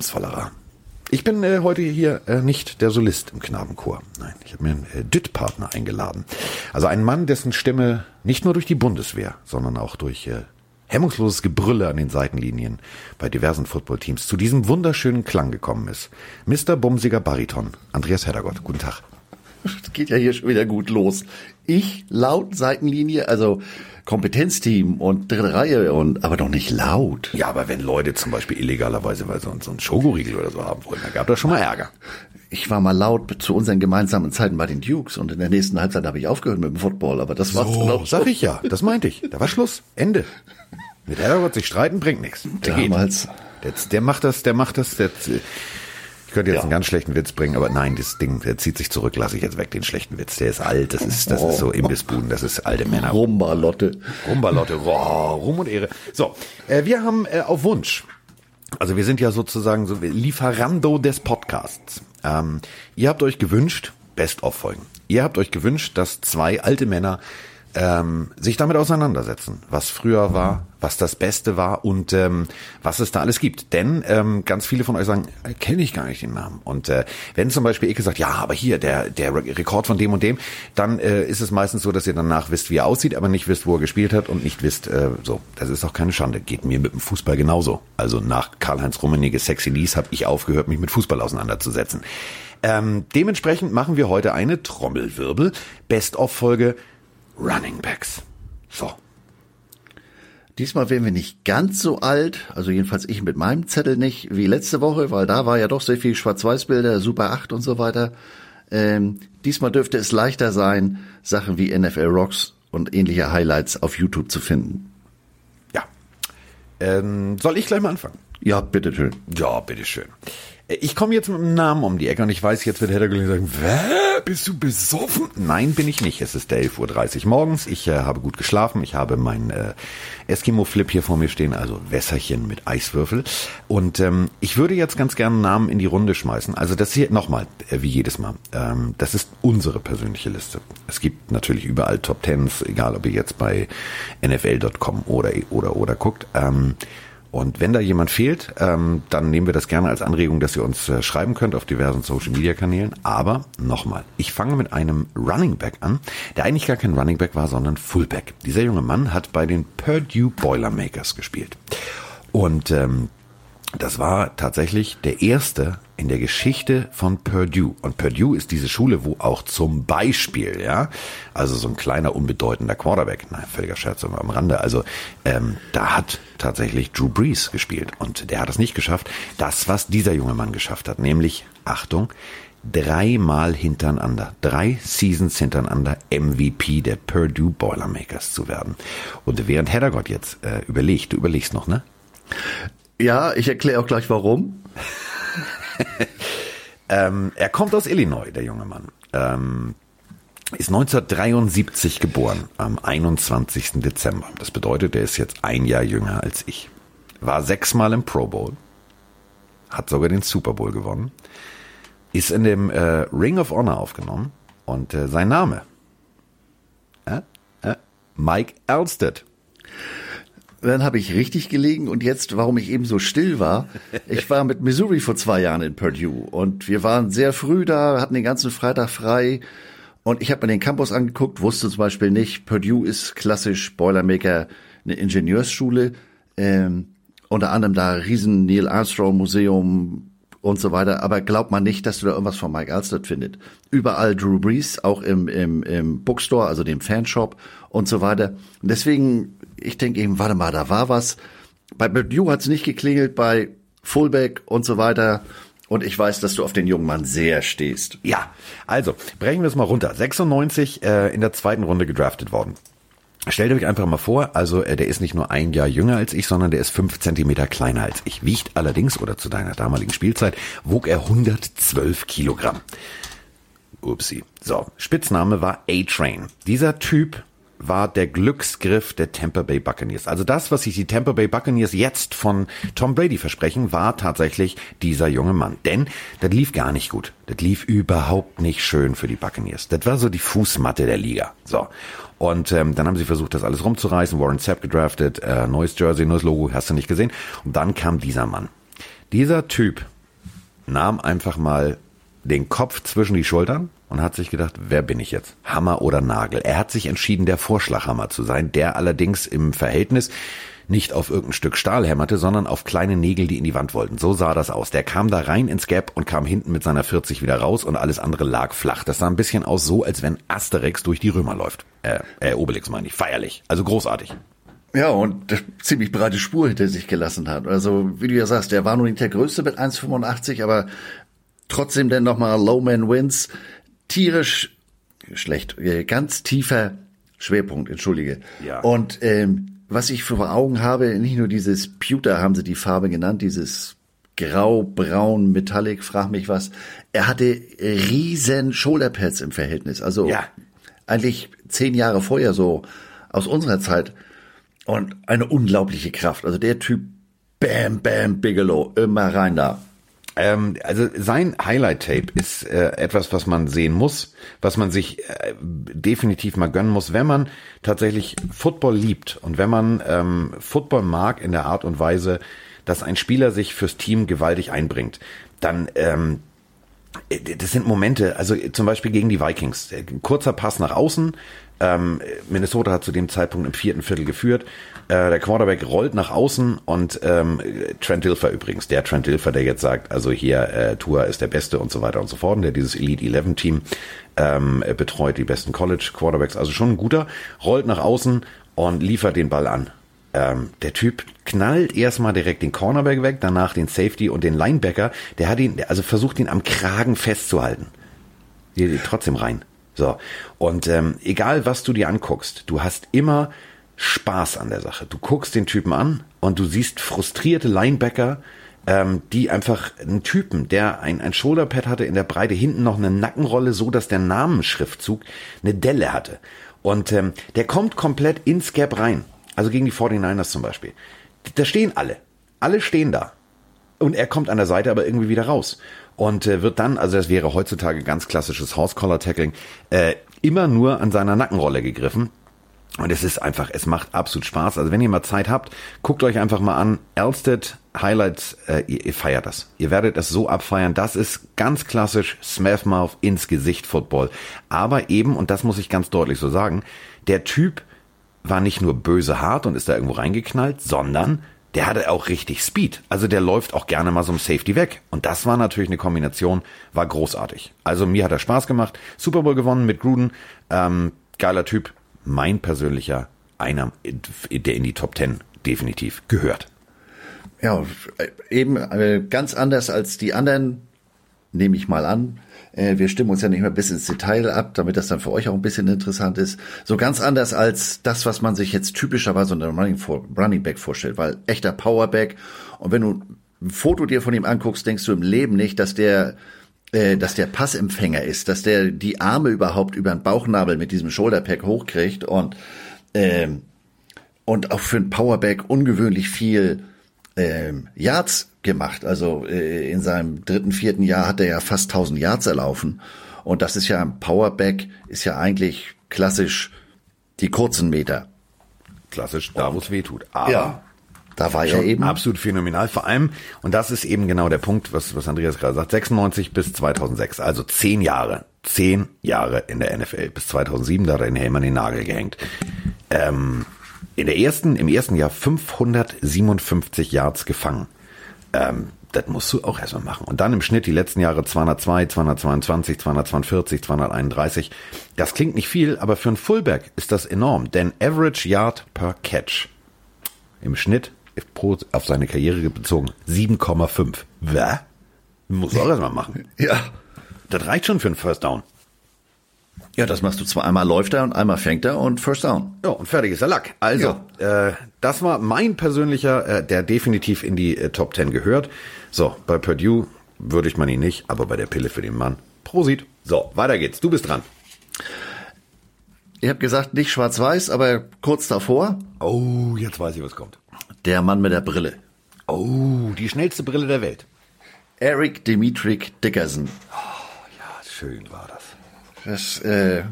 Bumsfallerer. Ich bin äh, heute hier äh, nicht der Solist im Knabenchor. Nein, ich habe mir einen äh, Düt-Partner eingeladen. Also einen Mann, dessen Stimme nicht nur durch die Bundeswehr, sondern auch durch äh, hemmungsloses Gebrülle an den Seitenlinien bei diversen Footballteams zu diesem wunderschönen Klang gekommen ist. Mr. Bumsiger Bariton, Andreas Heddergott. Guten Tag. Geht ja hier schon wieder gut los. Ich laut Seitenlinie, also Kompetenzteam und dritte Reihe und aber doch nicht laut. Ja, aber wenn Leute zum Beispiel illegalerweise weil so, so einen Schokoriegel oder so haben wollen, dann gab das schon mal Ärger. Ich war mal laut zu unseren gemeinsamen Zeiten bei den Dukes und in der nächsten Halbzeit habe ich aufgehört mit dem Football, aber das war's so, dann auch. Sag ich ja, das meinte ich. Da war Schluss. Ende. Mit Herrgott sich streiten bringt nichts. Der Damals. Der, der macht das, der macht das, der, ich könnte jetzt Ja. einen ganz schlechten Witz bringen, aber nein, das Ding, der zieht sich zurück, lasse ich jetzt weg, den schlechten Witz. Der ist alt, das ist, das ist so Imbissbuden, das ist alte Männer. Rumba Lotte. Rumbalotte, oh, Ruhm und Ehre. So, äh, wir haben äh, auf Wunsch, also wir sind ja sozusagen so Lieferando des Podcasts. Ähm, ihr habt euch gewünscht, Best-of-Folgen. Ihr habt euch gewünscht, dass zwei alte Männer ähm, sich damit auseinandersetzen, was früher war, was das Beste war und ähm, was es da alles gibt. Denn ähm, ganz viele von euch sagen, äh, kenne ich gar nicht den Namen. Und äh, wenn zum Beispiel Eke sagt, ja, aber hier, der, der Re- Rekord von dem und dem, dann äh, ist es meistens so, dass ihr danach wisst, wie er aussieht, aber nicht wisst, wo er gespielt hat und nicht wisst, äh, so, das ist auch keine Schande. Geht mir mit dem Fußball genauso. Also nach Karl-Heinz Rummenigge Sexy Lies habe ich aufgehört, mich mit Fußball auseinanderzusetzen. Ähm, dementsprechend machen wir heute eine Trommelwirbel, Best-of-Folge Running Backs. So. Diesmal werden wir nicht ganz so alt, also jedenfalls ich mit meinem Zettel nicht, wie letzte Woche, weil da war ja doch sehr viel Schwarz-Weiß-Bilder, Super 8 und so weiter. Ähm, diesmal dürfte es leichter sein, Sachen wie NFL Rocks und ähnliche Highlights auf YouTube zu finden. Ja. Ähm, soll ich gleich mal anfangen? Ja, bitteschön. Ja, bitteschön. Äh, Ich komme jetzt mit einem Namen um die Ecke und ich weiß, jetzt wird Heddergulling sagen, Wä? Bist du besoffen? Nein, bin ich nicht. Es ist der 11.30 Uhr morgens. Ich äh, habe gut geschlafen. Ich habe mein äh, Eskimo-Flip hier vor mir stehen, also Wässerchen mit Eiswürfel. Und ähm, ich würde jetzt ganz gerne einen Namen in die Runde schmeißen. Also das hier nochmal, äh, wie jedes Mal. Ähm, das ist unsere persönliche Liste. Es gibt natürlich überall Top Tens, egal ob ihr jetzt bei NFL.com oder oder oder guckt. Ähm, und wenn da jemand fehlt, ähm, dann nehmen wir das gerne als Anregung, dass ihr uns äh, schreiben könnt auf diversen Social Media Kanälen. Aber nochmal, ich fange mit einem Running Back an, der eigentlich gar kein Running Back war, sondern Fullback. Dieser junge Mann hat bei den Purdue Boilermakers gespielt. Und ähm, das war tatsächlich der erste in der Geschichte von Purdue. Und Purdue ist diese Schule, wo auch zum Beispiel, ja, also so ein kleiner, unbedeutender Quarterback, nein, völliger Scherz am Rande, also ähm, da hat tatsächlich Drew Brees gespielt. Und der hat es nicht geschafft, das, was dieser junge Mann geschafft hat, nämlich, Achtung, dreimal hintereinander, drei Seasons hintereinander MVP der Purdue Boilermakers zu werden. Und während Heddergott jetzt äh, überlegt, du überlegst noch, ne? Ja, ich erkläre auch gleich warum. Ähm, er kommt aus Illinois, der junge Mann. Ähm, ist 1973 geboren, am 21. Dezember. Das bedeutet, er ist jetzt ein Jahr jünger als ich. War sechsmal im Pro Bowl, hat sogar den Super Bowl gewonnen, ist in dem äh, Ring of Honor aufgenommen und äh, sein Name äh, äh, Mike Alsted. Dann habe ich richtig gelegen und jetzt, warum ich eben so still war, ich war mit Missouri vor zwei Jahren in Purdue und wir waren sehr früh da, hatten den ganzen Freitag frei und ich habe mir den Campus angeguckt, wusste zum Beispiel nicht, Purdue ist klassisch Boilermaker, eine Ingenieursschule, ähm, unter anderem da riesen Neil Armstrong Museum und so weiter, aber glaubt man nicht, dass du da irgendwas von Mike Alstott findet. Überall Drew Brees, auch im, im, im Bookstore, also dem Fanshop und so weiter. Und deswegen, ich denke eben, warte mal, da war was. Bei Purdue hat es nicht geklingelt, bei Fullback und so weiter. Und ich weiß, dass du auf den jungen Mann sehr stehst. Ja, also brechen wir es mal runter. 96 äh, in der zweiten Runde gedraftet worden. Stellt euch einfach mal vor, also äh, der ist nicht nur ein Jahr jünger als ich, sondern der ist fünf Zentimeter kleiner als ich. Wiegt allerdings, oder zu deiner damaligen Spielzeit, wog er 112 Kilogramm. Upsi. So, Spitzname war A-Train. Dieser Typ war der Glücksgriff der Tampa Bay Buccaneers. Also das, was sich die Tampa Bay Buccaneers jetzt von Tom Brady versprechen, war tatsächlich dieser junge Mann. Denn das lief gar nicht gut. Das lief überhaupt nicht schön für die Buccaneers. Das war so die Fußmatte der Liga. So. Und ähm, dann haben sie versucht, das alles rumzureißen. Warren Sapp gedraftet, äh, neues Jersey, neues Logo, hast du nicht gesehen. Und dann kam dieser Mann. Dieser Typ nahm einfach mal den Kopf zwischen die Schultern und hat sich gedacht, wer bin ich jetzt? Hammer oder Nagel? Er hat sich entschieden, der Vorschlaghammer zu sein, der allerdings im Verhältnis nicht auf irgendein Stück Stahl hämmerte, sondern auf kleine Nägel, die in die Wand wollten. So sah das aus. Der kam da rein ins Gap und kam hinten mit seiner 40 wieder raus und alles andere lag flach. Das sah ein bisschen aus so, als wenn Asterix durch die Römer läuft. Äh, äh Obelix meine ich. Feierlich. Also großartig. Ja, und ziemlich breite Spur hinter sich gelassen hat. Also, wie du ja sagst, der war nur nicht der Größte mit 1,85, aber trotzdem denn nochmal Lowman Wins. Tierisch schlecht, äh, ganz tiefer Schwerpunkt, entschuldige. Ja. Und ähm, was ich vor Augen habe, nicht nur dieses Pewter haben sie die Farbe genannt, dieses grau, braun, metallic, frag mich was. Er hatte riesen Shoulderpads im Verhältnis. Also ja. eigentlich zehn Jahre vorher so aus unserer Zeit. Und eine unglaubliche Kraft. Also der Typ, bam, bam, Bigelow, immer rein da. Ähm, also sein Highlight-Tape ist äh, etwas, was man sehen muss, was man sich äh, definitiv mal gönnen muss, wenn man tatsächlich Football liebt und wenn man ähm, Football mag in der Art und Weise, dass ein Spieler sich fürs Team gewaltig einbringt, dann ähm, äh, das sind Momente, also zum Beispiel gegen die Vikings. Kurzer Pass nach außen. Ähm, Minnesota hat zu dem Zeitpunkt im vierten Viertel geführt. Äh, der Quarterback rollt nach außen und ähm, Trent Dilfer übrigens, der Trent Dilfer, der jetzt sagt, also hier äh, Tour ist der Beste und so weiter und so fort, der dieses Elite 11 Team ähm, betreut, die besten College Quarterbacks, also schon ein guter, rollt nach außen und liefert den Ball an. Ähm, der Typ knallt erstmal direkt den Cornerback weg, danach den Safety und den Linebacker. Der hat ihn, also versucht ihn am Kragen festzuhalten. Die, trotzdem rein. So. Und ähm, egal was du dir anguckst, du hast immer Spaß an der Sache. Du guckst den Typen an und du siehst frustrierte Linebacker, ähm, die einfach einen Typen, der ein, ein Shoulderpad hatte in der Breite, hinten noch eine Nackenrolle, so dass der Namensschriftzug eine Delle hatte. Und ähm, der kommt komplett ins Gap rein. Also gegen die 49ers zum Beispiel. Da stehen alle. Alle stehen da. Und er kommt an der Seite aber irgendwie wieder raus. Und äh, wird dann, also das wäre heutzutage ganz klassisches Horse-Collar-Tackling, äh, immer nur an seiner Nackenrolle gegriffen. Und es ist einfach, es macht absolut Spaß. Also wenn ihr mal Zeit habt, guckt euch einfach mal an. Elsted Highlights, äh, ihr, ihr feiert das. Ihr werdet es so abfeiern. Das ist ganz klassisch Smith-Mouth ins Gesicht Football. Aber eben, und das muss ich ganz deutlich so sagen, der Typ war nicht nur böse hart und ist da irgendwo reingeknallt, sondern der hatte auch richtig Speed. Also der läuft auch gerne mal so ein Safety weg. Und das war natürlich eine Kombination, war großartig. Also mir hat er Spaß gemacht. Super Bowl gewonnen mit Gruden. Ähm, geiler Typ. Mein persönlicher, einer, der in die Top Ten definitiv gehört. Ja, eben äh, ganz anders als die anderen, nehme ich mal an. Äh, wir stimmen uns ja nicht mehr bis ins Detail ab, damit das dann für euch auch ein bisschen interessant ist. So ganz anders als das, was man sich jetzt typischerweise unter Running, Running Back vorstellt, weil echter Powerback. Und wenn du ein Foto dir von ihm anguckst, denkst du im Leben nicht, dass der äh, dass der Passempfänger ist, dass der die Arme überhaupt über den Bauchnabel mit diesem Shoulderpack hochkriegt und ähm, und auch für ein Powerback ungewöhnlich viel ähm, Yards gemacht. Also äh, in seinem dritten, vierten Jahr hat er ja fast 1000 Yards erlaufen. Und das ist ja ein Powerback, ist ja eigentlich klassisch die kurzen Meter. Klassisch, da wo es weh tut. Aber ja, da war er eben. Absolut phänomenal. Vor allem, und das ist eben genau der Punkt, was, was Andreas gerade sagt, 96 bis 2006, also zehn Jahre. Zehn Jahre in der NFL. Bis 2007, da hat er den Helm an den Nagel gehängt. Ähm, in der ersten, im ersten Jahr 557 Yards gefangen. Ähm, das musst du auch erstmal machen. Und dann im Schnitt die letzten Jahre 202, 222, 242, 231. Das klingt nicht viel, aber für einen Fullback ist das enorm. Denn Average Yard per Catch im Schnitt pro, auf seine Karriere bezogen 7,5. Wer? Muss auch erstmal machen. Ja. Das reicht schon für einen First Down. Ja, das machst du zwar einmal läuft er und einmal fängt er und First Down. Ja, und fertig ist der Lack. Also, ja. äh, das war mein persönlicher, äh, der definitiv in die äh, Top 10 gehört. So, bei Purdue würde ich man ihn nicht, aber bei der Pille für den Mann. Prosit. So, weiter geht's. Du bist dran. Ihr habt gesagt, nicht schwarz-weiß, aber kurz davor. Oh, jetzt weiß ich, was kommt. Der Mann mit der Brille. Oh, die schnellste Brille der Welt. Eric Dimitrik Dickerson. Oh, ja, schön war das. Das, äh,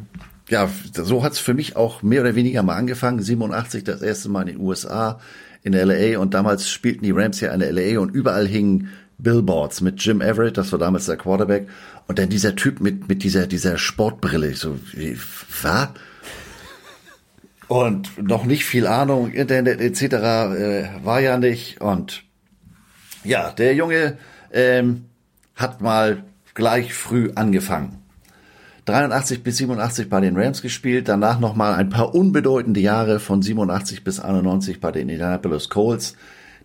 ja, so hat's für mich auch mehr oder weniger mal angefangen. 87 das erste Mal in den USA, in LA und damals spielten die Rams ja in LA und überall hingen Billboards mit Jim Everett, das war damals der Quarterback, und dann dieser Typ mit, mit dieser, dieser Sportbrille, ich so, wie, was? Und noch nicht viel Ahnung, Internet etc. Äh, war ja nicht. Und ja, der Junge ähm, hat mal gleich früh angefangen. 83 bis 87 bei den Rams gespielt, danach nochmal ein paar unbedeutende Jahre von 87 bis 91 bei den Indianapolis Colts.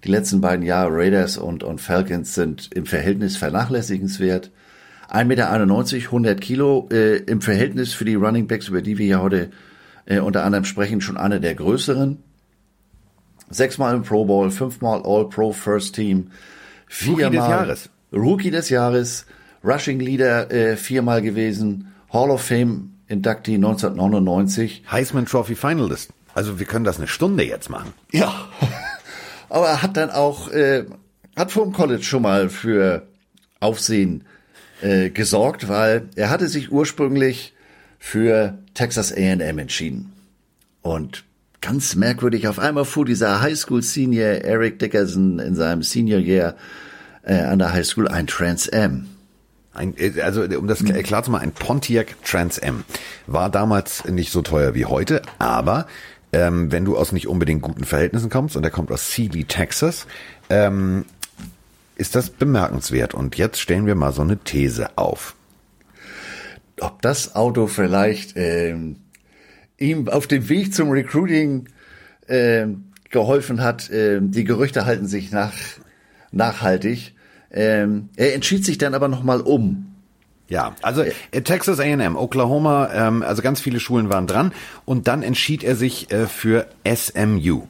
Die letzten beiden Jahre Raiders und, und Falcons sind im Verhältnis vernachlässigenswert. 1,91 Meter, 100 Kilo äh, im Verhältnis für die Running Backs, über die wir ja heute äh, unter anderem sprechen, schon einer der größeren. Sechsmal im Pro Bowl, fünfmal All-Pro First Team, viermal Rookie des Jahres. Rookie des Jahres, Rushing Leader äh, viermal gewesen, Hall of Fame Inductee 1999. Heisman Trophy Finalist. Also wir können das eine Stunde jetzt machen. Ja, aber er hat dann auch, äh, hat vor dem College schon mal für Aufsehen äh, gesorgt, weil er hatte sich ursprünglich für Texas A&M entschieden. Und ganz merkwürdig, auf einmal fuhr dieser Highschool Senior Eric Dickerson in seinem Senior Year äh, an der Highschool ein Trans M. Ein, äh, also um das klar zu machen, ein Pontiac Trans M war damals nicht so teuer wie heute, aber ähm, wenn du aus nicht unbedingt guten Verhältnissen kommst und er kommt aus Sealy, Texas, ähm, ist das bemerkenswert. Und jetzt stellen wir mal so eine These auf. Ob das Auto vielleicht ähm, ihm auf dem Weg zum Recruiting ähm, geholfen hat, ähm, die Gerüchte halten sich nach, nachhaltig. Ähm, er entschied sich dann aber nochmal um. Ja, also äh, Texas A&M, Oklahoma, ähm, also ganz viele Schulen waren dran und dann entschied er sich äh, für SMU.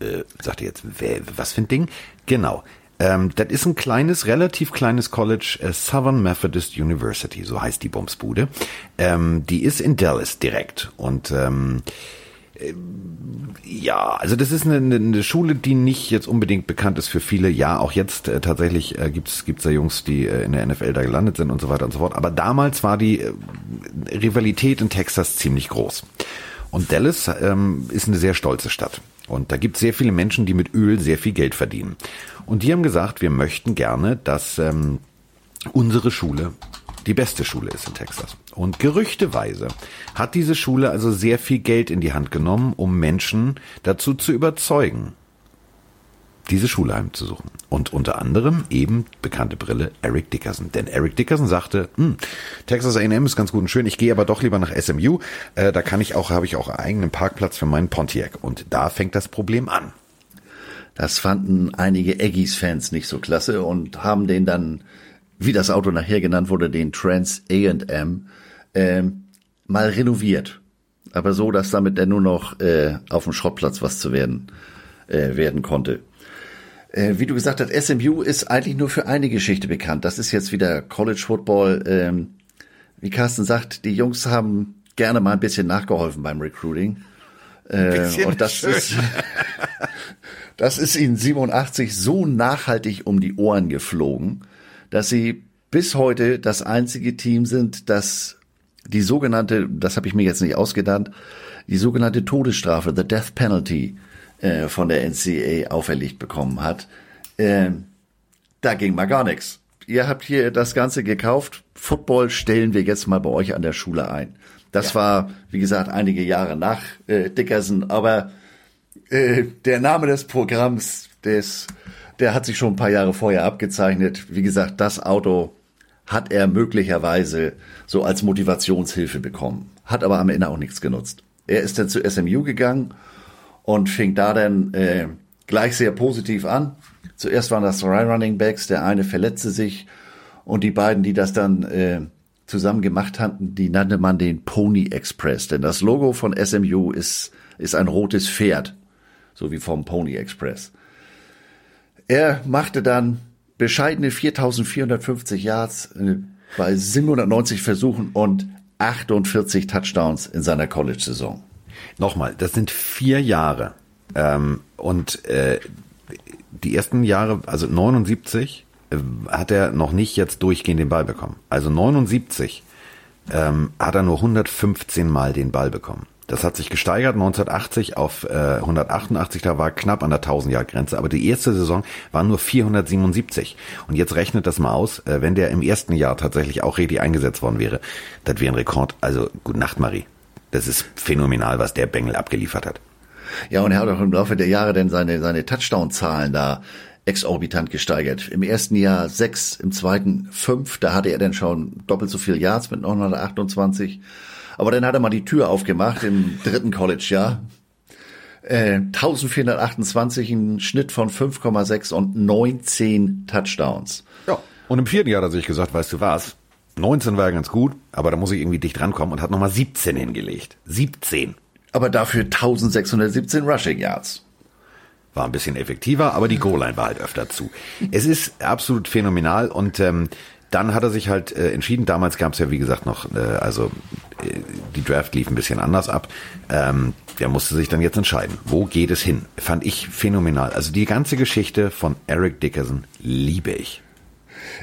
Äh, sagt ihr jetzt, wer, was für ein Ding? Genau. Ähm, das ist ein kleines, relativ kleines College, äh, Southern Methodist University, so heißt die Bumsbude. Ähm, die ist in Dallas direkt und ähm, ja, also das ist eine, eine, Schule, die nicht jetzt unbedingt bekannt ist für viele. Ja, auch jetzt äh, tatsächlich äh, gibt's gibt's da Jungs, die äh, in der NFL da gelandet sind und so weiter und so fort. Aber damals war die äh, Rivalität in Texas ziemlich groß. Und Dallas ähm, ist eine sehr stolze Stadt. Und da gibt es sehr viele Menschen, die mit Öl sehr viel Geld verdienen. Und die haben gesagt, wir möchten gerne, dass ähm, unsere Schule die beste Schule ist in Texas. Und gerüchteweise hat diese Schule also sehr viel Geld in die Hand genommen, um Menschen dazu zu überzeugen, diese Schule heimzusuchen. Und unter anderem eben bekannte Brille Eric Dickerson. Denn Eric Dickerson sagte, hm, Texas A&M ist ganz gut und schön, ich gehe aber doch lieber nach SMU. Äh, da kann ich auch, habe ich auch einen eigenen Parkplatz für meinen Pontiac. Und da fängt das Problem an. Das fanden einige Aggies-Fans nicht so klasse und haben den dann wie das Auto nachher genannt wurde, den Trans A&M, äh, mal renoviert. Aber so, dass damit er nur noch äh, auf dem Schrottplatz was zu werden, äh, werden konnte. Äh, wie du gesagt hast, SMU ist eigentlich nur für eine Geschichte bekannt. Das ist jetzt wieder College Football. Ähm, wie Carsten sagt, die Jungs haben gerne mal ein bisschen nachgeholfen beim Recruiting. Äh, und das schön. ist, das ist ihnen 87 so nachhaltig um die Ohren geflogen, dass sie bis heute das einzige Team sind, das die sogenannte, das habe ich mir jetzt nicht ausgedannt, die sogenannte Todesstrafe, the Death Penalty, äh, von der NCAA auferlegt bekommen hat. Äh, da ging mal gar nichts. Ihr habt hier das Ganze gekauft. Football stellen wir jetzt mal bei euch an der Schule ein. Das ja. war, wie gesagt, einige Jahre nach äh, Dickerson, aber äh, der Name des Programms des der hat sich schon ein paar Jahre vorher abgezeichnet. Wie gesagt, das Auto hat er möglicherweise so als Motivationshilfe bekommen, hat aber am Ende auch nichts genutzt. Er ist dann zu SMU gegangen und fing da dann äh, gleich sehr positiv an. Zuerst waren das drei Running Backs, der eine verletzte sich und die beiden, die das dann äh, zusammen gemacht hatten, die nannte man den Pony Express, denn das Logo von SMU ist, ist ein rotes Pferd, so wie vom Pony Express. Er machte dann bescheidene 4450 Yards äh, bei 790 Versuchen und 48 Touchdowns in seiner College-Saison. Nochmal, das sind vier Jahre. Ähm, und äh, die ersten Jahre, also 79, äh, hat er noch nicht jetzt durchgehend den Ball bekommen. Also 79 ähm, hat er nur 115 Mal den Ball bekommen. Das hat sich gesteigert 1980 auf äh, 188, da war knapp an der 1000 Jahr Grenze, aber die erste Saison war nur 477. Und jetzt rechnet das mal aus, äh, wenn der im ersten Jahr tatsächlich auch richtig eingesetzt worden wäre, das wäre ein Rekord. Also gute Nacht, Marie. Das ist phänomenal, was der Bengel abgeliefert hat. Ja, und er hat auch im Laufe der Jahre dann seine, seine Touchdown-Zahlen da exorbitant gesteigert. Im ersten Jahr sechs, im zweiten fünf, da hatte er dann schon doppelt so viel Yards mit 928. Aber dann hat er mal die Tür aufgemacht im dritten College-Jahr. Äh, 1428, ein Schnitt von 5,6 und 19 Touchdowns. Ja. Und im vierten Jahr hat er sich gesagt, weißt du was? 19 war ja ganz gut, aber da muss ich irgendwie dicht rankommen und hat nochmal 17 hingelegt. 17. Aber dafür 1617 Rushing Yards. War ein bisschen effektiver, aber die Goal-Line war halt öfter zu. Es ist absolut phänomenal und ähm, dann hat er sich halt äh, entschieden, damals gab es ja wie gesagt noch, äh, also äh, die Draft lief ein bisschen anders ab. Ähm, der musste sich dann jetzt entscheiden, wo geht es hin? Fand ich phänomenal. Also die ganze Geschichte von Eric Dickerson liebe ich.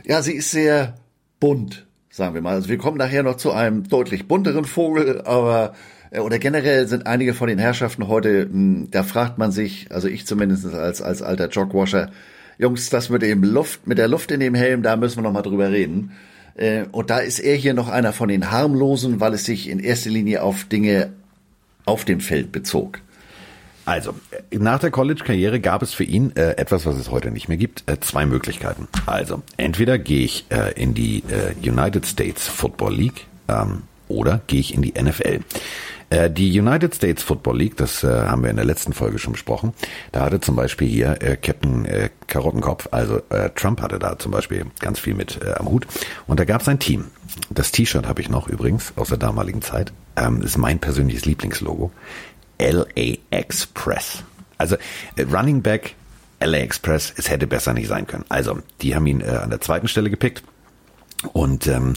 Ja, sie ist sehr bunt, sagen wir mal. Also wir kommen nachher noch zu einem deutlich bunteren Vogel, aber äh, oder generell sind einige von den Herrschaften heute, hm, da fragt man sich, also ich zumindest als, als alter Jogwasher, Jungs, das mit dem Luft, mit der Luft in dem Helm, da müssen wir noch mal drüber reden. Äh, und da ist er hier noch einer von den harmlosen, weil es sich in erster Linie auf Dinge auf dem Feld bezog. Also, nach der College-Karriere gab es für ihn äh, etwas, was es heute nicht mehr gibt, äh, zwei Möglichkeiten. Also, entweder gehe ich äh, in die äh, United States Football League ähm, oder gehe ich in die NFL. Äh, die United States Football League, das äh, haben wir in der letzten Folge schon besprochen, da hatte zum Beispiel hier äh, Captain äh, Karottenkopf, also äh, Trump hatte da zum Beispiel ganz viel mit äh, am Hut. Und da gab es ein Team. Das T-Shirt habe ich noch übrigens aus der damaligen Zeit. Ähm, ist mein persönliches Lieblingslogo. LA Express. Also äh, Running Back LA Express, es hätte besser nicht sein können. Also, die haben ihn äh, an der zweiten Stelle gepickt. Und ähm,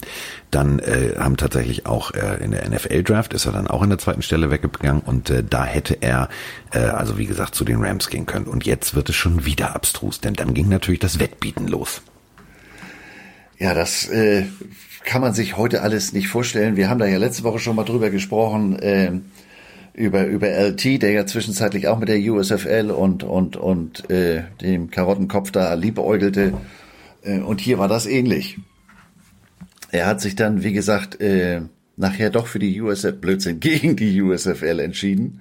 dann äh, haben tatsächlich auch äh, in der NFL-Draft ist er dann auch in der zweiten Stelle weggegangen und äh, da hätte er, äh, also wie gesagt, zu den Rams gehen können. Und jetzt wird es schon wieder abstrus, denn dann ging natürlich das Wettbieten los. Ja, das äh, kann man sich heute alles nicht vorstellen. Wir haben da ja letzte Woche schon mal drüber gesprochen, äh, über, über LT, der ja zwischenzeitlich auch mit der USFL und, und, und äh, dem Karottenkopf da liebäugelte. Äh, und hier war das ähnlich. Er hat sich dann, wie gesagt, äh, nachher doch für die USF, Blödsinn, gegen die USFL entschieden.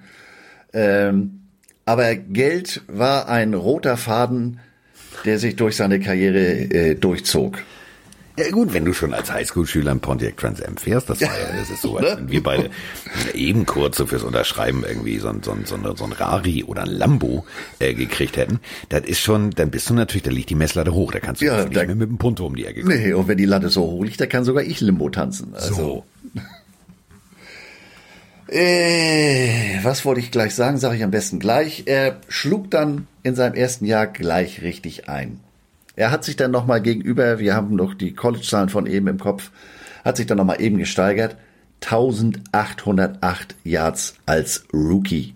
Ähm, aber Geld war ein roter Faden, der sich durch seine Karriere äh, durchzog. Ja gut, wenn du schon als Highschool-Schüler im Pontiac Trans Am fährst, das war ja, das ist so, als wenn wir beide eben kurz so fürs Unterschreiben irgendwie so ein, so ein, so ein, so ein Rari oder ein Lambo äh, gekriegt hätten, das ist schon, dann bist du natürlich, da liegt die Messlatte hoch, da kannst du Ja, nicht da- mehr mit dem Punto um die Ecke kommen. Nee, und wenn die Latte so hoch liegt, da kann sogar ich Limbo tanzen. Also, So. Äh, was wollte ich gleich sagen, sage ich am besten gleich. Er schlug dann in seinem ersten Jahr gleich richtig ein. Er hat sich dann nochmal gegenüber, wir haben noch die College-Zahlen von eben im Kopf, hat sich dann nochmal eben gesteigert. 1808 Yards als Rookie.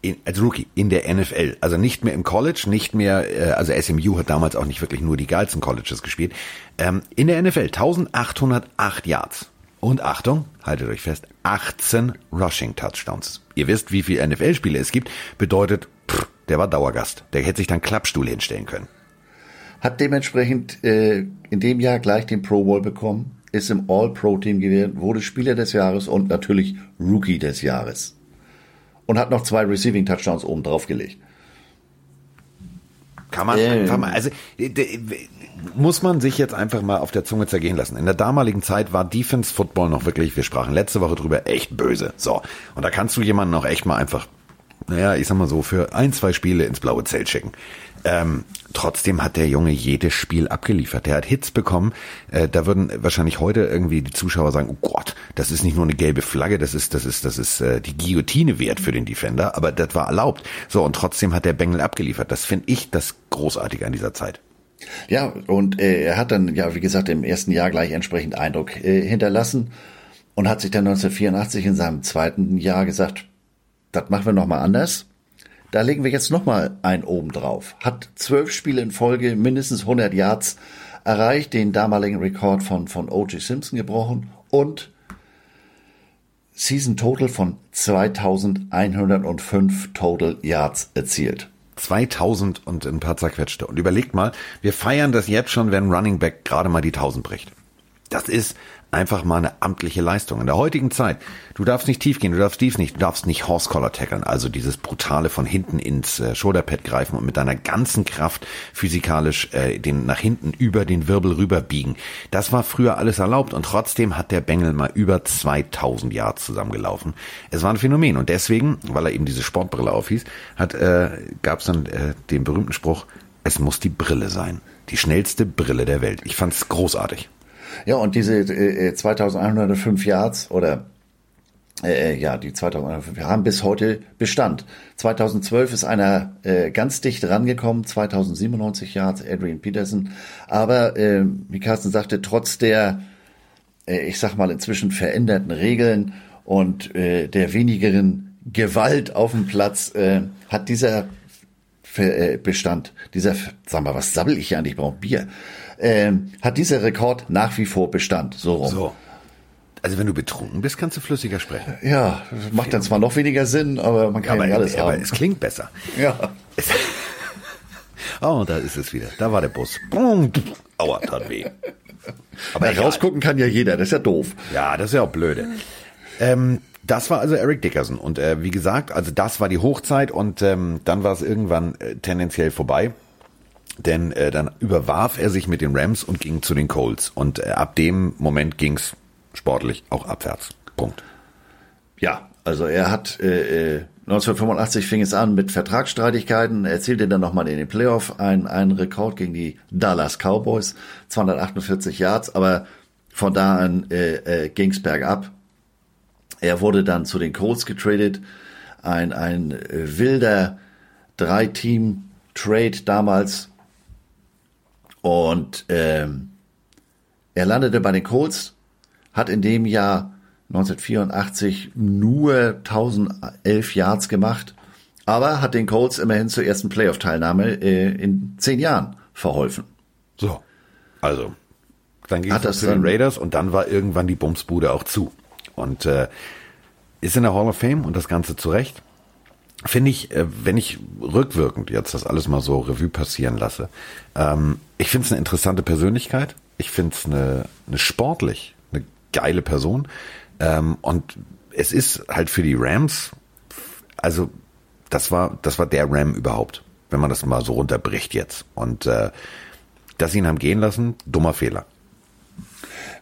In, als Rookie in der NFL, also nicht mehr im College, nicht mehr, äh, also SMU hat damals auch nicht wirklich nur die geilsten Colleges gespielt. Ähm, in der NFL 1808 Yards. Und Achtung, haltet euch fest, 18 Rushing Touchdowns. Ihr wisst, wie viele NFL-Spiele es gibt, bedeutet, pff, der war Dauergast. Der hätte sich dann Klappstuhl hinstellen können. Hat dementsprechend äh, in dem Jahr gleich den Pro Bowl bekommen, ist im All-Pro-Team gewählt, wurde Spieler des Jahres und natürlich Rookie des Jahres. Und hat noch zwei Receiving Touchdowns oben drauf gelegt. Kann man Ähm. einfach mal, also äh, muss man sich jetzt einfach mal auf der Zunge zergehen lassen. In der damaligen Zeit war Defense Football noch wirklich, wir sprachen letzte Woche drüber, echt böse. So. Und da kannst du jemanden auch echt mal einfach, naja, ich sag mal so, für ein, zwei Spiele ins blaue Zelt schicken. Ähm, trotzdem hat der Junge jedes Spiel abgeliefert. Der hat Hits bekommen. Äh, da würden wahrscheinlich heute irgendwie die Zuschauer sagen, oh Gott, das ist nicht nur eine gelbe Flagge, das ist, das ist, das ist äh, die Guillotine wert für den Defender, aber das war erlaubt. So, und trotzdem hat der Bengel abgeliefert. Das finde ich das Großartige an dieser Zeit. Ja, und äh, er hat dann, ja, wie gesagt, im ersten Jahr gleich entsprechend Eindruck äh, hinterlassen und hat sich dann 1984 in seinem zweiten Jahr gesagt, das machen wir nochmal anders. Da legen wir jetzt nochmal ein oben drauf. Hat zwölf Spiele in Folge, mindestens 100 Yards erreicht, den damaligen Rekord von, von O.J. Simpson gebrochen und Season Total von 2105 Total Yards erzielt. 2000 und ein paar zerquetschte. Und überlegt mal, wir feiern das jetzt schon, wenn Running Back gerade mal die 1000 bricht. Das ist einfach mal eine amtliche Leistung. In der heutigen Zeit, du darfst nicht tief gehen, du darfst tief nicht, du darfst nicht Horse Collar tackeln, also dieses brutale von hinten ins äh, Shoulderpad greifen und mit deiner ganzen Kraft physikalisch äh, den nach hinten über den Wirbel rüber biegen. Das war früher alles erlaubt und trotzdem hat der Bengel mal über 2000 Yards zusammengelaufen. Es war ein Phänomen und deswegen, weil er eben diese Sportbrille aufhieß, hat äh, gab es dann äh, den berühmten Spruch, es muss die Brille sein. Die schnellste Brille der Welt. Ich fand's großartig. Ja, und diese äh, 2105 Yards oder äh, ja, die 2105 haben bis heute Bestand. 2012 ist einer äh, ganz dicht rangekommen, 2097 Yards, Adrian Peterson. Aber äh, wie Carsten sagte, trotz der, äh, ich sag mal, inzwischen veränderten Regeln und äh, der wenigeren Gewalt auf dem Platz äh, hat dieser äh, Bestand, dieser, sag mal, was sabbel ich hier eigentlich? Ich brauche Bier ähm, hat dieser Rekord nach wie vor Bestand. So rum. So. Also wenn du betrunken bist, kannst du flüssiger sprechen. Ja, macht dann zwar noch weniger Sinn, aber man kann ja, aber, ja alles aber haben. es klingt besser. Ja. oh, da ist es wieder. Da war der Bus. Aua, tat weh. Aber ja, rausgucken kann ja jeder, das ist ja doof. Ja, das ist ja auch blöde. Ähm, das war also Eric Dickerson. Und äh, wie gesagt, also das war die Hochzeit und ähm, dann war es irgendwann äh, tendenziell vorbei denn äh, dann überwarf er sich mit den Rams und ging zu den Colts. Und äh, ab dem Moment ging's sportlich auch abwärts. Punkt. Ja, also er hat äh, 1985 äh, fing es an mit Vertragsstreitigkeiten, er erzielte dann nochmal in den Playoff einen, einen Rekord gegen die Dallas Cowboys, 248 Yards, aber von da an äh, äh, ging's bergab. Er wurde dann zu den Colts getradet, ein, ein äh, wilder Drei-Team-Trade damals und ähm, er landete bei den Colts, hat in dem Jahr 1984 nur 1011 Yards gemacht, aber hat den Colts immerhin zur ersten Playoff-Teilnahme äh, in zehn Jahren verholfen. So, also dann ging es zu den Raiders und dann war irgendwann die Bumsbude auch zu und äh, ist in der Hall of Fame und das Ganze zurecht finde ich, äh, wenn ich rückwirkend jetzt das alles mal so Revue passieren lasse, ähm, ich finde es eine interessante Persönlichkeit. Ich finde es eine, eine sportlich, eine geile Person. Ähm, und es ist halt für die Rams, also das war, das war der Ram überhaupt, wenn man das mal so runterbricht jetzt. Und äh, dass sie ihn haben gehen lassen, dummer Fehler.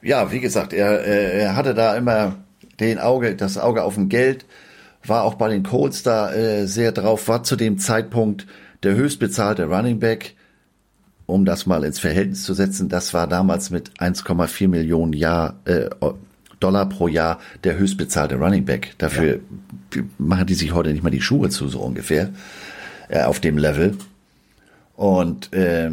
Ja, wie gesagt, er, er hatte da immer den Auge, das Auge auf dem Geld war auch bei den Colts da äh, sehr drauf, war zu dem Zeitpunkt der höchstbezahlte Running Back, um das mal ins Verhältnis zu setzen, das war damals mit 1,4 Millionen Jahr, äh, Dollar pro Jahr der höchstbezahlte Running Back. Dafür ja. machen die sich heute nicht mal die Schuhe zu, so ungefähr, äh, auf dem Level. Und äh,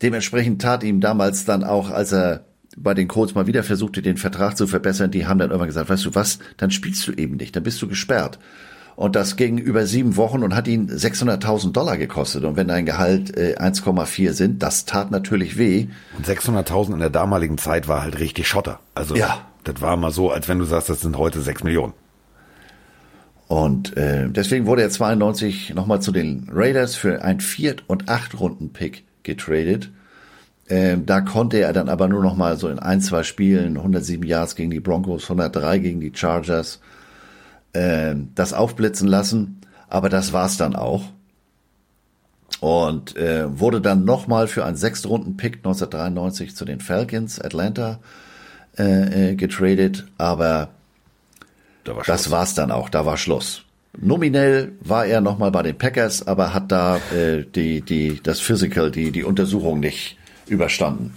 dementsprechend tat ihm damals dann auch, als er bei den Colts mal wieder versuchte, den Vertrag zu verbessern, die haben dann irgendwann gesagt, weißt du was, dann spielst du eben nicht, dann bist du gesperrt. Und das ging über sieben Wochen und hat ihn 600.000 Dollar gekostet. Und wenn dein Gehalt äh, 1,4 sind, das tat natürlich weh. Und 600.000 in der damaligen Zeit war halt richtig Schotter. Also ja. das war mal so, als wenn du sagst, das sind heute 6 Millionen. Und äh, deswegen wurde er 92 nochmal zu den Raiders für ein Viert- und Acht-Runden-Pick getradet. Ähm, da konnte er dann aber nur noch mal so in ein, zwei Spielen 107 Yards gegen die Broncos, 103 gegen die Chargers ähm, das aufblitzen lassen. Aber das war's dann auch. Und äh, wurde dann noch mal für einen Sechstrunden-Pick 1993 zu den Falcons Atlanta äh, äh, getradet. Aber da war das war's dann auch. Da war Schluss. Nominell war er noch mal bei den Packers, aber hat da äh, die die das Physical, die die Untersuchung nicht überstanden.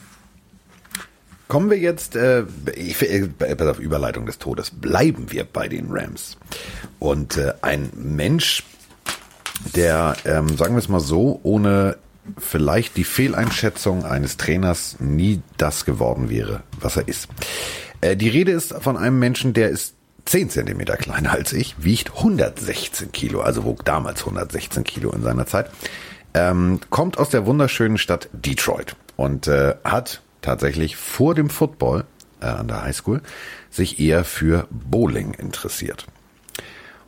Kommen wir jetzt, äh, ich, äh, pass auf, Überleitung des Todes, bleiben wir bei den Rams. Und äh, ein Mensch, der, ähm, sagen wir es mal so, ohne vielleicht die Fehleinschätzung eines Trainers nie das geworden wäre, was er ist. Äh, die Rede ist von einem Menschen, der ist 10 Zentimeter kleiner als ich, wiegt 116 Kilo, also wog damals 116 Kilo in seiner Zeit, ähm, kommt aus der wunderschönen Stadt Detroit und äh, hat tatsächlich vor dem Football äh, an der Highschool, sich eher für Bowling interessiert.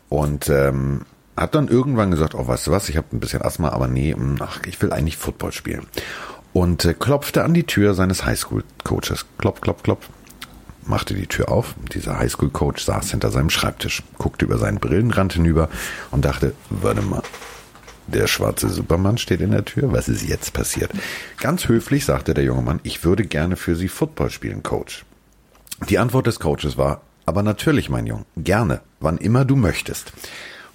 Und ähm, hat dann irgendwann gesagt, oh, weißt du was, ich habe ein bisschen Asthma, aber nee, hm, ach, ich will eigentlich Football spielen. Und äh, klopfte an die Tür seines Highschool-Coaches. Klopf, klopf, klopf. Machte die Tür auf. Dieser Highschool-Coach saß hinter seinem Schreibtisch, guckte über seinen Brillenrand hinüber und dachte, warte mal, der schwarze Supermann steht in der Tür. Was ist jetzt passiert? Ganz höflich sagte der junge Mann, ich würde gerne für Sie Football spielen, Coach. Die Antwort des Coaches war, aber natürlich, mein Junge, gerne, wann immer du möchtest.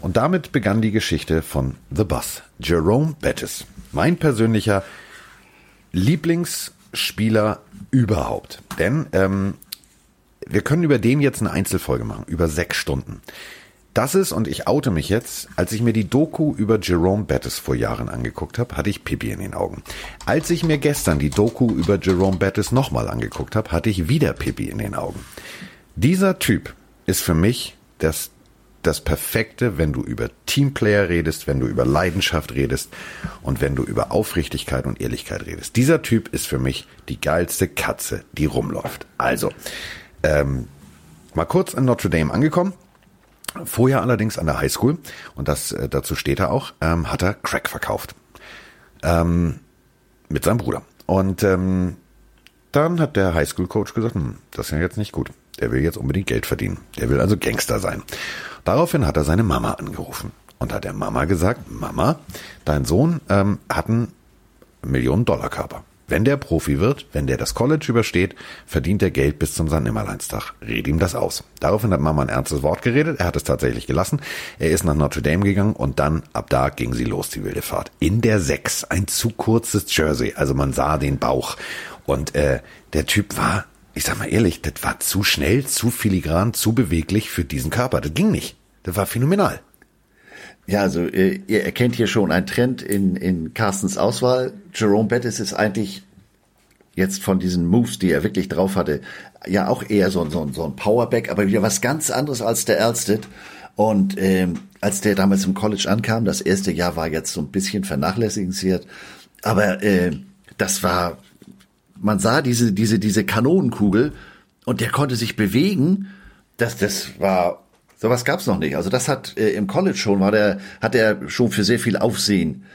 Und damit begann die Geschichte von The Bus. Jerome Bettis, mein persönlicher Lieblingsspieler überhaupt. Denn ähm, wir können über den jetzt eine Einzelfolge machen, über sechs Stunden. Das ist, und ich oute mich jetzt, als ich mir die Doku über Jerome Bettis vor Jahren angeguckt habe, hatte ich Pipi in den Augen. Als ich mir gestern die Doku über Jerome Bettis nochmal angeguckt habe, hatte ich wieder Pipi in den Augen. Dieser Typ ist für mich das, das Perfekte, wenn du über Teamplayer redest, wenn du über Leidenschaft redest und wenn du über Aufrichtigkeit und Ehrlichkeit redest. Dieser Typ ist für mich die geilste Katze, die rumläuft. Also, ähm, mal kurz in Notre Dame angekommen Vorher allerdings an der Highschool, und das äh, dazu steht er auch, ähm, hat er Crack verkauft. Ähm, mit seinem Bruder. Und ähm, dann hat der Highschool-Coach gesagt, hm, das ist ja jetzt nicht gut. Der will jetzt unbedingt Geld verdienen. Der will also Gangster sein. Daraufhin hat er seine Mama angerufen und hat der Mama gesagt, Mama, dein Sohn ähm, hat einen Millionen-Dollar-Körper. Wenn der Profi wird, wenn der das College übersteht, verdient er Geld bis zum St. Nimmerleinstag. Red ihm das aus. Daraufhin hat Mama ein ernstes Wort geredet. Er hat es tatsächlich gelassen. Er ist nach Notre Dame gegangen und dann, ab da ging sie los, die wilde Fahrt. In der Sechs. Ein zu kurzes Jersey. Also man sah den Bauch. Und äh, der Typ war, ich sag mal ehrlich, das war zu schnell, zu filigran, zu beweglich für diesen Körper. Das ging nicht. Das war phänomenal. Ja, also äh, ihr erkennt hier schon einen Trend in, in Carstens Auswahl. Jerome Bettis ist eigentlich jetzt von diesen Moves, die er wirklich drauf hatte, ja auch eher so, so, so ein Powerback, aber wieder was ganz anderes als der Alsted. Und ähm, als der damals im College ankam, das erste Jahr war jetzt so ein bisschen vernachlässigenswert, aber äh, das war, man sah diese diese diese Kanonenkugel und der konnte sich bewegen. Das das war Sowas gab's noch nicht. Also das hat äh, im College schon war der hat er schon für sehr viel Aufsehen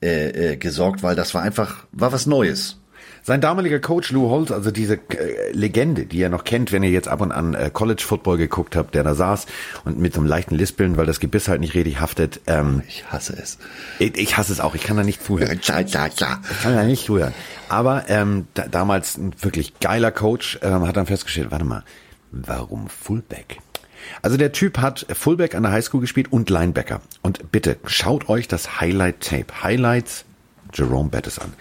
äh, äh, gesorgt, weil das war einfach war was Neues. Sein damaliger Coach Lou Holtz, also diese äh, Legende, die ihr noch kennt, wenn ihr jetzt ab und an äh, College Football geguckt habt, der da saß und mit so einem leichten Lispeln, weil das Gebiss halt nicht richtig haftet. Ähm, ich hasse es. Ich, ich hasse es auch. Ich kann da nicht zuhören. Ja, ja, ja. Ich kann da nicht zuhören. Aber ähm, da, damals ein wirklich geiler Coach ähm, hat dann festgestellt, warte mal, warum Fullback? Also der Typ hat Fullback an der Highschool gespielt und Linebacker. Und bitte schaut euch das Highlight Tape, Highlights Jerome Bettis an.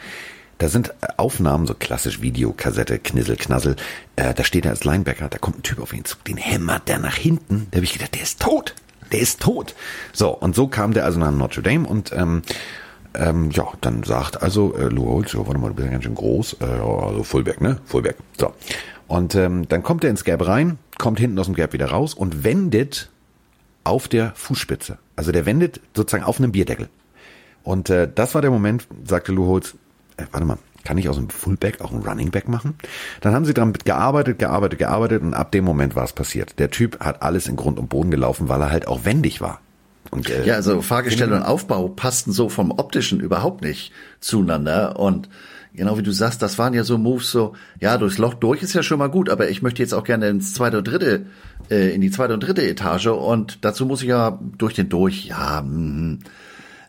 Da sind Aufnahmen, so klassisch Videokassette, Knissel, Knassel. Äh, da steht er als Linebacker, da kommt ein Typ auf ihn zu, den hämmert der nach hinten. Da habe ich gedacht, der ist tot. Der ist tot. So, und so kam der also nach Notre Dame und ähm, ähm, ja, dann sagt also äh, Lou Holtz, warte mal, du bist ja ganz schön groß, äh, also Fullback, ne? Fullback. So. Und ähm, dann kommt er ins Gap rein, kommt hinten aus dem Gap wieder raus und wendet auf der Fußspitze. Also der wendet sozusagen auf einem Bierdeckel. Und äh, das war der Moment, sagte Lou Holtz, äh, warte mal, kann ich aus einem Fullback auch einen Running Back machen? Dann haben sie damit gearbeitet, gearbeitet, gearbeitet und ab dem Moment war es passiert. Der Typ hat alles in Grund und Boden gelaufen, weil er halt auch wendig war. Und, äh, ja, also Fahrgestell und Aufbau passten so vom optischen überhaupt nicht zueinander und genau wie du sagst, das waren ja so Moves so, ja, durchs Loch durch ist ja schon mal gut, aber ich möchte jetzt auch gerne ins zweite und dritte, äh, in die zweite und dritte Etage und dazu muss ich ja durch den durch, ja, mh,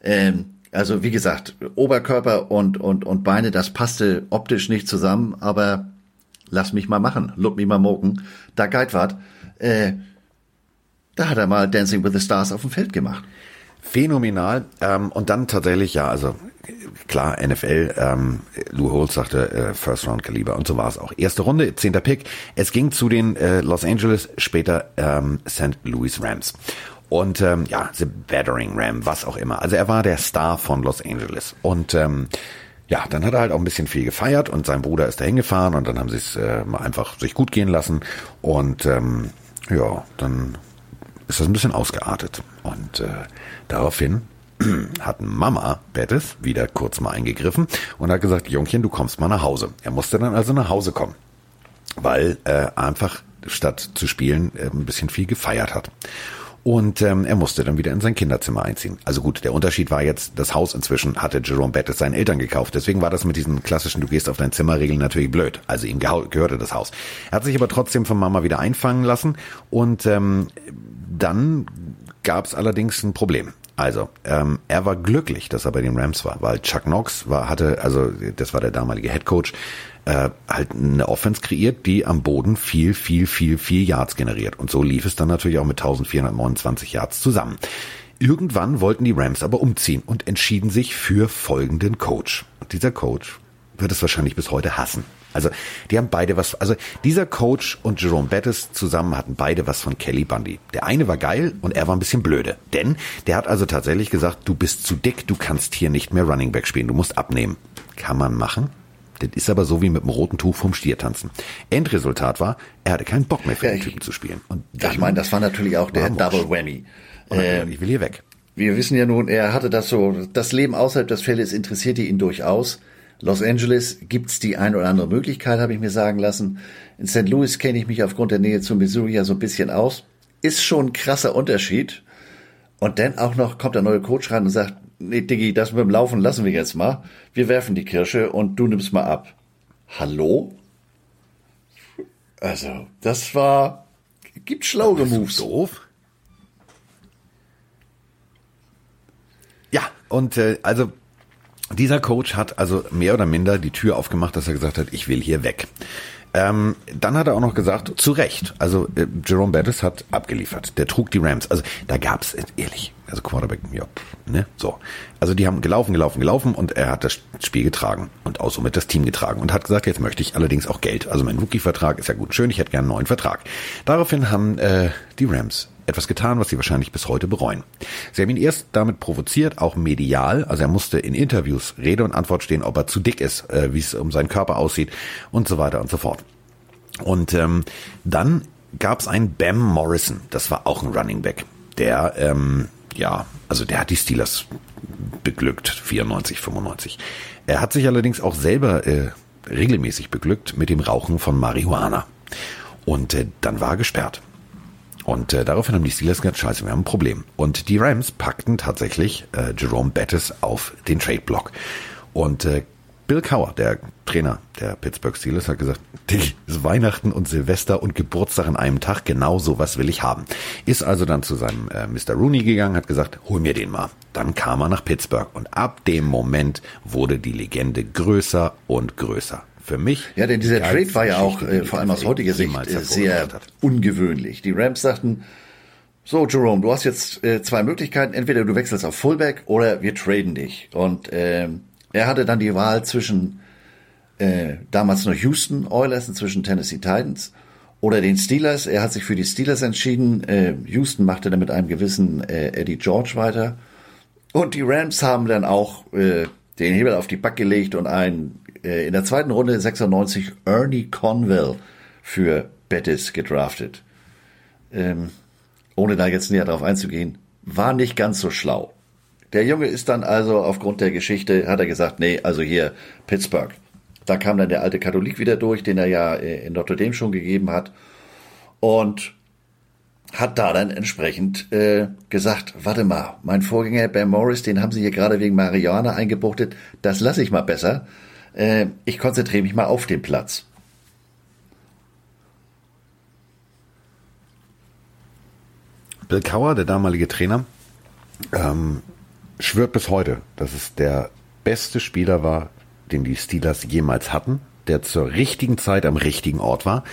ähm, also wie gesagt, Oberkörper und, und, und Beine, das passte optisch nicht zusammen, aber lass mich mal machen, look mich mal moken. Da Geitwart, äh, da hat er mal Dancing with the Stars auf dem Feld gemacht. Phänomenal. Ähm, und dann tatsächlich, ja, also klar, NFL, ähm, Lou Holtz sagte äh, First Round Kaliber und so war es auch. Erste Runde, zehnter Pick. Es ging zu den äh, Los Angeles, später ähm, St. Louis Rams. Und ähm, ja, The Battering Ram, was auch immer. Also er war der Star von Los Angeles. Und ähm, ja, dann hat er halt auch ein bisschen viel gefeiert und sein Bruder ist da hingefahren und dann haben sie es äh, einfach sich gut gehen lassen. Und ähm, ja, dann ist das ein bisschen ausgeartet. Und äh, daraufhin hat Mama Bettis wieder kurz mal eingegriffen und hat gesagt, Jungchen, du kommst mal nach Hause. Er musste dann also nach Hause kommen. weil er einfach statt zu spielen äh, ein bisschen viel gefeiert hat. Und ähm, er musste dann wieder in sein Kinderzimmer einziehen. Also gut, der Unterschied war jetzt, das Haus inzwischen hatte Jerome Bettis seinen Eltern gekauft. Deswegen war das mit diesen klassischen Du gehst auf dein Zimmer Regeln natürlich blöd. Also ihm gehörte das Haus. Er hat sich aber trotzdem von Mama wieder einfangen lassen. Und ähm, dann gab es allerdings ein Problem. Also, ähm, er war glücklich, dass er bei den Rams war, weil Chuck Knox war, hatte, also das war der damalige Head Coach, äh, halt eine Offense kreiert, die am Boden viel, viel, viel, viel Yards generiert. Und so lief es dann natürlich auch mit 1429 Yards zusammen. Irgendwann wollten die Rams aber umziehen und entschieden sich für folgenden Coach. Und dieser Coach wird es wahrscheinlich bis heute hassen. Also die haben beide was, also dieser Coach und Jerome Bettis zusammen hatten beide was von Kelly Bundy. Der eine war geil und er war ein bisschen blöde. Denn der hat also tatsächlich gesagt, du bist zu dick, du kannst hier nicht mehr Running Back spielen, du musst abnehmen. Kann man machen. Das ist aber so wie mit dem roten Tuch vom Stier tanzen. Endresultat war, er hatte keinen Bock mehr für den Typen zu spielen. Und ich meine, das war natürlich auch der Double Whammy. Ähm, ich will hier weg. Wir wissen ja nun, er hatte das so, das Leben außerhalb des Feldes interessierte ihn durchaus. Los Angeles gibt's die ein oder andere Möglichkeit, habe ich mir sagen lassen. In St. Louis kenne ich mich aufgrund der Nähe zu Missouri ja so ein bisschen aus. Ist schon ein krasser Unterschied. Und dann auch noch kommt der neue Coach rein und sagt, nee, Diggi, das mit dem Laufen lassen wir jetzt mal. Wir werfen die Kirsche und du nimmst mal ab. Hallo? Also, das war, gibt schlaue Moves. Doof. Ja, und äh, also dieser Coach hat also mehr oder minder die Tür aufgemacht, dass er gesagt hat, ich will hier weg. Ähm, dann hat er auch noch gesagt, zu Recht. Also äh, Jerome Bettis hat abgeliefert. Der trug die Rams. Also da gab's äh, ehrlich, also Quarterback, ja, ne, so. Also die haben gelaufen, gelaufen, gelaufen und er hat das Spiel getragen und auch somit das Team getragen und hat gesagt, jetzt möchte ich allerdings auch Geld. Also mein Rookie-Vertrag ist ja gut schön, ich hätte gerne einen neuen Vertrag. Daraufhin haben äh, die Rams etwas getan, was sie wahrscheinlich bis heute bereuen. Sie haben ihn erst damit provoziert, auch medial, also er musste in Interviews Rede und Antwort stehen, ob er zu dick ist, äh, wie es um seinen Körper aussieht und so weiter und so fort. Und ähm, dann gab es einen Bam Morrison, das war auch ein Running Back, der ähm, ja, also der hat die Steelers beglückt, 94, 95. Er hat sich allerdings auch selber äh, regelmäßig beglückt mit dem Rauchen von Marihuana. Und äh, dann war er gesperrt. Und äh, daraufhin haben die Steelers gesagt, scheiße, wir haben ein Problem. Und die Rams packten tatsächlich äh, Jerome Bettis auf den Trade-Block. Und äh, Bill Cower, der Trainer der Pittsburgh Steelers, hat gesagt, ist Weihnachten und Silvester und Geburtstag an einem Tag, genau sowas will ich haben. Ist also dann zu seinem äh, Mr. Rooney gegangen, hat gesagt, hol mir den mal. Dann kam er nach Pittsburgh und ab dem Moment wurde die Legende größer und größer für mich. Ja, denn dieser Trade war ja auch, äh, vor allem aus heutiger Sicht, äh, sehr ungewöhnlich. Die Rams sagten, so Jerome, du hast jetzt äh, zwei Möglichkeiten, entweder du wechselst auf Fullback oder wir traden dich. Und äh, er hatte dann die Wahl zwischen äh, damals noch Houston Oilers und zwischen Tennessee Titans oder den Steelers. Er hat sich für die Steelers entschieden. Äh, Houston machte dann mit einem gewissen äh, Eddie George weiter. Und die Rams haben dann auch äh, den Hebel auf die Back gelegt und einen in der zweiten Runde 96 Ernie Conwell für Bettis gedraftet. Ähm, ohne da jetzt näher drauf einzugehen, war nicht ganz so schlau. Der Junge ist dann also aufgrund der Geschichte, hat er gesagt, nee, also hier Pittsburgh. Da kam dann der alte Katholik wieder durch, den er ja äh, in Notre Dame schon gegeben hat. Und hat da dann entsprechend äh, gesagt, warte mal, mein Vorgänger Ben Morris, den haben sie hier gerade wegen Marihuana eingebuchtet, das lasse ich mal besser äh, ich konzentriere mich mal auf den Platz. Bill Cower, der damalige Trainer, ähm, schwört bis heute, dass es der beste Spieler war, den die Steelers jemals hatten, der zur richtigen Zeit am richtigen Ort war.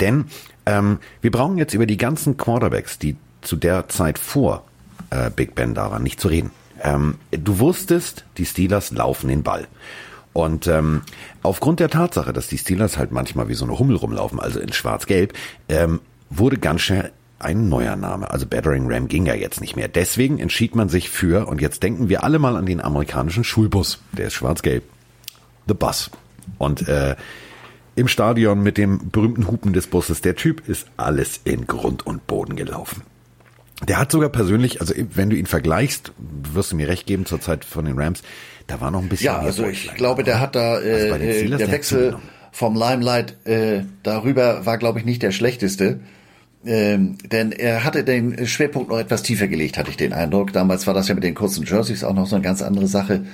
Denn ähm, wir brauchen jetzt über die ganzen Quarterbacks, die zu der Zeit vor äh, Big Ben da waren, nicht zu reden. Ähm, du wusstest, die Steelers laufen den Ball. Und ähm, aufgrund der Tatsache, dass die Steelers halt manchmal wie so eine Hummel rumlaufen, also in Schwarz-Gelb, ähm, wurde ganz schnell ein neuer Name. Also Battering Ram ging ja jetzt nicht mehr. Deswegen entschied man sich für, und jetzt denken wir alle mal an den amerikanischen Schulbus, der ist schwarz-gelb, The Bus. Und äh, im Stadion mit dem berühmten Hupen des Busses, der Typ ist alles in Grund und Boden gelaufen. Der hat sogar persönlich, also wenn du ihn vergleichst, wirst du mir recht geben zur Zeit von den Rams, da war noch ein bisschen Ja, also ich glaube, der hat da äh, also der Wechsel vom Limelight äh, darüber war, glaube ich, nicht der schlechteste. Ähm, denn er hatte den Schwerpunkt noch etwas tiefer gelegt, hatte ich den Eindruck. Damals war das ja mit den kurzen Jerseys auch noch so eine ganz andere Sache.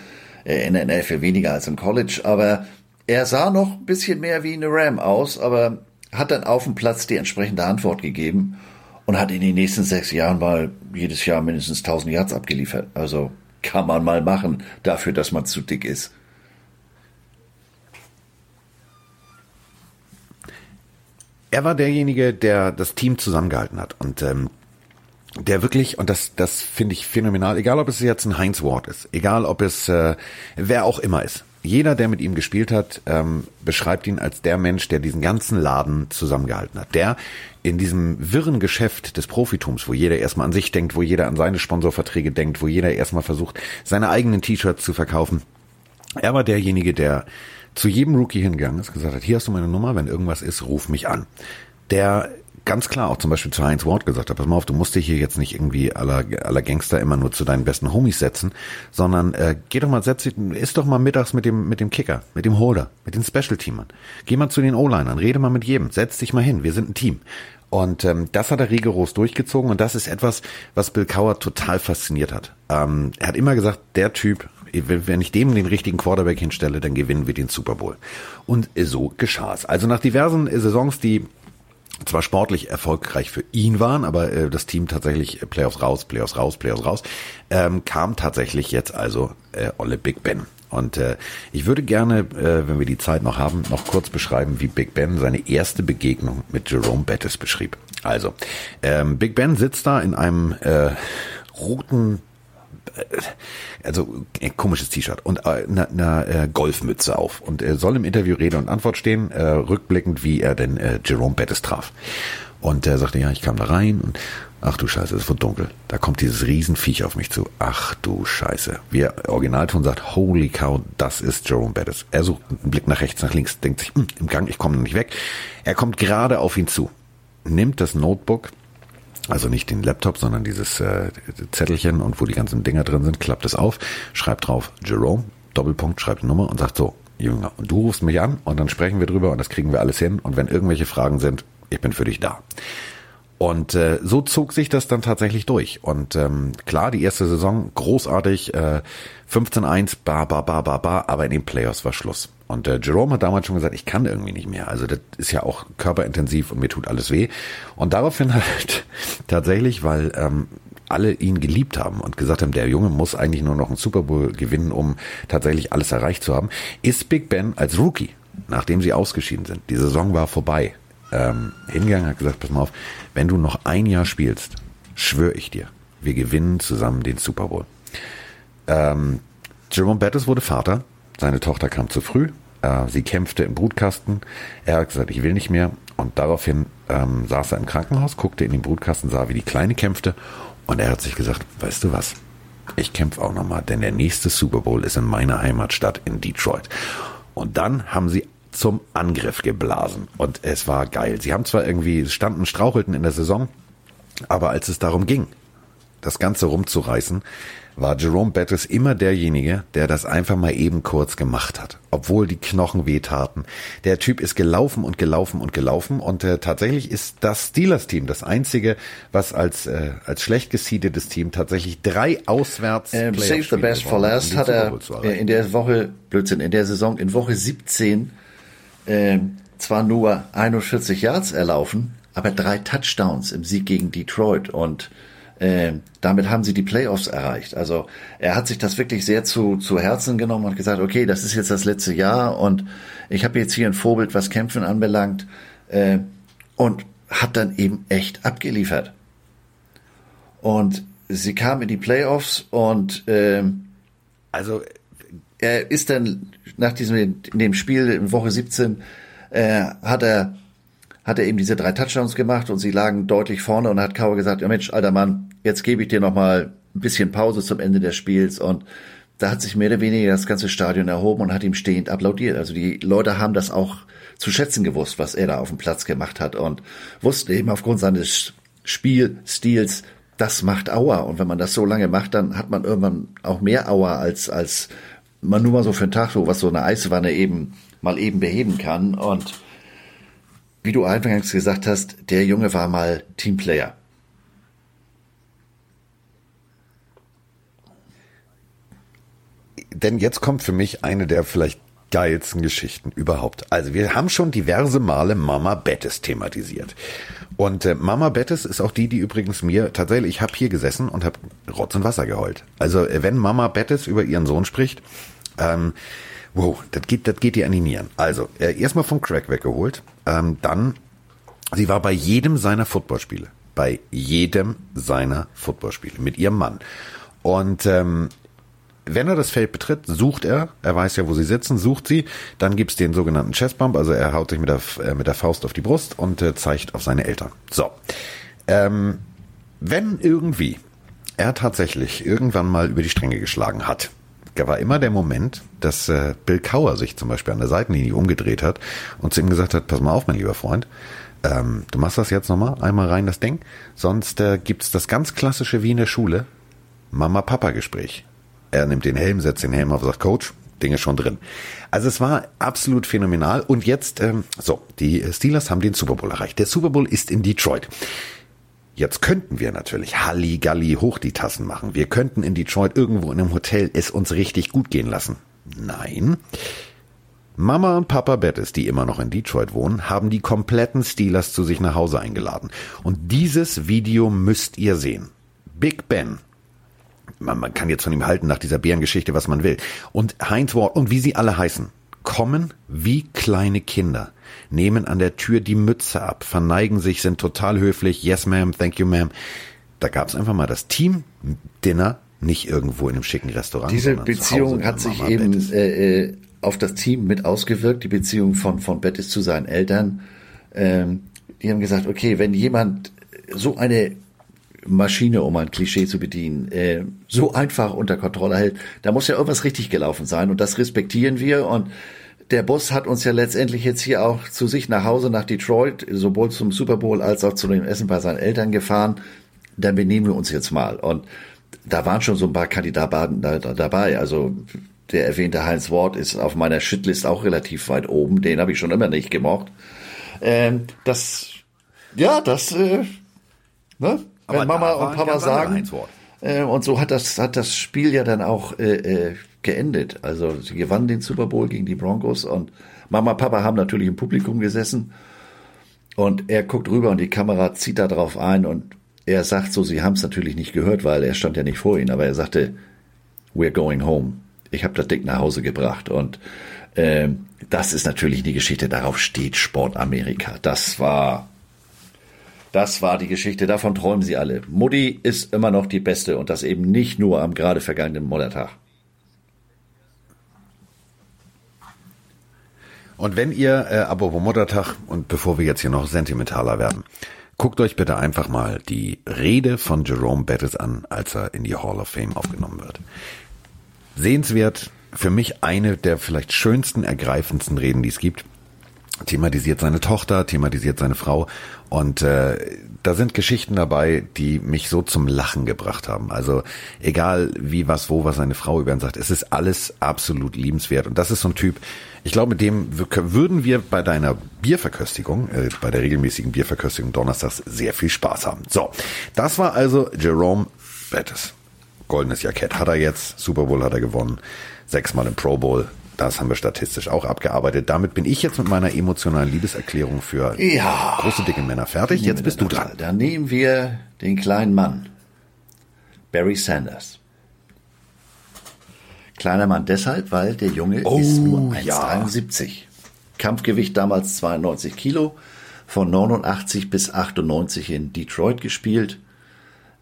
Äh, in der NFL weniger als im College, aber er sah noch ein bisschen mehr wie eine Ram aus, aber hat dann auf dem Platz die entsprechende Antwort gegeben und hat in den nächsten sechs Jahren mal jedes Jahr mindestens 1000 Yards abgeliefert. Also kann man mal machen, dafür, dass man zu dick ist. Er war derjenige, der das Team zusammengehalten hat und ähm, der wirklich, und das, das finde ich phänomenal, egal ob es jetzt ein Heinz Ward ist, egal ob es äh, wer auch immer ist, jeder, der mit ihm gespielt hat, ähm, beschreibt ihn als der Mensch, der diesen ganzen Laden zusammengehalten hat. Der in diesem wirren Geschäft des Profitums, wo jeder erstmal an sich denkt, wo jeder an seine Sponsorverträge denkt, wo jeder erstmal versucht, seine eigenen T-Shirts zu verkaufen. Er war derjenige, der zu jedem Rookie hingegangen ist, gesagt hat, hier hast du meine Nummer, wenn irgendwas ist, ruf mich an. Der ganz klar auch zum Beispiel zu Heinz Ward gesagt hat, pass mal auf, du musst dich hier jetzt nicht irgendwie aller, aller Gangster immer nur zu deinen besten Homies setzen, sondern äh, geh doch mal, setz dich, isst doch mal mittags mit dem, mit dem Kicker, mit dem Holder, mit den Special-Teamern. Geh mal zu den O-Linern, rede mal mit jedem, setz dich mal hin, wir sind ein Team. Und ähm, das hat er rigoros durchgezogen und das ist etwas, was Bill Cowher total fasziniert hat. Ähm, er hat immer gesagt, der Typ, wenn ich dem den richtigen Quarterback hinstelle, dann gewinnen wir den Super Bowl. Und so geschah es. Also nach diversen Saisons, die zwar sportlich erfolgreich für ihn waren, aber äh, das Team tatsächlich Playoffs raus, Playoffs raus, Playoffs raus, ähm, kam tatsächlich jetzt also äh, Olle Big Ben. Und äh, ich würde gerne, äh, wenn wir die Zeit noch haben, noch kurz beschreiben, wie Big Ben seine erste Begegnung mit Jerome Bettis beschrieb. Also, ähm, Big Ben sitzt da in einem äh, roten äh, also äh, komisches T-Shirt und äh, eine, eine äh, Golfmütze auf und er soll im Interview Rede und Antwort stehen, äh, rückblickend, wie er denn äh, Jerome Bettis traf. Und er sagte, ja, ich kam da rein und ach du Scheiße, es wird dunkel. Da kommt dieses Riesenviech auf mich zu. Ach du Scheiße. Wie er Originalton sagt, holy cow, das ist Jerome Bettis. Er sucht einen Blick nach rechts, nach links, denkt sich, hm, im Gang, ich komme nicht weg. Er kommt gerade auf ihn zu, nimmt das Notebook, also nicht den Laptop, sondern dieses äh, Zettelchen und wo die ganzen Dinger drin sind, klappt es auf, schreibt drauf Jerome, Doppelpunkt, schreibt Nummer und sagt so, Jünger, und du rufst mich an und dann sprechen wir drüber und das kriegen wir alles hin und wenn irgendwelche Fragen sind, ich bin für dich da. Und äh, so zog sich das dann tatsächlich durch. Und ähm, klar, die erste Saison großartig, äh, 15-1, ba, ba, ba, ba, ba, aber in den Playoffs war Schluss. Und äh, Jerome hat damals schon gesagt, ich kann irgendwie nicht mehr. Also das ist ja auch körperintensiv und mir tut alles weh. Und daraufhin halt tatsächlich, weil ähm, alle ihn geliebt haben und gesagt haben, der Junge muss eigentlich nur noch einen Super Bowl gewinnen, um tatsächlich alles erreicht zu haben, ist Big Ben als Rookie, nachdem sie ausgeschieden sind, die Saison war vorbei, ähm, hingegangen, hat gesagt, pass mal auf, wenn du noch ein Jahr spielst, schwöre ich dir, wir gewinnen zusammen den Super Bowl. Ähm, Jerome Bettis wurde Vater, seine Tochter kam zu früh, äh, sie kämpfte im Brutkasten, er hat gesagt, ich will nicht mehr und daraufhin ähm, saß er im Krankenhaus, guckte in den Brutkasten, sah, wie die Kleine kämpfte und er hat sich gesagt, weißt du was, ich kämpfe auch nochmal, denn der nächste Super Bowl ist in meiner Heimatstadt in Detroit. Und dann haben sie zum Angriff geblasen. Und es war geil. Sie haben zwar irgendwie, standen, strauchelten in der Saison, aber als es darum ging, das Ganze rumzureißen, war Jerome Bettis immer derjenige, der das einfach mal eben kurz gemacht hat, obwohl die Knochen wehtaten. Der Typ ist gelaufen und gelaufen und gelaufen und äh, tatsächlich ist das Steelers-Team das einzige, was als äh, als schlecht gesiedetes Team tatsächlich drei auswärts ähm, Save the best for last hat er in der Woche Blödsinn in der Saison in Woche 17 äh, zwar nur 41 Yards erlaufen, aber drei Touchdowns im Sieg gegen Detroit und äh, damit haben sie die Playoffs erreicht. Also er hat sich das wirklich sehr zu, zu Herzen genommen und gesagt, okay, das ist jetzt das letzte Jahr und ich habe jetzt hier ein Vorbild, was Kämpfen anbelangt äh, und hat dann eben echt abgeliefert. Und sie kam in die Playoffs und äh, also er ist dann nach diesem in dem Spiel in Woche 17 äh, hat er hat er eben diese drei Touchdowns gemacht und sie lagen deutlich vorne und hat Kauer gesagt, ja Mensch, alter Mann, jetzt gebe ich dir noch mal ein bisschen Pause zum Ende des Spiels und da hat sich mehr oder weniger das ganze Stadion erhoben und hat ihm stehend applaudiert. Also die Leute haben das auch zu schätzen gewusst, was er da auf dem Platz gemacht hat und wussten eben aufgrund seines Spielstils, das macht Aua. Und wenn man das so lange macht, dann hat man irgendwann auch mehr Aua als, als man nur mal so für einen Tag, so was so eine Eiswanne eben mal eben beheben kann. Und wie du eingangs gesagt hast, der Junge war mal Teamplayer. Denn jetzt kommt für mich eine der vielleicht geilsten Geschichten überhaupt. Also wir haben schon diverse Male Mama Bettis thematisiert. Und äh, Mama Bettis ist auch die, die übrigens mir tatsächlich, ich habe hier gesessen und habe Rotz und Wasser geheult. Also äh, wenn Mama Bettis über ihren Sohn spricht, ähm, wow, das geht, das geht dir an die Nieren. Also äh, erstmal vom Crack weggeholt, ähm, dann, sie war bei jedem seiner Footballspiele, bei jedem seiner Footballspiele mit ihrem Mann. Und ähm, wenn er das Feld betritt, sucht er, er weiß ja, wo sie sitzen, sucht sie, dann gibt's den sogenannten Chestbump, also er haut sich mit der, äh, mit der Faust auf die Brust und äh, zeigt auf seine Eltern. So. Ähm, wenn irgendwie er tatsächlich irgendwann mal über die Stränge geschlagen hat, war immer der Moment, dass äh, Bill Kauer sich zum Beispiel an der Seitenlinie umgedreht hat und zu ihm gesagt hat, pass mal auf, mein lieber Freund, ähm, du machst das jetzt nochmal, einmal rein das Ding, sonst äh, gibt's das ganz klassische wie in der Schule, Mama-Papa-Gespräch. Er nimmt den Helm, setzt den Helm auf sagt, Coach, Ding ist schon drin. Also es war absolut phänomenal. Und jetzt, ähm, so, die Steelers haben den Super Bowl erreicht. Der Super Bowl ist in Detroit. Jetzt könnten wir natürlich Halligalli hoch die Tassen machen. Wir könnten in Detroit irgendwo in einem Hotel es uns richtig gut gehen lassen. Nein. Mama und Papa Bettis, die immer noch in Detroit wohnen, haben die kompletten Steelers zu sich nach Hause eingeladen. Und dieses Video müsst ihr sehen. Big Ben man, man kann jetzt von ihm halten nach dieser Bärengeschichte, was man will. Und Heinz Ward und wie sie alle heißen, kommen wie kleine Kinder, nehmen an der Tür die Mütze ab, verneigen sich, sind total höflich, yes ma'am, thank you ma'am. Da gab's einfach mal das Team-Dinner, nicht irgendwo in einem schicken Restaurant. Diese Beziehung hat sich eben äh, äh, auf das Team mit ausgewirkt, die Beziehung von, von Bettis zu seinen Eltern. Ähm, die haben gesagt, okay, wenn jemand so eine Maschine, um ein Klischee zu bedienen, äh, so einfach unter Kontrolle hält, da muss ja irgendwas richtig gelaufen sein und das respektieren wir und der Bus hat uns ja letztendlich jetzt hier auch zu sich nach Hause nach Detroit, sowohl zum Super Bowl als auch zu dem Essen bei seinen Eltern gefahren. Dann benehmen wir uns jetzt mal. Und da waren schon so ein paar Kandidaten da, da, dabei. Also der erwähnte Heinz Ward ist auf meiner Shitlist auch relativ weit oben. Den habe ich schon immer nicht gemocht. Ähm, das, ja, das, äh, ne? wenn Mama und Papa sagen. Äh, und so hat das, hat das Spiel ja dann auch äh, äh, geendet. Also sie gewannen den Super Bowl gegen die Broncos und Mama Papa haben natürlich im Publikum gesessen. Und er guckt rüber und die Kamera zieht da drauf ein und er sagt so, sie haben es natürlich nicht gehört, weil er stand ja nicht vor ihnen, aber er sagte, we're going home. Ich habe das Ding nach Hause gebracht und äh, das ist natürlich die Geschichte, darauf steht Sport Amerika. Das war das war die Geschichte, davon träumen sie alle. Mutti ist immer noch die Beste und das eben nicht nur am gerade vergangenen Muttertag. Und wenn ihr, äh, apropos Muttertag, und bevor wir jetzt hier noch sentimentaler werden, guckt euch bitte einfach mal die Rede von Jerome Bettis an, als er in die Hall of Fame aufgenommen wird. Sehenswert, für mich eine der vielleicht schönsten, ergreifendsten Reden, die es gibt thematisiert seine Tochter, thematisiert seine Frau und äh, da sind Geschichten dabei, die mich so zum Lachen gebracht haben. Also egal wie, was, wo, was seine Frau über ihn sagt, es ist alles absolut liebenswert und das ist so ein Typ, ich glaube, mit dem würden wir bei deiner Bierverköstigung, äh, bei der regelmäßigen Bierverköstigung donnerstags sehr viel Spaß haben. So, das war also Jerome Bettis. Goldenes Jackett hat er jetzt, Super Bowl hat er gewonnen, sechsmal im Pro Bowl, das haben wir statistisch auch abgearbeitet. Damit bin ich jetzt mit meiner emotionalen Liebeserklärung für ja. große, dicke Männer fertig. Jetzt bist du dran. Dann nehmen wir den kleinen Mann. Barry Sanders. Kleiner Mann deshalb, weil der Junge oh, ist nur 1,73. Ja. Kampfgewicht damals 92 Kilo, von 89 bis 98 in Detroit gespielt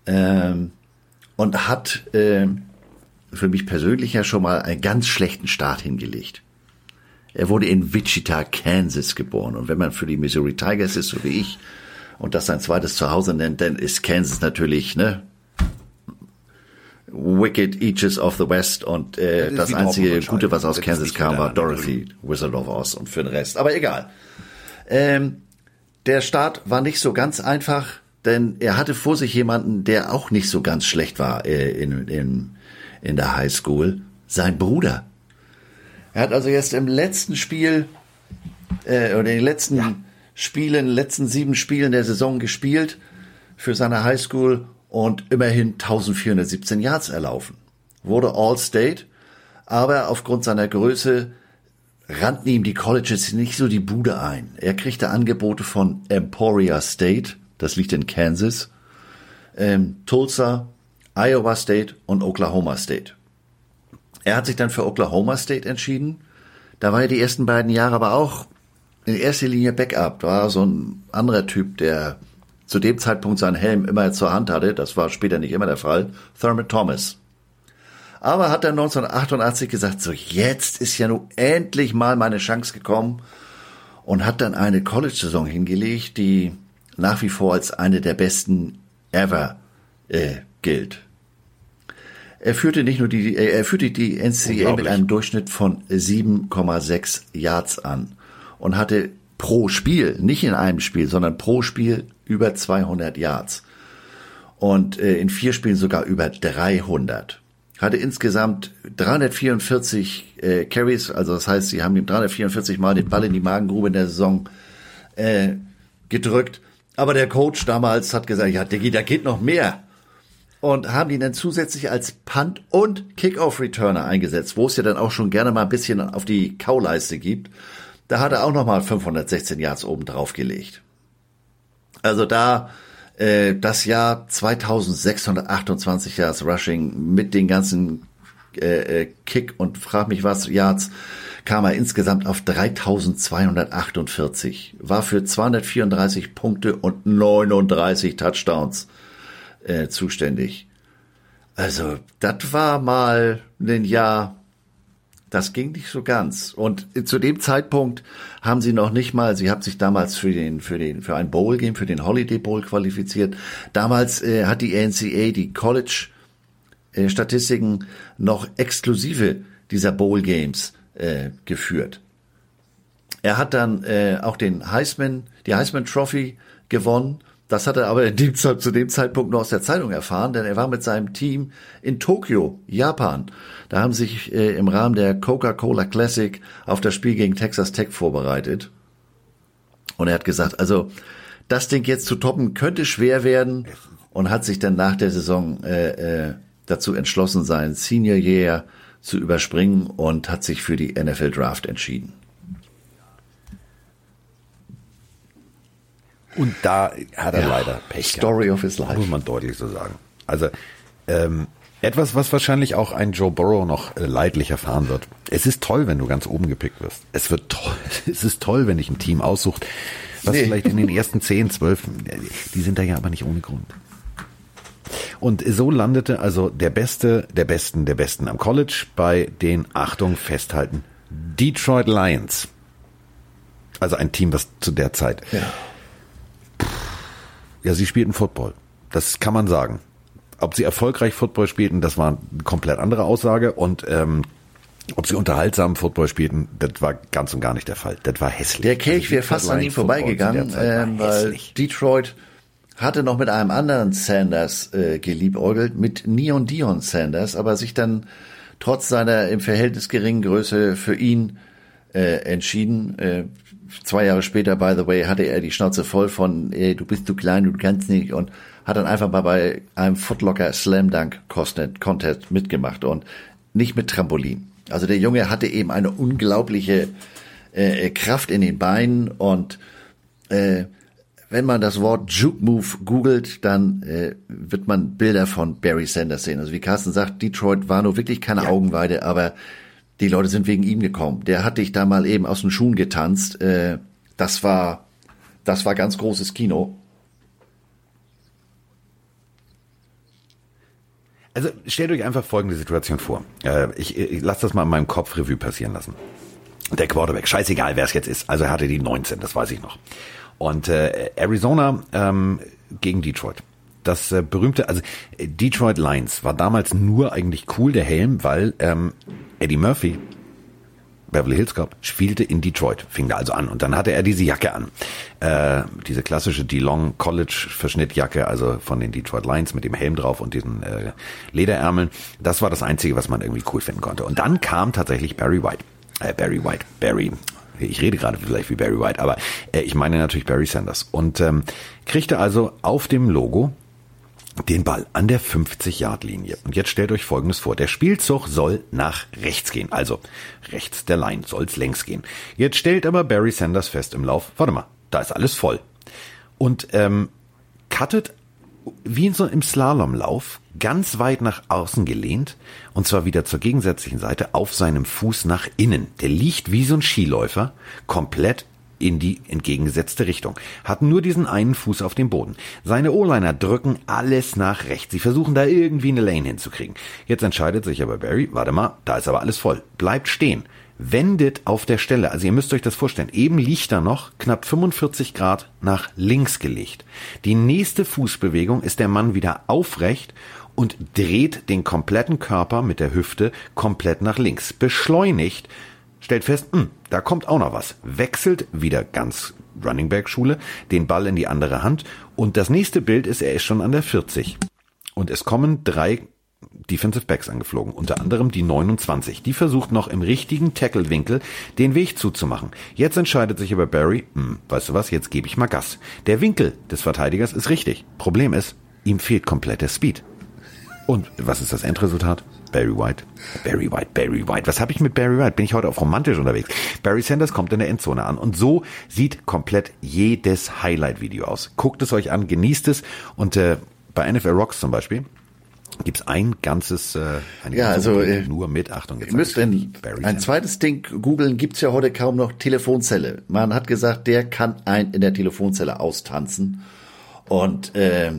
ähm, und hat ähm, für mich persönlich ja schon mal einen ganz schlechten Start hingelegt. Er wurde in Wichita, Kansas geboren. Und wenn man für die Missouri Tigers ist, so wie ich, und das sein zweites Zuhause nennt, dann ist Kansas natürlich, ne? Wicked Eaches of the West und äh, das, das einzige Gute, was aus Kansas kam, war Dorothy, Wizard of Oz und für den Rest. Aber egal. Ähm, der Start war nicht so ganz einfach, denn er hatte vor sich jemanden, der auch nicht so ganz schlecht war äh, in, in, in der High School sein Bruder. Er hat also jetzt im letzten Spiel äh, oder in den letzten ja. Spielen, letzten sieben Spielen der Saison gespielt für seine Highschool und immerhin 1417 Yards erlaufen. Wurde All-State, aber aufgrund seiner Größe rannten ihm die Colleges nicht so die Bude ein. Er kriegte Angebote von Emporia State, das liegt in Kansas, ähm, Tulsa, Iowa State und Oklahoma State. Er hat sich dann für Oklahoma State entschieden. Da war er die ersten beiden Jahre aber auch in erster Linie Backup. War so ein anderer Typ, der zu dem Zeitpunkt seinen Helm immer zur Hand hatte. Das war später nicht immer der Fall. Thurman Thomas. Aber hat er 1988 gesagt, so jetzt ist ja nun endlich mal meine Chance gekommen und hat dann eine College-Saison hingelegt, die nach wie vor als eine der besten ever äh, gilt. Er führte nicht nur die, äh, er führte die NCAA mit einem Durchschnitt von 7,6 Yards an und hatte pro Spiel, nicht in einem Spiel, sondern pro Spiel über 200 Yards. Und äh, in vier Spielen sogar über 300. Hatte insgesamt 344 äh, Carries, also das heißt, sie haben ihm 344 Mal den Ball in die Magengrube in der Saison äh, gedrückt. Aber der Coach damals hat gesagt, ja, Diggi, da geht noch mehr und haben ihn dann zusätzlich als Punt- und Kickoff-Returner eingesetzt, wo es ja dann auch schon gerne mal ein bisschen auf die Kauleiste gibt. Da hat er auch nochmal 516 Yards oben drauf gelegt. Also da äh, das Jahr 2628 Yards Rushing mit den ganzen äh, äh, Kick und frag mich was Yards kam er insgesamt auf 3248. War für 234 Punkte und 39 Touchdowns äh, zuständig. Also, das war mal ein Jahr, das ging nicht so ganz. Und zu dem Zeitpunkt haben sie noch nicht mal, sie hat sich damals für den, für den, für ein Bowl Game, für den Holiday Bowl qualifiziert. Damals äh, hat die NCA die College äh, Statistiken noch exklusive dieser Bowl Games äh, geführt. Er hat dann äh, auch den Heisman, die Heisman Trophy gewonnen das hat er aber dem, zu dem Zeitpunkt nur aus der Zeitung erfahren, denn er war mit seinem Team in Tokio, Japan. Da haben sich äh, im Rahmen der Coca-Cola Classic auf das Spiel gegen Texas Tech vorbereitet. Und er hat gesagt, also das Ding jetzt zu toppen könnte schwer werden und hat sich dann nach der Saison äh, äh, dazu entschlossen, sein Senior Year zu überspringen und hat sich für die NFL Draft entschieden. Und da hat er ja, leider Pech Story gehabt, of his life. Muss man deutlich so sagen. Also ähm, etwas, was wahrscheinlich auch ein Joe Burrow noch äh, leidlich erfahren wird. Es ist toll, wenn du ganz oben gepickt wirst. Es wird toll. Es ist toll, wenn dich ein Team aussucht, was nee. vielleicht in den ersten 10, 12, die sind da ja aber nicht ohne Grund. Und so landete also der Beste, der Besten, der Besten am College bei den, Achtung, festhalten, Detroit Lions. Also ein Team, was zu der Zeit ja. Ja, sie spielten Football. Das kann man sagen. Ob sie erfolgreich Football spielten, das war eine komplett andere Aussage. Und ähm, ob sie unterhaltsam Football spielten, das war ganz und gar nicht der Fall. Das war hässlich. Der Kelch also wäre fast an ihm vorbeigegangen, ähm, weil Detroit hatte noch mit einem anderen Sanders äh, geliebäugelt, mit Neon Dion Sanders, aber sich dann trotz seiner im Verhältnis geringen Größe für ihn äh, entschieden. Äh, zwei Jahre später, by the way, hatte er die Schnauze voll von, ey, du bist zu klein, du kannst nicht und hat dann einfach mal bei einem Footlocker Slam Dunk Contest mitgemacht und nicht mit Trampolin. Also der Junge hatte eben eine unglaubliche äh, Kraft in den Beinen und äh, wenn man das Wort Juke Move googelt, dann äh, wird man Bilder von Barry Sanders sehen. Also wie Carsten sagt, Detroit war nur wirklich keine ja. Augenweide, aber die Leute sind wegen ihm gekommen. Der hat dich da mal eben aus den Schuhen getanzt. Äh, das war, das war ganz großes Kino. Also stellt euch einfach folgende Situation vor. Äh, ich, ich lasse das mal in meinem Kopf Revue passieren lassen. Der Quarterback, scheißegal wer es jetzt ist. Also er hatte die 19, das weiß ich noch. Und äh, Arizona ähm, gegen Detroit das äh, berühmte, also äh, Detroit Lions war damals nur eigentlich cool, der Helm, weil ähm, Eddie Murphy, Beverly Hills Cop, spielte in Detroit, fing da also an. Und dann hatte er diese Jacke an. Äh, diese klassische DeLong College Verschnittjacke, also von den Detroit Lions mit dem Helm drauf und diesen äh, Lederärmeln. Das war das Einzige, was man irgendwie cool finden konnte. Und dann kam tatsächlich Barry White. äh, Barry White, Barry, ich rede gerade vielleicht wie Barry White, aber äh, ich meine natürlich Barry Sanders. Und ähm, kriegte also auf dem Logo den Ball an der 50-Yard-Linie. Und jetzt stellt euch Folgendes vor. Der Spielzug soll nach rechts gehen. Also rechts der Line soll's längs gehen. Jetzt stellt aber Barry Sanders fest im Lauf, warte mal, da ist alles voll. Und ähm, cuttet wie in so im Slalomlauf ganz weit nach außen gelehnt und zwar wieder zur gegensätzlichen Seite auf seinem Fuß nach innen. Der liegt wie so ein Skiläufer komplett in die entgegengesetzte Richtung. Hat nur diesen einen Fuß auf dem Boden. Seine O-Liner drücken alles nach rechts. Sie versuchen da irgendwie eine Lane hinzukriegen. Jetzt entscheidet sich aber Barry, warte mal, da ist aber alles voll. Bleibt stehen wendet auf der Stelle. Also ihr müsst euch das vorstellen. Eben liegt er noch knapp 45 Grad nach links gelegt. Die nächste Fußbewegung ist der Mann wieder aufrecht und dreht den kompletten Körper mit der Hüfte komplett nach links. Beschleunigt, stellt fest, mh, hm, da kommt auch noch was. Wechselt wieder ganz Running Back Schule, den Ball in die andere Hand und das nächste Bild ist, er ist schon an der 40. Und es kommen drei Defensive Backs angeflogen, unter anderem die 29. Die versucht noch im richtigen Tackle-Winkel den Weg zuzumachen. Jetzt entscheidet sich aber Barry, hm, weißt du was, jetzt gebe ich mal Gas. Der Winkel des Verteidigers ist richtig. Problem ist, ihm fehlt komplett der Speed. Und was ist das Endresultat? Barry White. Barry White, Barry White. Was habe ich mit Barry White? Bin ich heute auf romantisch unterwegs? Barry Sanders kommt in der Endzone an. Und so sieht komplett jedes Highlight-Video aus. Guckt es euch an, genießt es. Und äh, bei NFL Rocks zum Beispiel, Gibt's ein ganzes, äh, eine ja, also äh, nur mit Achtung. Jetzt müsst ein, ein zweites Ding googeln. Gibt's ja heute kaum noch Telefonzelle. Man hat gesagt, der kann ein in der Telefonzelle austanzen und äh,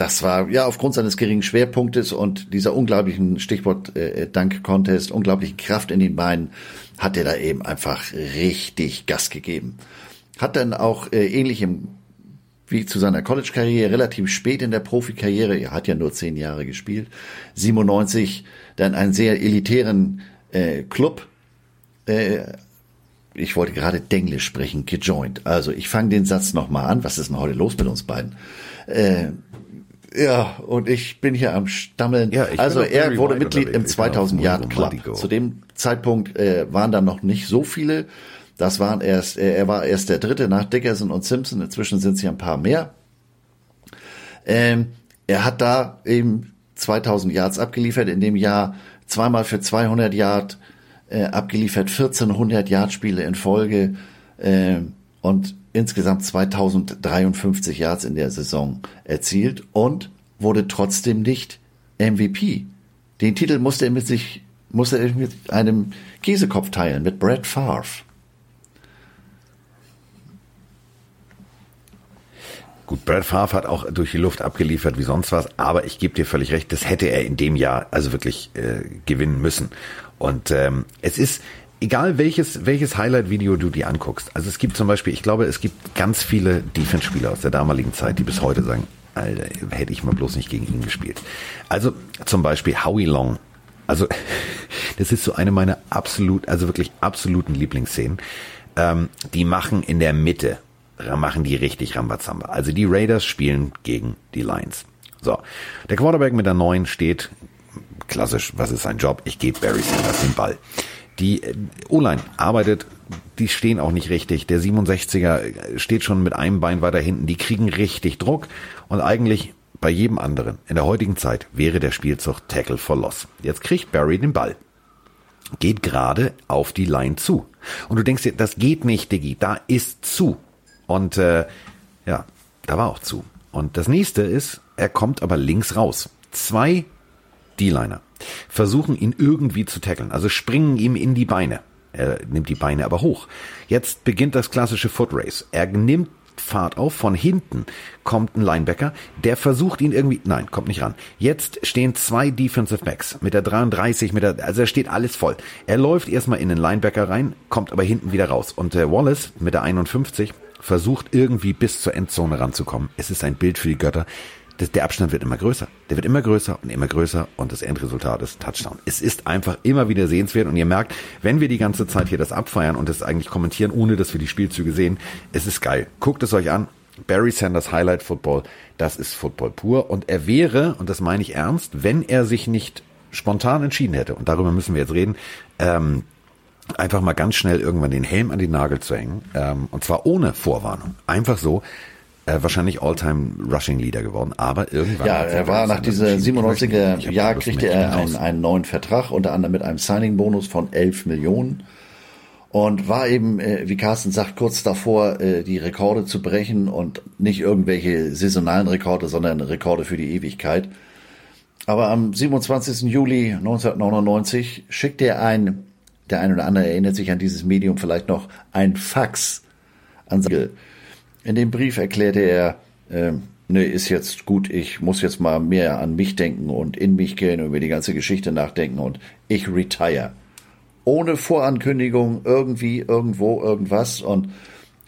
das war ja aufgrund seines geringen Schwerpunktes und dieser unglaublichen Stichwort äh, Dank Contest, unglaublichen Kraft in den Beinen, hat er da eben einfach richtig Gas gegeben. Hat dann auch äh, ähnlich im wie zu seiner College-Karriere relativ spät in der Profikarriere, er hat ja nur zehn Jahre gespielt, 97 dann einen sehr elitären äh, Club, äh, ich wollte gerade Denglisch sprechen, gejoint. Also ich fange den Satz nochmal an, was ist denn heute los mit uns beiden? Äh, ja, und ich bin hier am Stammeln. Ja, also er wurde Mitglied im 2000 Yard Club. Zu dem Zeitpunkt äh, waren da noch nicht so viele das waren erst, er war erst der dritte nach Dickerson und Simpson. Inzwischen sind es ja ein paar mehr. Ähm, er hat da eben 2000 Yards abgeliefert in dem Jahr, zweimal für 200 Yard äh, abgeliefert, 1400 Yard Spiele in Folge äh, und insgesamt 2053 Yards in der Saison erzielt und wurde trotzdem nicht MVP. Den Titel musste er mit sich, musste er mit einem Käsekopf teilen, mit Brad Favre. Gut, Brad Favre hat auch durch die Luft abgeliefert wie sonst was, aber ich gebe dir völlig recht, das hätte er in dem Jahr also wirklich äh, gewinnen müssen. Und ähm, es ist egal welches welches Highlight-Video du dir anguckst. Also es gibt zum Beispiel, ich glaube, es gibt ganz viele Defense-Spieler aus der damaligen Zeit, die bis heute sagen, Alter, hätte ich mal bloß nicht gegen ihn gespielt. Also zum Beispiel Howie Long. Also das ist so eine meiner absolut, also wirklich absoluten Lieblingsszenen. Ähm, die machen in der Mitte machen die richtig Rambazamba. Also die Raiders spielen gegen die Lions. So, der Quarterback mit der 9 steht, klassisch, was ist sein Job? Ich gebe Barry Sanders den Ball. Die äh, O-Line arbeitet, die stehen auch nicht richtig. Der 67er steht schon mit einem Bein weiter hinten. Die kriegen richtig Druck und eigentlich bei jedem anderen in der heutigen Zeit wäre der Spielzug Tackle for Loss. Jetzt kriegt Barry den Ball. Geht gerade auf die Line zu. Und du denkst dir, das geht nicht, Diggi, da ist zu. Und äh, ja, da war auch zu. Und das nächste ist, er kommt aber links raus. Zwei D-Liner versuchen ihn irgendwie zu tackeln, also springen ihm in die Beine. Er nimmt die Beine aber hoch. Jetzt beginnt das klassische Foot Race. Er nimmt Fahrt auf, von hinten kommt ein Linebacker, der versucht ihn irgendwie, nein, kommt nicht ran. Jetzt stehen zwei Defensive Backs mit der 33, mit der, also da steht alles voll. Er läuft erstmal in den Linebacker rein, kommt aber hinten wieder raus. Und der Wallace mit der 51 versucht irgendwie bis zur Endzone ranzukommen. Es ist ein Bild für die Götter. Der Abstand wird immer größer. Der wird immer größer und immer größer und das Endresultat ist Touchdown. Es ist einfach immer wieder sehenswert und ihr merkt, wenn wir die ganze Zeit hier das abfeiern und das eigentlich kommentieren, ohne dass wir die Spielzüge sehen, es ist geil. Guckt es euch an. Barry Sanders Highlight Football, das ist Football pur und er wäre, und das meine ich ernst, wenn er sich nicht spontan entschieden hätte, und darüber müssen wir jetzt reden, ähm, einfach mal ganz schnell irgendwann den Helm an die Nagel zu hängen. Ähm, und zwar ohne Vorwarnung. Einfach so. Äh, wahrscheinlich All-Time Rushing Leader geworden, aber irgendwann. Ja, er war nach dieser 97er Jahr kriegte er einen, einen neuen Vertrag, unter anderem mit einem Signing-Bonus von 11 Millionen und war eben, äh, wie Carsten sagt, kurz davor, äh, die Rekorde zu brechen und nicht irgendwelche saisonalen Rekorde, sondern Rekorde für die Ewigkeit. Aber am 27. Juli 1999 schickte er ein, der ein oder andere erinnert sich an dieses Medium vielleicht noch, ein Fax an Siegel. In dem Brief erklärte er, äh, ne, ist jetzt gut, ich muss jetzt mal mehr an mich denken und in mich gehen und über die ganze Geschichte nachdenken und ich retire. Ohne Vorankündigung, irgendwie, irgendwo, irgendwas und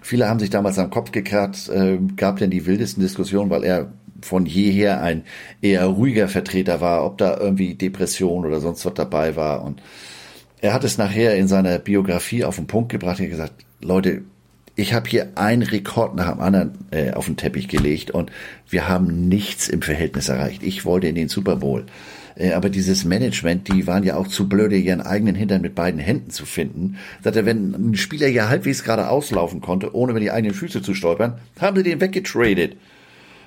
viele haben sich damals am Kopf gekratzt, äh, gab denn die wildesten Diskussionen, weil er von jeher ein eher ruhiger Vertreter war, ob da irgendwie Depression oder sonst was dabei war und er hat es nachher in seiner Biografie auf den Punkt gebracht. Er hat gesagt, Leute, ich habe hier einen Rekord nach dem anderen äh, auf den Teppich gelegt und wir haben nichts im Verhältnis erreicht. Ich wollte in den Super Bowl. Äh, aber dieses Management, die waren ja auch zu blöde, ihren eigenen Hintern mit beiden Händen zu finden. Sagt er, wenn ein Spieler ja halbwegs gerade auslaufen konnte, ohne über die eigenen Füße zu stolpern, haben sie den weggetradet.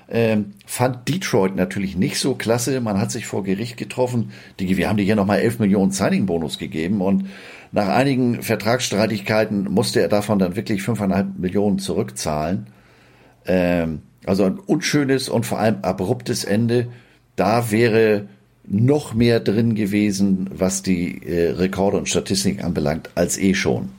Ähm, fand Detroit natürlich nicht so klasse. Man hat sich vor Gericht getroffen. Die, wir haben dir hier nochmal 11 Millionen Signing-Bonus gegeben und nach einigen Vertragsstreitigkeiten musste er davon dann wirklich 5,5 Millionen zurückzahlen. Ähm, also ein unschönes und vor allem abruptes Ende. Da wäre noch mehr drin gewesen, was die äh, Rekorde und Statistiken anbelangt, als eh schon.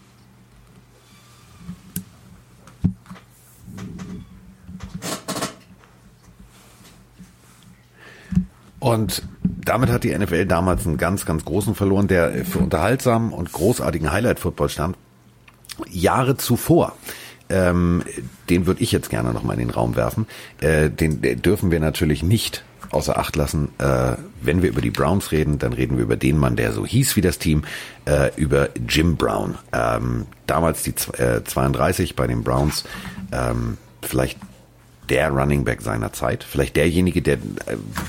Und damit hat die NFL damals einen ganz, ganz großen verloren, der für unterhaltsamen und großartigen Highlight-Football stand. Jahre zuvor ähm, den würde ich jetzt gerne nochmal in den Raum werfen. Äh, den dürfen wir natürlich nicht außer Acht lassen. Äh, wenn wir über die Browns reden, dann reden wir über den Mann, der so hieß wie das Team, äh, über Jim Brown. Ähm, damals die äh, 32 bei den Browns. Ähm, vielleicht der Running Back seiner Zeit. Vielleicht derjenige, der äh,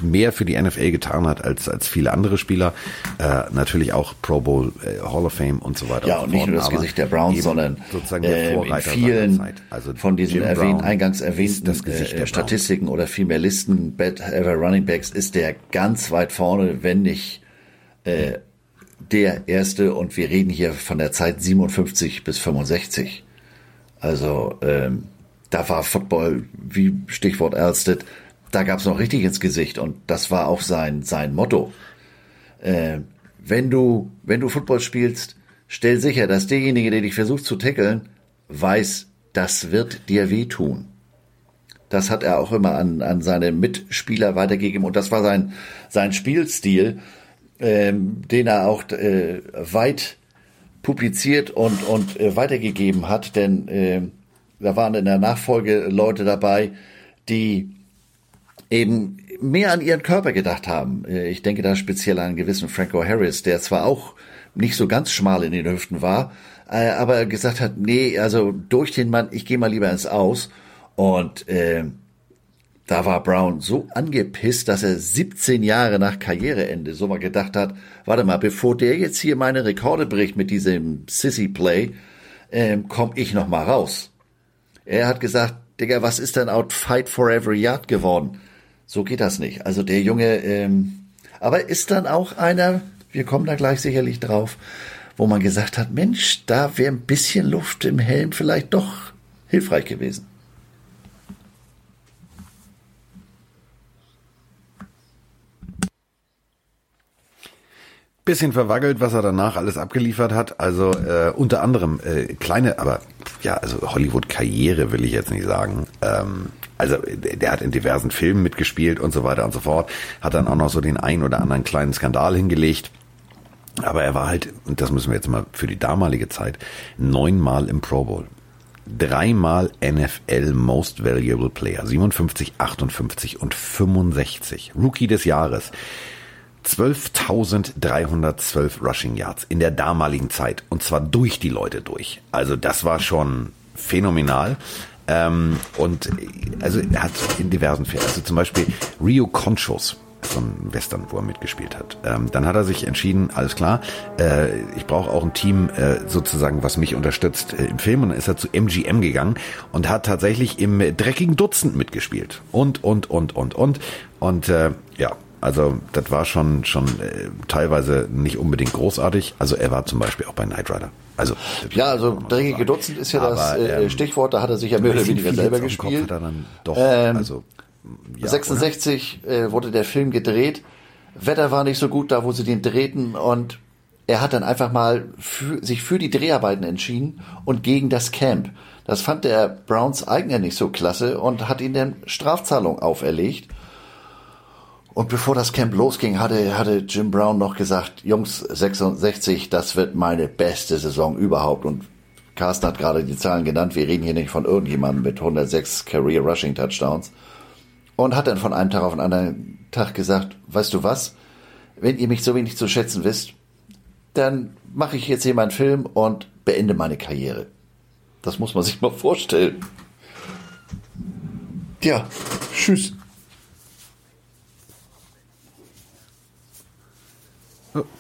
mehr für die NFL getan hat als, als viele andere Spieler. Äh, natürlich auch Pro Bowl, äh, Hall of Fame und so weiter. Ja, und, nicht nur das Gesicht der Browns, sondern sozusagen der äh, in vielen also von diesen erwähnt, eingangs erwähnten das Gesicht äh, Statistiken oder vielmehr Listen, Bad Ever Running Backs ist der ganz weit vorne, wenn nicht äh, der erste. Und wir reden hier von der Zeit 57 bis 65. Also ähm, da war Football, wie Stichwort Alsted, da gab's noch richtig ins Gesicht und das war auch sein, sein Motto. Äh, wenn du, wenn du Football spielst, stell sicher, dass derjenige, der dich versucht zu tackeln, weiß, das wird dir wehtun. Das hat er auch immer an, an seine Mitspieler weitergegeben und das war sein, sein Spielstil, ähm, den er auch äh, weit publiziert und, und äh, weitergegeben hat, denn äh, da waren in der Nachfolge Leute dabei, die eben mehr an ihren Körper gedacht haben. Ich denke da speziell an einen gewissen Franco Harris, der zwar auch nicht so ganz schmal in den Hüften war, äh, aber gesagt hat, nee, also durch den Mann, ich gehe mal lieber ins Aus. Und äh, da war Brown so angepisst, dass er 17 Jahre nach Karriereende so mal gedacht hat, warte mal, bevor der jetzt hier meine Rekorde bricht mit diesem Sissy-Play, äh, komm ich noch mal raus. Er hat gesagt, Digga, was ist denn out Fight for Every Yard geworden? So geht das nicht. Also der Junge, ähm, aber ist dann auch einer, wir kommen da gleich sicherlich drauf, wo man gesagt hat, Mensch, da wäre ein bisschen Luft im Helm vielleicht doch hilfreich gewesen. bisschen verwackelt, was er danach alles abgeliefert hat. Also äh, unter anderem äh, kleine, aber ja, also Hollywood-Karriere will ich jetzt nicht sagen. Ähm, also der hat in diversen Filmen mitgespielt und so weiter und so fort. Hat dann auch noch so den ein oder anderen kleinen Skandal hingelegt. Aber er war halt, und das müssen wir jetzt mal für die damalige Zeit, neunmal im Pro Bowl. Dreimal NFL Most Valuable Player. 57, 58 und 65. Rookie des Jahres. 12.312 Rushing Yards in der damaligen Zeit und zwar durch die Leute durch. Also das war schon phänomenal. Ähm, und also er hat in diversen Fällen, also zum Beispiel Rio Conchos, so ein Western, wo er mitgespielt hat. Ähm, dann hat er sich entschieden, alles klar, äh, ich brauche auch ein Team äh, sozusagen, was mich unterstützt äh, im Film. Und dann ist er zu MGM gegangen und hat tatsächlich im dreckigen Dutzend mitgespielt. Und, und, und, und, und. Und äh, ja, also das war schon schon äh, teilweise nicht unbedingt großartig. Also er war zum Beispiel auch bei Knight Rider. Also ja, also dreckige Dutzend ist ja aber, das äh, ähm, Stichwort. Da hat er sich ja mehr oder weniger selber gespielt. Doch, ähm, also ja, 66 äh, wurde der Film gedreht. Wetter war nicht so gut da, wo sie den drehten und er hat dann einfach mal für, sich für die Dreharbeiten entschieden und gegen das Camp. Das fand der Browns Eigner nicht so klasse und hat ihn dann Strafzahlung auferlegt. Und bevor das Camp losging, hatte, hatte Jim Brown noch gesagt, Jungs, 66, das wird meine beste Saison überhaupt. Und Carsten hat gerade die Zahlen genannt. Wir reden hier nicht von irgendjemandem mit 106 Career Rushing Touchdowns. Und hat dann von einem Tag auf den anderen Tag gesagt, weißt du was? Wenn ihr mich so wenig zu schätzen wisst, dann mache ich jetzt hier meinen Film und beende meine Karriere. Das muss man sich mal vorstellen. Ja, tschüss.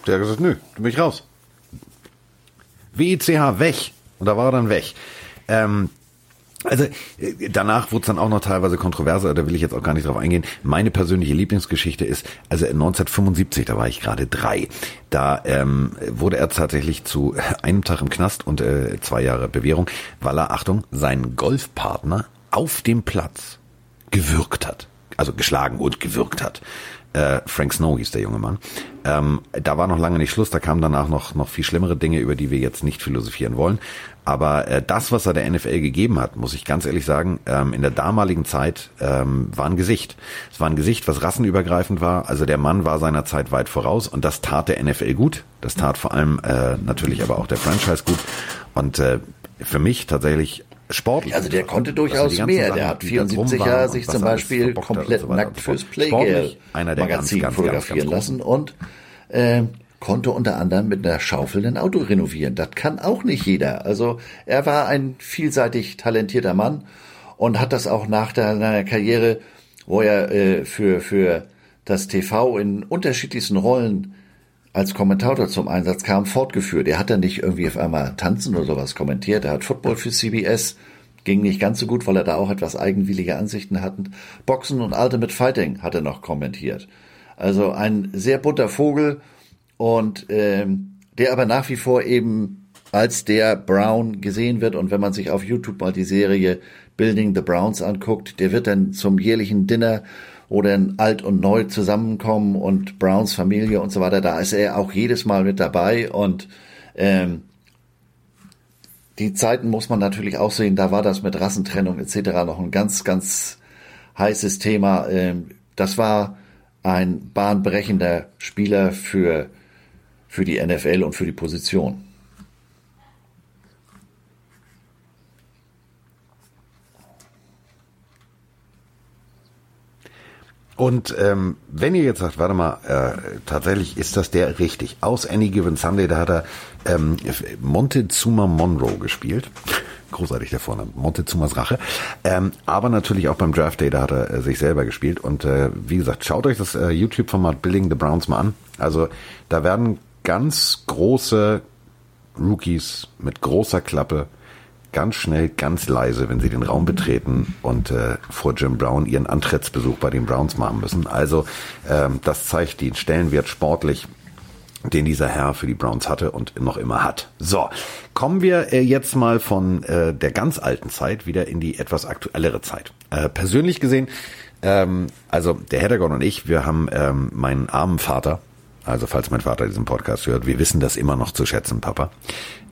Der hat gesagt, nö, du bin ich raus. WICH weg. Und da war er dann weg. Ähm, also äh, danach wurde es dann auch noch teilweise kontroverser, da will ich jetzt auch gar nicht drauf eingehen. Meine persönliche Lieblingsgeschichte ist, also 1975, da war ich gerade drei, da ähm, wurde er tatsächlich zu einem Tag im Knast und äh, zwei Jahre Bewährung, weil er, Achtung, seinen Golfpartner auf dem Platz gewürgt hat. Also geschlagen und gewürgt hat. Äh, Frank Snow hieß der junge Mann. Ähm, da war noch lange nicht Schluss, da kamen danach noch, noch viel schlimmere Dinge, über die wir jetzt nicht philosophieren wollen. Aber äh, das, was er der NFL gegeben hat, muss ich ganz ehrlich sagen, ähm, in der damaligen Zeit ähm, war ein Gesicht. Es war ein Gesicht, was rassenübergreifend war. Also der Mann war seiner Zeit weit voraus und das tat der NFL gut. Das tat vor allem äh, natürlich aber auch der Franchise gut. Und äh, für mich tatsächlich sportlich. Also der konnte durchaus also mehr. der hat 74 Jahre sich zum Beispiel komplett so nackt fürs Playgirl-Magazin fotografieren ganz, ganz lassen und äh, konnte unter anderem mit einer Schaufel ein Auto renovieren. Das kann auch nicht jeder. Also er war ein vielseitig talentierter Mann und hat das auch nach seiner Karriere, wo er äh, für, für das TV in unterschiedlichsten Rollen als Kommentator zum Einsatz kam, fortgeführt. Er hat dann nicht irgendwie auf einmal Tanzen oder sowas kommentiert. Er hat Football für CBS, ging nicht ganz so gut, weil er da auch etwas eigenwillige Ansichten hatte. Boxen und Ultimate Fighting hat er noch kommentiert. Also ein sehr bunter Vogel und ähm, der aber nach wie vor eben als der Brown gesehen wird. Und wenn man sich auf YouTube mal die Serie Building the Browns anguckt, der wird dann zum jährlichen Dinner wo dann alt und neu zusammenkommen und Browns Familie und so weiter, da ist er auch jedes Mal mit dabei und ähm, die Zeiten muss man natürlich auch sehen, da war das mit Rassentrennung etc. noch ein ganz, ganz heißes Thema. Ähm, das war ein bahnbrechender Spieler für, für die NFL und für die Position. Und ähm, wenn ihr jetzt sagt, warte mal, äh, tatsächlich ist das der richtig. Aus Any Given Sunday, da hat er ähm, Montezuma Monroe gespielt. Großartig der Vorname, Montezumas Rache. Ähm, aber natürlich auch beim Draft Day, da hat er äh, sich selber gespielt. Und äh, wie gesagt, schaut euch das äh, YouTube-Format Building the Browns mal an. Also da werden ganz große Rookies mit großer Klappe ganz schnell, ganz leise, wenn sie den Raum betreten und äh, vor Jim Brown ihren Antrittsbesuch bei den Browns machen müssen. Also ähm, das zeigt den Stellenwert sportlich, den dieser Herr für die Browns hatte und noch immer hat. So, kommen wir äh, jetzt mal von äh, der ganz alten Zeit wieder in die etwas aktuellere Zeit. Äh, persönlich gesehen, ähm, also der Heddergon und ich, wir haben ähm, meinen armen Vater, also falls mein Vater diesen Podcast hört, wir wissen das immer noch zu schätzen, Papa,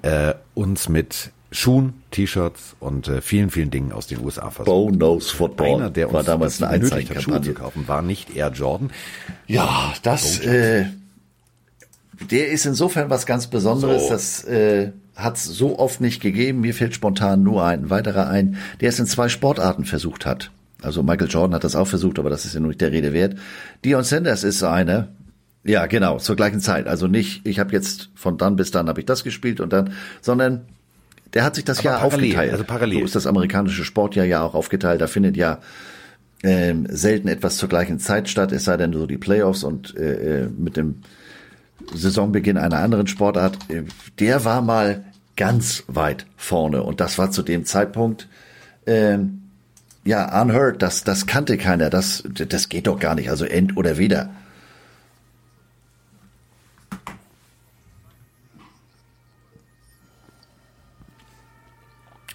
äh, uns mit Schuhen, T-Shirts und äh, vielen, vielen Dingen aus den USA versucht. Bo Knows Football Einer, der war damals eine Einzeitkampagne zu kaufen, war nicht Air Jordan. Ja, das, äh, der ist insofern was ganz Besonderes. So. Das äh, hat es so oft nicht gegeben. Mir fällt spontan nur ein weiterer ein, der es in zwei Sportarten versucht hat. Also Michael Jordan hat das auch versucht, aber das ist ja nur nicht der Rede wert. Dion Sanders ist eine, ja, genau, zur gleichen Zeit. Also nicht, ich habe jetzt von dann bis dann habe ich das gespielt und dann, sondern der hat sich das Aber Jahr parallel, aufgeteilt. Also parallel. So ist das amerikanische Sportjahr ja auch aufgeteilt. Da findet ja ähm, selten etwas zur gleichen Zeit statt, es sei denn so die Playoffs und äh, äh mit dem Saisonbeginn einer anderen Sportart. Äh, der war mal ganz weit vorne und das war zu dem Zeitpunkt ähm, ja unheard. Das das kannte keiner. Das das geht doch gar nicht. Also end oder weder.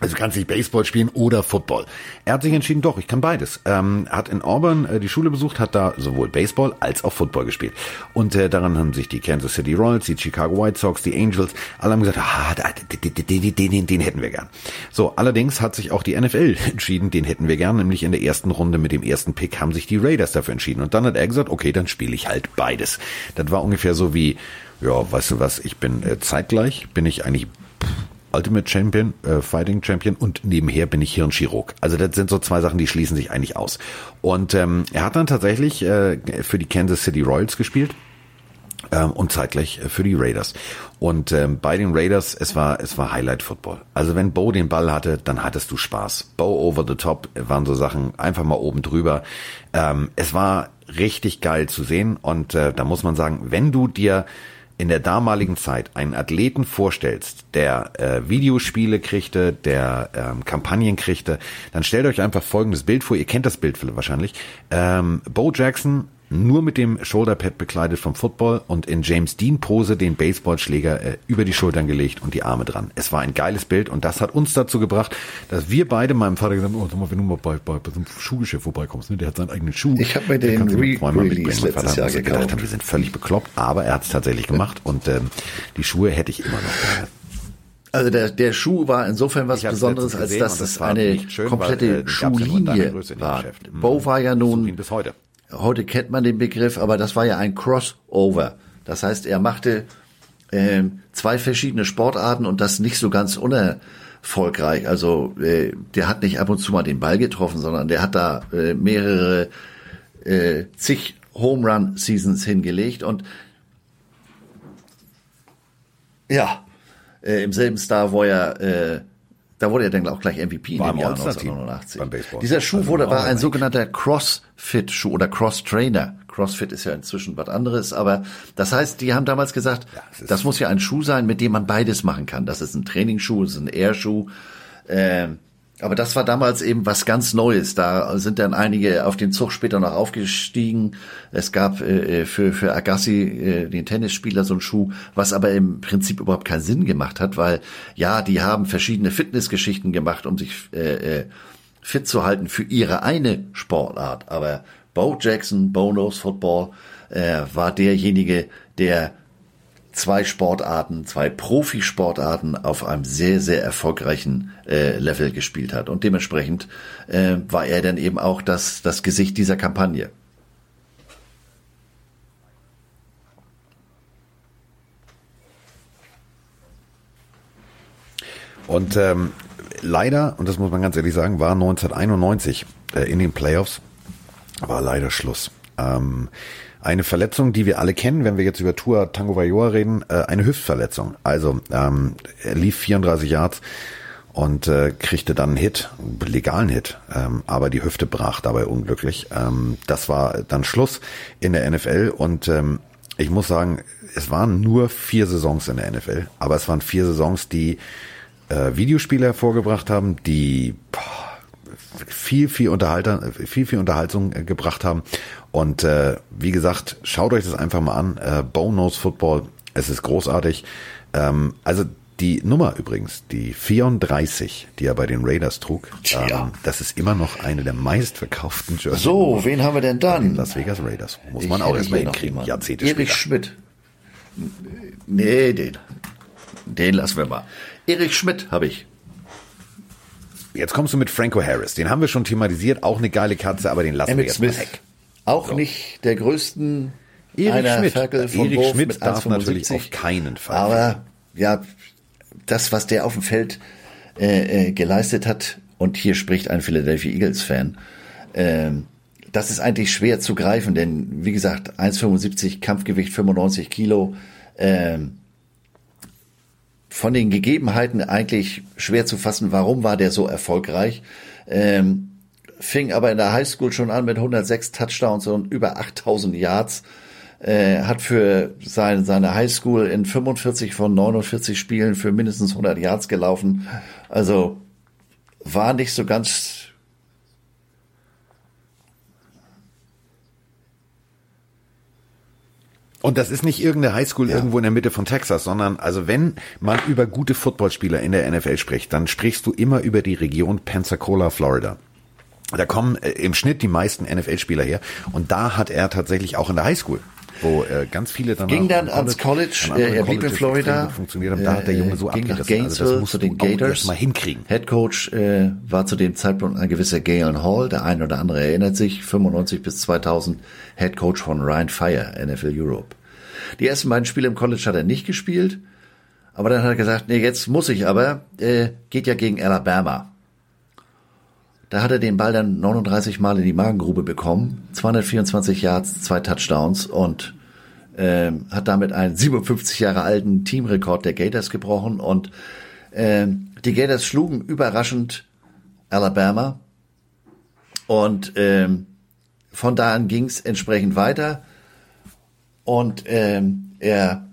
Also kannst nicht Baseball spielen oder Football. Er hat sich entschieden, doch, ich kann beides. Ähm, hat in Auburn äh, die Schule besucht, hat da sowohl Baseball als auch Football gespielt. Und äh, daran haben sich die Kansas City Royals, die Chicago White Sox, die Angels, alle haben gesagt, ah, den, den, den, den hätten wir gern. So, allerdings hat sich auch die NFL entschieden, den hätten wir gern, nämlich in der ersten Runde mit dem ersten Pick haben sich die Raiders dafür entschieden. Und dann hat er gesagt, okay, dann spiele ich halt beides. Das war ungefähr so wie, ja, weißt du was, ich bin äh, zeitgleich, bin ich eigentlich Ultimate Champion, äh, Fighting Champion und nebenher bin ich Hirnchirurg. Also das sind so zwei Sachen, die schließen sich eigentlich aus. Und ähm, er hat dann tatsächlich äh, für die Kansas City Royals gespielt ähm, und zeitgleich für die Raiders. Und ähm, bei den Raiders, es war es war Highlight Football. Also wenn Bo den Ball hatte, dann hattest du Spaß. Bo over the top waren so Sachen einfach mal oben drüber. Ähm, es war richtig geil zu sehen und äh, da muss man sagen, wenn du dir in der damaligen Zeit einen Athleten vorstellst, der äh, Videospiele kriegte, der ähm, Kampagnen kriegte, dann stellt euch einfach folgendes Bild vor. Ihr kennt das Bild wahrscheinlich. Ähm, Bo Jackson nur mit dem Shoulderpad bekleidet vom Football und in James Dean Pose den Baseballschläger äh, über die Schultern gelegt und die Arme dran. Es war ein geiles Bild und das hat uns dazu gebracht, dass wir beide meinem Vater gesagt haben, oh, sag mal, wenn du mal bei, bei, bei so einem Schuhgeschäft vorbeikommst, ne, der hat seinen eigenen Schuh. Ich habe mir den Re-Release letztes Jahr gekauft. Gedacht haben, wir sind völlig bekloppt, aber er hat es tatsächlich gemacht und ähm, die Schuhe hätte ich immer noch. Also der, der Schuh war insofern was Besonderes, als dass es eine schön, komplette weil, äh, Schuhlinie war. Bo war ja nun bis heute kennt man den Begriff, aber das war ja ein Crossover. Das heißt, er machte äh, zwei verschiedene Sportarten und das nicht so ganz unerfolgreich. Also äh, der hat nicht ab und zu mal den Ball getroffen, sondern der hat da äh, mehrere äh, zig Home Run Seasons hingelegt und ja, äh, im selben Star Warrior äh, da wurde er dann auch gleich MVP war in dem Jahr 1989. Dieser Schuh also wurde, war ein sogenannter Crossfit-Schuh oder Cross-Trainer. Crossfit ist ja inzwischen was anderes, aber das heißt, die haben damals gesagt, ja, das muss ja ein Schuh sein, mit dem man beides machen kann. Das ist ein Trainingsschuh, das ist ein Airschuh. Äh, aber das war damals eben was ganz Neues. Da sind dann einige auf den Zug später noch aufgestiegen. Es gab äh, äh, für, für Agassi, äh, den Tennisspieler, so einen Schuh, was aber im Prinzip überhaupt keinen Sinn gemacht hat, weil ja, die haben verschiedene Fitnessgeschichten gemacht, um sich äh, äh, fit zu halten für ihre eine Sportart. Aber Bo Jackson, Bo Knows Football, äh, war derjenige, der zwei Sportarten, zwei Profisportarten auf einem sehr, sehr erfolgreichen äh, Level gespielt hat. Und dementsprechend äh, war er dann eben auch das, das Gesicht dieser Kampagne. Und ähm, leider, und das muss man ganz ehrlich sagen, war 1991 äh, in den Playoffs, war leider Schluss. Ähm, eine Verletzung, die wir alle kennen, wenn wir jetzt über Tour Tango Vailoa reden, äh, eine Hüftverletzung. Also ähm, er lief 34 Yards und äh, kriegte dann einen Hit, einen legalen Hit, ähm, aber die Hüfte brach dabei unglücklich. Ähm, das war dann Schluss in der NFL und ähm, ich muss sagen, es waren nur vier Saisons in der NFL, aber es waren vier Saisons, die äh, Videospiele hervorgebracht haben, die boah, viel, viel Unterhalter, viel, viel Unterhaltung äh, gebracht haben. Und äh, wie gesagt, schaut euch das einfach mal an. Äh, Bonus Football, es ist großartig. Ähm, also die Nummer übrigens, die 34, die er bei den Raiders trug, ähm, das ist immer noch eine der meistverkauften Jerseys. So, wen haben wir denn dann? Las Vegas Raiders. Muss man ich auch erstmal hinkriegen, Jahrzehnte Erich später. Schmidt. Nee, den. Den lassen wir mal. Erich Schmidt habe ich. Jetzt kommst du mit Franco Harris. Den haben wir schon thematisiert. Auch eine geile Katze, aber den lassen Emmett wir jetzt Smith. weg. Auch so. nicht der größten Erich Schmidt. Erich Schmidt darf natürlich auf keinen Fall. Aber ja, das, was der auf dem Feld äh, äh, geleistet hat, und hier spricht ein Philadelphia Eagles-Fan, äh, das ist eigentlich schwer zu greifen, denn wie gesagt, 1,75 Kampfgewicht, 95 Kilo, äh, von den Gegebenheiten eigentlich schwer zu fassen, warum war der so erfolgreich. Ähm, fing aber in der Highschool schon an mit 106 Touchdowns und über 8000 Yards. Äh, hat für sein, seine Highschool in 45 von 49 Spielen für mindestens 100 Yards gelaufen. Also war nicht so ganz Und das ist nicht irgendeine Highschool ja. irgendwo in der Mitte von Texas, sondern also wenn man über gute Footballspieler in der NFL spricht, dann sprichst du immer über die Region Pensacola, Florida. Da kommen äh, im Schnitt die meisten NFL-Spieler her und da hat er tatsächlich auch in der Highschool wo äh, ganz viele dann ging dann ans College, äh, er blieb in Florida, funktioniert haben. Da hat der Junge so ging nach Gainesville also das zu den Gators mal hinkriegen. Head Coach äh, war zu dem Zeitpunkt ein gewisser Galen Hall, der ein oder andere erinnert sich, 95 bis 2000 Head Coach von Ryan Fire, NFL Europe. Die ersten beiden Spiele im College hat er nicht gespielt, aber dann hat er gesagt, nee, jetzt muss ich aber, äh, geht ja gegen Alabama. Da hat er den Ball dann 39 Mal in die Magengrube bekommen, 224 Yards, zwei Touchdowns und äh, hat damit einen 57 Jahre alten Teamrekord der Gators gebrochen und äh, die Gators schlugen überraschend Alabama und äh, von da an ging es entsprechend weiter und äh, er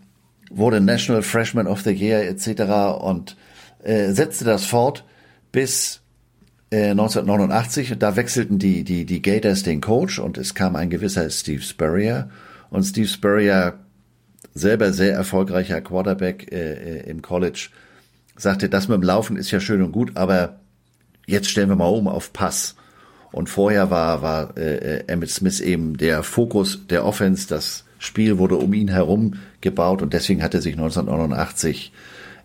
wurde National Freshman of the Year etc. und äh, setzte das fort bis 1989, äh, da wechselten die, die, die Gators den Coach und es kam ein gewisser Steve Spurrier. Und Steve Spurrier, selber sehr erfolgreicher Quarterback äh, äh, im College, sagte, das mit dem Laufen ist ja schön und gut, aber jetzt stellen wir mal um auf Pass. Und vorher war, war äh, Emmett Smith eben der Fokus der Offense. Das Spiel wurde um ihn herum gebaut und deswegen hat er sich 1989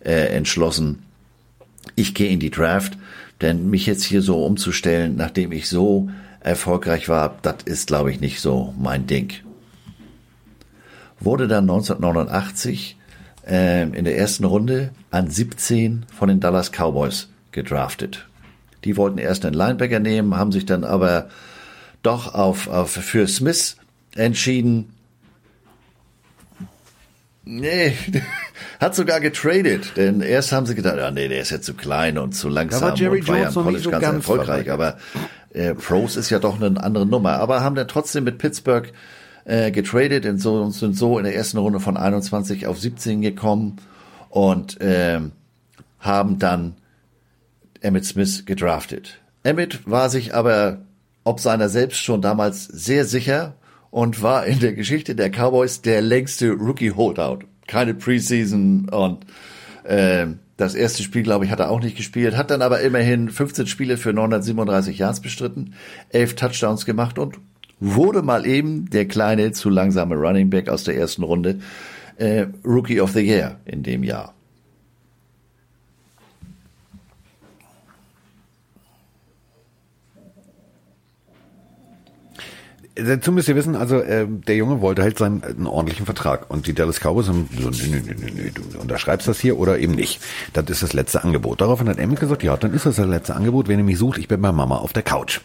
äh, entschlossen, ich gehe in die Draft denn mich jetzt hier so umzustellen, nachdem ich so erfolgreich war, das ist, glaube ich, nicht so mein Ding. Wurde dann 1989 äh, in der ersten Runde an 17 von den Dallas Cowboys gedraftet. Die wollten erst einen Linebacker nehmen, haben sich dann aber doch auf, auf für Smith entschieden. Nee, hat sogar getradet, denn erst haben sie gedacht, ah, nee, der ist ja zu klein und zu langsam da war Jerry und war Jones ja im College so ganz, ganz erfolgreich, aber äh, Pros ist ja doch eine andere Nummer, aber haben dann trotzdem mit Pittsburgh äh, getradet und, so, und sind so in der ersten Runde von 21 auf 17 gekommen und äh, haben dann Emmett Smith gedraftet. Emmett war sich aber ob seiner selbst schon damals sehr sicher und war in der Geschichte der Cowboys der längste Rookie-Holdout keine Preseason und äh, das erste Spiel, glaube ich, hat er auch nicht gespielt, hat dann aber immerhin 15 Spiele für 937 Yards bestritten, 11 Touchdowns gemacht und wurde mal eben der kleine, zu langsame Running Back aus der ersten Runde äh, Rookie of the Year in dem Jahr. Dazu müsst ihr wissen, also äh, der Junge wollte halt seinen einen ordentlichen Vertrag und die Dallas Cowboys haben so, nee, nee, nee, nee, du unterschreibst das hier oder eben nicht. Das ist das letzte Angebot. Daraufhin hat Emmett gesagt, ja, dann ist das das letzte Angebot. Wenn ihr mich sucht, ich bin bei Mama auf der Couch.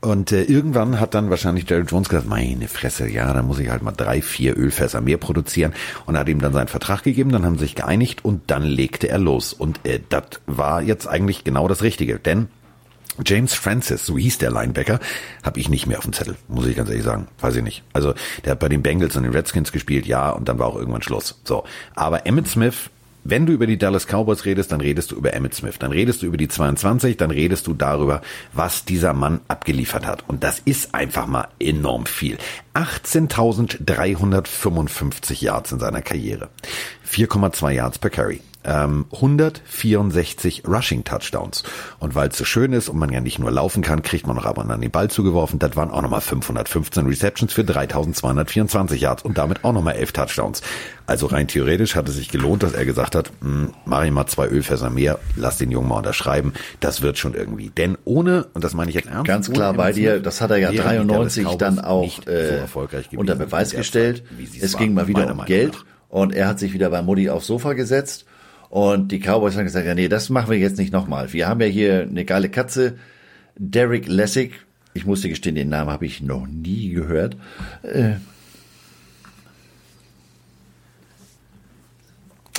Und äh, irgendwann hat dann wahrscheinlich Jerry Jones gesagt, meine Fresse, ja, dann muss ich halt mal drei, vier Ölfässer mehr produzieren und hat ihm dann seinen Vertrag gegeben, dann haben sie sich geeinigt und dann legte er los. Und äh, das war jetzt eigentlich genau das Richtige, denn James Francis, so hieß der Linebacker, habe ich nicht mehr auf dem Zettel, muss ich ganz ehrlich sagen. Weiß ich nicht. Also der hat bei den Bengals und den Redskins gespielt, ja, und dann war auch irgendwann Schluss. So, aber Emmett Smith, wenn du über die Dallas Cowboys redest, dann redest du über Emmett Smith, dann redest du über die 22, dann redest du darüber, was dieser Mann abgeliefert hat. Und das ist einfach mal enorm viel. 18.355 Yards in seiner Karriere. 4,2 Yards per Carry ähm, 164 Rushing Touchdowns. Und weil es so schön ist und man ja nicht nur laufen kann, kriegt man noch aber an den Ball zugeworfen. Das waren auch nochmal 515 Receptions für 3224 Yards und damit auch nochmal 11 Touchdowns. Also rein theoretisch hat es sich gelohnt, dass er gesagt hat, hm, mach ich mal zwei Ölfässer mehr, lass den Jungen mal unterschreiben. Das wird schon irgendwie. Denn ohne, und das meine ich jetzt ernst. Ganz klar bei dir, das hat er ja 93 dann auch äh, so unter Beweis gestellt. Es ging mal wieder um Geld. Nach. Und er hat sich wieder bei Mutti aufs Sofa gesetzt und die Cowboys haben gesagt, ja, nee, das machen wir jetzt nicht nochmal. Wir haben ja hier eine geile Katze, Derek Lessig. Ich musste gestehen, den Namen habe ich noch nie gehört. Äh,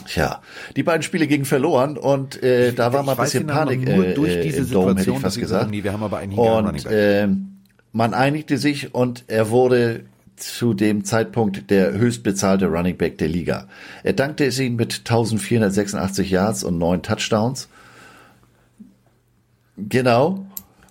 Tja, die beiden Spiele gingen verloren und äh, da war mal ein bisschen Panik nur äh, durch diese im Dome, hätte Situation, ich fast gesagt. sagen, nee, wir haben aber einen Und äh, man einigte sich und er wurde zu dem Zeitpunkt der höchstbezahlte Running Back der Liga. Er dankte es ihnen mit 1486 Yards und neun Touchdowns. Genau.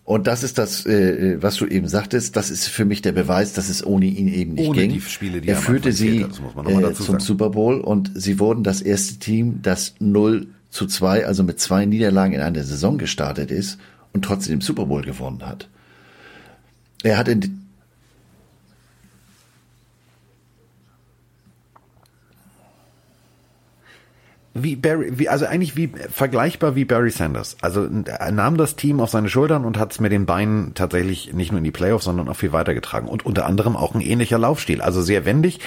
Und das ist das, äh, was du eben sagtest, das ist für mich der Beweis, dass es ohne ihn eben nicht Ohne ging. die Spiele, die er führte sie äh, zum sagen. Super Bowl und sie wurden das erste Team, das 0 zu 2, also mit zwei Niederlagen in eine Saison gestartet ist und trotzdem den Super Bowl gewonnen hat. Er hat in Wie Barry, wie, also eigentlich wie vergleichbar wie Barry Sanders. Also er nahm das Team auf seine Schultern und hat es mit den Beinen tatsächlich nicht nur in die Playoffs, sondern auch viel weitergetragen. Und unter anderem auch ein ähnlicher Laufstil. Also sehr wendig,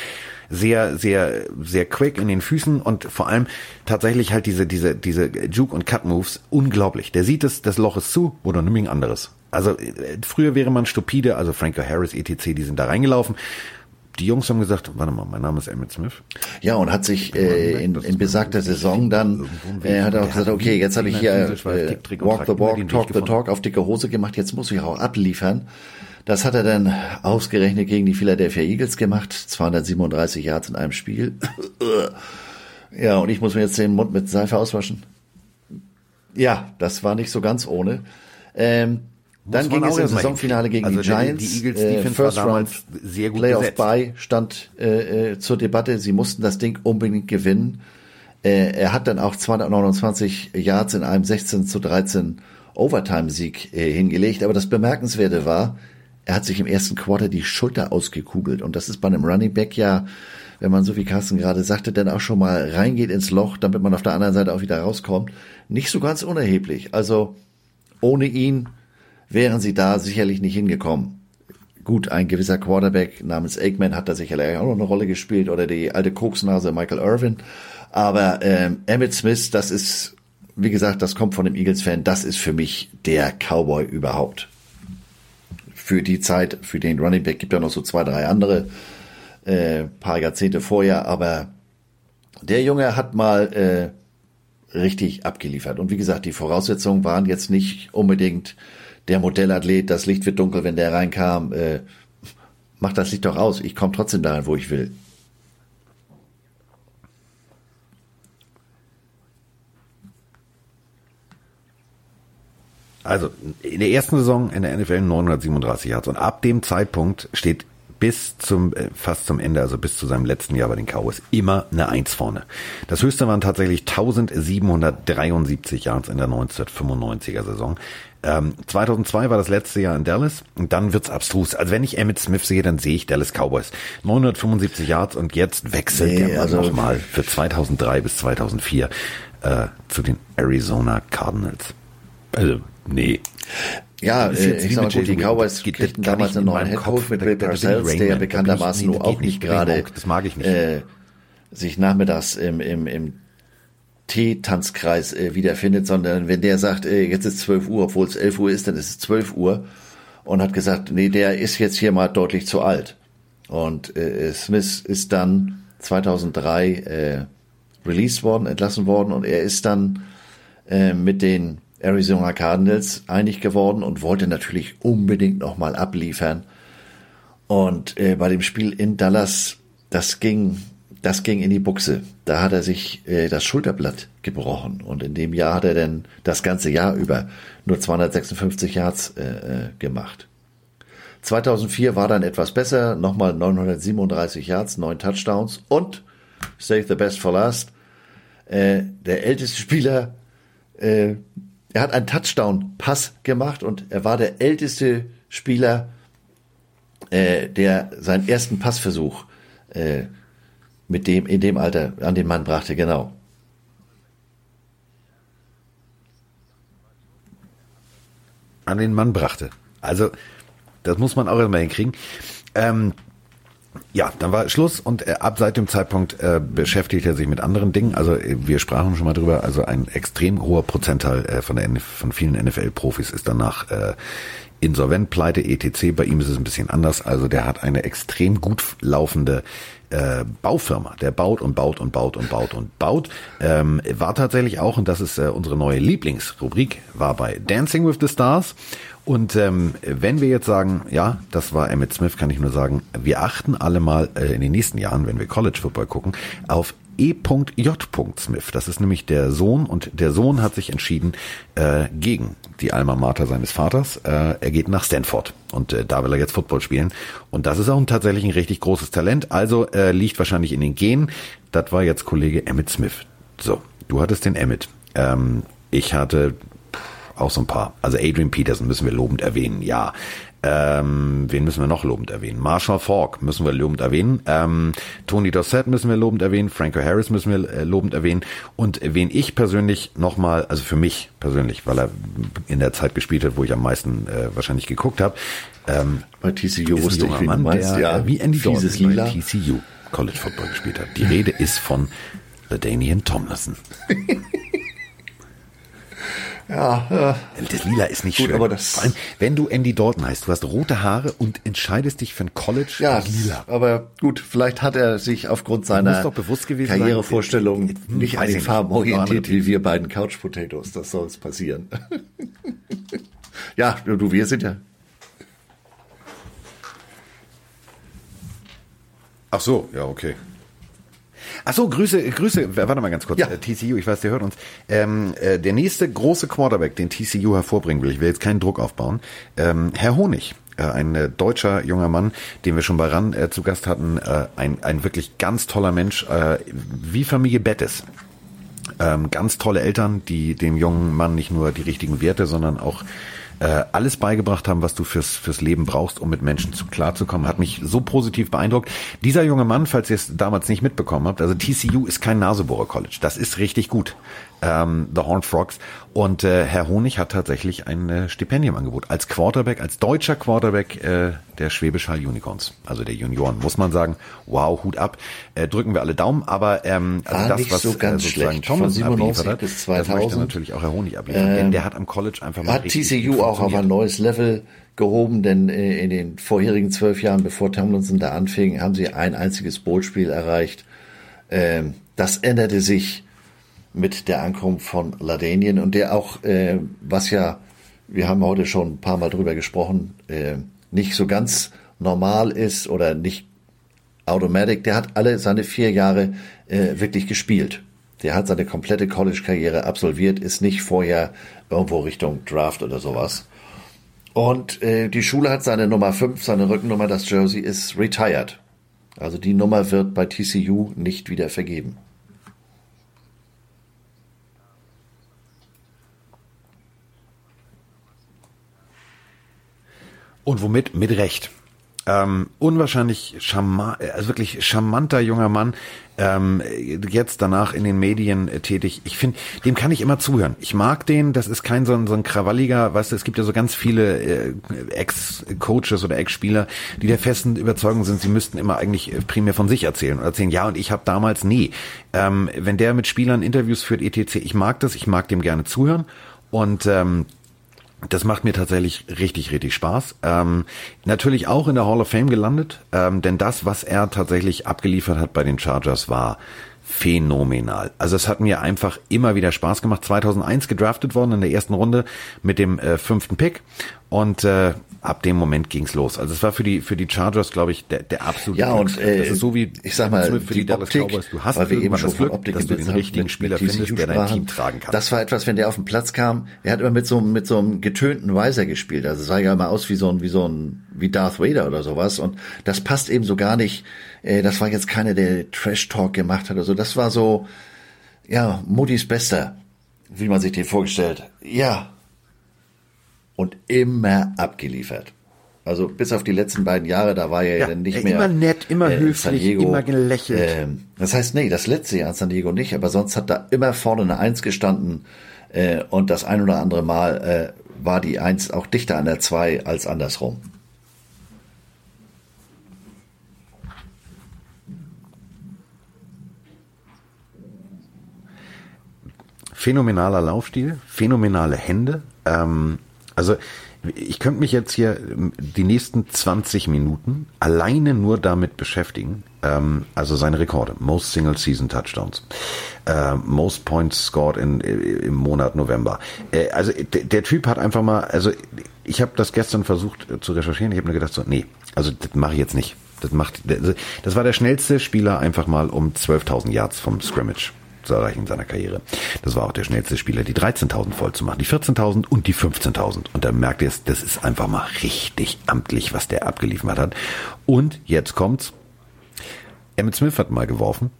sehr, sehr, sehr quick in den Füßen und vor allem tatsächlich halt diese, diese, diese Juke- und Cut-Moves unglaublich. Der sieht es, das Loch ist zu oder nimm ein anderes. Also äh, früher wäre man stupide, also Franco Harris, etc., die sind da reingelaufen. Die Jungs haben gesagt, warte mal, mein Name ist Emmett Smith. Ja, und hat sich äh, in, in besagter Saison dann, äh, hat er auch gesagt, okay, jetzt habe ich hier äh, Walk the Walk, Talk the Talk auf dicke Hose gemacht, jetzt muss ich auch abliefern. Das hat er dann ausgerechnet gegen die Philadelphia Eagles gemacht, 237 Yards in einem Spiel. ja, und ich muss mir jetzt den Mund mit Seife auswaschen. Ja, das war nicht so ganz ohne. Ähm, dann ging es im Saisonfinale gegen Also die Giants. die Eagles äh, First Round sehr gut Playoff. Bye stand äh, äh, zur Debatte. Sie mussten das Ding unbedingt gewinnen. Äh, er hat dann auch 229 Yards in einem 16 zu 13 Overtime-Sieg äh, hingelegt. Aber das Bemerkenswerte war, er hat sich im ersten Quarter die Schulter ausgekugelt. Und das ist bei einem Running Back ja, wenn man so wie Carsten gerade sagte, dann auch schon mal reingeht ins Loch, damit man auf der anderen Seite auch wieder rauskommt, nicht so ganz unerheblich. Also ohne ihn wären sie da sicherlich nicht hingekommen. Gut, ein gewisser Quarterback namens Aikman hat da sicherlich auch noch eine Rolle gespielt oder die alte Koksnase Michael Irvin. Aber ähm, Emmett Smith, das ist, wie gesagt, das kommt von dem Eagles-Fan, das ist für mich der Cowboy überhaupt. Für die Zeit, für den Running Back gibt ja noch so zwei, drei andere, äh, paar Jahrzehnte vorher, aber der Junge hat mal äh, richtig abgeliefert. Und wie gesagt, die Voraussetzungen waren jetzt nicht unbedingt der Modellathlet, das Licht wird dunkel, wenn der reinkam. Äh, mach das Licht doch aus, ich komme trotzdem dahin, wo ich will. Also in der ersten Saison in der NFL 937 Yards und ab dem Zeitpunkt steht bis zum äh, fast zum Ende, also bis zu seinem letzten Jahr bei den Cowboys immer eine Eins vorne. Das höchste waren tatsächlich 1773 Yards in der 1995er Saison. Ähm, 2002 war das letzte Jahr in Dallas und dann wird's abstrus. Also wenn ich Emmett Smith sehe, dann sehe ich Dallas Cowboys. 975 Yards und jetzt wechselt Nee, der Mann also- nochmal für 2003 bis 2004 äh, zu den Arizona Cardinals. Also, nee. Ja, äh, ich sag mal gut, die. Cowboys geht- kriegten damals einen in neuen Headcoach mit Bill Parcells, der da bekanntermaßen auch nicht gerade das mag ich nicht. Äh, sich nachmittags im, im, im Teetanzkreis äh, wiederfindet, sondern wenn der sagt, äh, jetzt ist 12 Uhr, obwohl es 11 Uhr ist, dann ist es 12 Uhr und hat gesagt, nee, der ist jetzt hier mal deutlich zu alt. Und äh, Smith ist dann 2003 äh, released worden, entlassen worden und er ist dann äh, mit den Arizona Cardinals einig geworden und wollte natürlich unbedingt nochmal abliefern. Und äh, bei dem Spiel in Dallas, das ging, das ging in die Buchse. Da hat er sich äh, das Schulterblatt gebrochen. Und in dem Jahr hat er dann das ganze Jahr über nur 256 Yards äh, äh, gemacht. 2004 war dann etwas besser, nochmal 937 Yards, neun Touchdowns und save the best for last. Äh, der älteste Spieler, äh, er hat einen Touchdown-Pass gemacht und er war der älteste Spieler, äh, der seinen ersten Passversuch äh, mit dem in dem Alter an den Mann brachte, genau. an den Mann brachte. Also, das muss man auch immer hinkriegen. Ähm, ja, dann war Schluss und äh, ab seit dem Zeitpunkt äh, beschäftigt er sich mit anderen Dingen. Also äh, wir sprachen schon mal drüber. Also ein extrem hoher Prozentteil äh, von der von vielen NFL-Profis ist danach äh, insolvent, pleite, etc. Bei ihm ist es ein bisschen anders. Also der hat eine extrem gut laufende äh, Baufirma. Der baut und baut und baut und baut und baut. Ähm, war tatsächlich auch, und das ist äh, unsere neue Lieblingsrubrik, war bei Dancing with the Stars. Und ähm, wenn wir jetzt sagen, ja, das war Emmett Smith, kann ich nur sagen, wir achten alle mal äh, in den nächsten Jahren, wenn wir College Football gucken, auf E.J. Smith. Das ist nämlich der Sohn und der Sohn hat sich entschieden äh, gegen die Alma Mater seines Vaters. Äh, er geht nach Stanford und äh, da will er jetzt Football spielen. Und das ist auch ein, tatsächlich ein richtig großes Talent. Also äh, liegt wahrscheinlich in den Genen. Das war jetzt Kollege Emmett Smith. So, du hattest den Emmett. Ähm, ich hatte auch so ein paar. Also Adrian Peterson müssen wir lobend erwähnen, ja. Ähm, wen müssen wir noch lobend erwähnen? Marshall Falk müssen wir lobend erwähnen. Ähm, Tony Dossett müssen wir lobend erwähnen. Franco Harris müssen wir äh, lobend erwähnen. Und wen ich persönlich nochmal, also für mich persönlich, weil er in der Zeit gespielt hat, wo ich am meisten äh, wahrscheinlich geguckt habe. Ähm, bei TCU wusste ich, wie Mann, meinst, der, ja. Äh, wie Andy Fieses Dalton bei TCU College Football gespielt hat. Die Rede ist von Danian Tomlinson. Ja, ja. Das Lila ist nicht Gut, schön. Aber das Vor allem, wenn du Andy Dalton heißt, du hast rote Haare und entscheidest dich für ein College ja, Lila. Aber gut, vielleicht hat er sich aufgrund seiner Karrierevorstellung sein, nicht an den Farben orientiert, wie wir beiden Couch Potatoes. Das soll es passieren. ja, du, wir sind ja. Ach so, ja, okay. Ach so, Grüße, Grüße, warte mal ganz kurz. Ja. Äh, TCU, ich weiß, der hört uns. Ähm, äh, der nächste große Quarterback, den TCU hervorbringen will, ich will jetzt keinen Druck aufbauen, ähm, Herr Honig. Äh, ein äh, deutscher junger Mann, den wir schon bei RAN äh, zu Gast hatten, äh, ein, ein wirklich ganz toller Mensch, äh, wie Familie Bettes. Ähm, ganz tolle Eltern, die dem jungen Mann nicht nur die richtigen Werte, sondern auch äh, alles beigebracht haben, was du fürs, fürs Leben brauchst, um mit Menschen zu, klarzukommen. Hat mich so positiv beeindruckt. Dieser junge Mann, falls ihr es damals nicht mitbekommen habt, also TCU ist kein Nasebohrer College. Das ist richtig gut. Ähm, The Horned Frogs. Und äh, Herr Honig hat tatsächlich ein äh, Stipendiumangebot als Quarterback, als deutscher Quarterback äh, der Schwäbisch Hall Unicorns, also der Junioren. Muss man sagen, wow, Hut ab. Äh, drücken wir alle Daumen, aber ähm, also das, was so ganz äh, schlecht. Von 97 hat, bis 2000. Das möchte natürlich auch Herr Honig abliefern, ähm, denn der hat am College einfach mal Hat TCU auch auf ein neues Level gehoben, denn äh, in den vorherigen zwölf Jahren, bevor Tomlinson da anfing, haben sie ein einziges Bowl-Spiel erreicht. Ähm, das änderte sich mit der Ankunft von Ladanien und der auch, äh, was ja, wir haben heute schon ein paar Mal drüber gesprochen, äh, nicht so ganz normal ist oder nicht automatic, der hat alle seine vier Jahre äh, wirklich gespielt. Der hat seine komplette College-Karriere absolviert, ist nicht vorher irgendwo Richtung Draft oder sowas. Und äh, die Schule hat seine Nummer 5, seine Rückennummer, das Jersey ist retired. Also die Nummer wird bei TCU nicht wieder vergeben. Und womit? Mit Recht. Ähm, unwahrscheinlich charmant, also wirklich charmanter junger Mann, ähm, jetzt danach in den Medien äh, tätig. Ich finde, dem kann ich immer zuhören. Ich mag den, das ist kein so ein, so ein krawalliger, weißt du, es gibt ja so ganz viele äh, Ex-Coaches oder Ex-Spieler, die der festen Überzeugung sind, sie müssten immer eigentlich äh, primär von sich erzählen und erzählen, ja, und ich habe damals nie. Ähm, wenn der mit Spielern Interviews führt, etc., ich mag das, ich mag dem gerne zuhören und ähm, das macht mir tatsächlich richtig, richtig Spaß. Ähm, natürlich auch in der Hall of Fame gelandet, ähm, denn das, was er tatsächlich abgeliefert hat bei den Chargers, war phänomenal. Also es hat mir einfach immer wieder Spaß gemacht. 2001 gedraftet worden in der ersten Runde mit dem äh, fünften Pick und äh, ab dem Moment ging's los. Also es war für die für die Chargers, glaube ich, der, der absolute Ja, und äh, das ist so wie ich sag mal, für die, die Dallas Optik, Cowboys. Du hast weil wir eben schon das Glück, Optik dass du den richtigen mit, Spieler mit findest, der dein Team tragen kann. Das war etwas, wenn der auf den Platz kam, er hat immer mit so mit so einem getönten Weiser gespielt. Also es sah ja immer aus wie so ein wie so ein wie Darth Vader oder sowas und das passt eben so gar nicht. Äh, das war jetzt keiner, der Trash Talk gemacht hat oder so. Das war so ja, Mutis Bester, wie man sich den vorgestellt. Ja und immer abgeliefert. Also bis auf die letzten beiden Jahre, da war er ja, ja nicht immer mehr. Immer nett, immer äh, höflich, immer gelächelt. Ähm, das heißt, nee, das letzte Jahr in San Diego nicht, aber sonst hat da immer vorne eine Eins gestanden äh, und das ein oder andere Mal äh, war die Eins auch dichter an der Zwei als andersrum. Phänomenaler Laufstil, phänomenale Hände. Ähm, also ich könnte mich jetzt hier ähm, die nächsten 20 Minuten alleine nur damit beschäftigen. Ähm, also seine Rekorde. Most Single Season Touchdowns. Äh, most Points scored in, im Monat November. Äh, also der Typ hat einfach mal, also ich habe das gestern versucht zu recherchieren. Ich habe nur gedacht so, nee, also das mache ich jetzt nicht. Das macht, das war der schnellste Spieler einfach mal um 12.000 Yards vom Scrimmage zu erreichen in seiner Karriere. Das war auch der schnellste Spieler, die 13.000 voll zu machen, die 14.000 und die 15.000. Und da merkt ihr, das ist einfach mal richtig amtlich, was der abgeliefert hat. Und jetzt kommt's. Emmett Smith hat mal geworfen.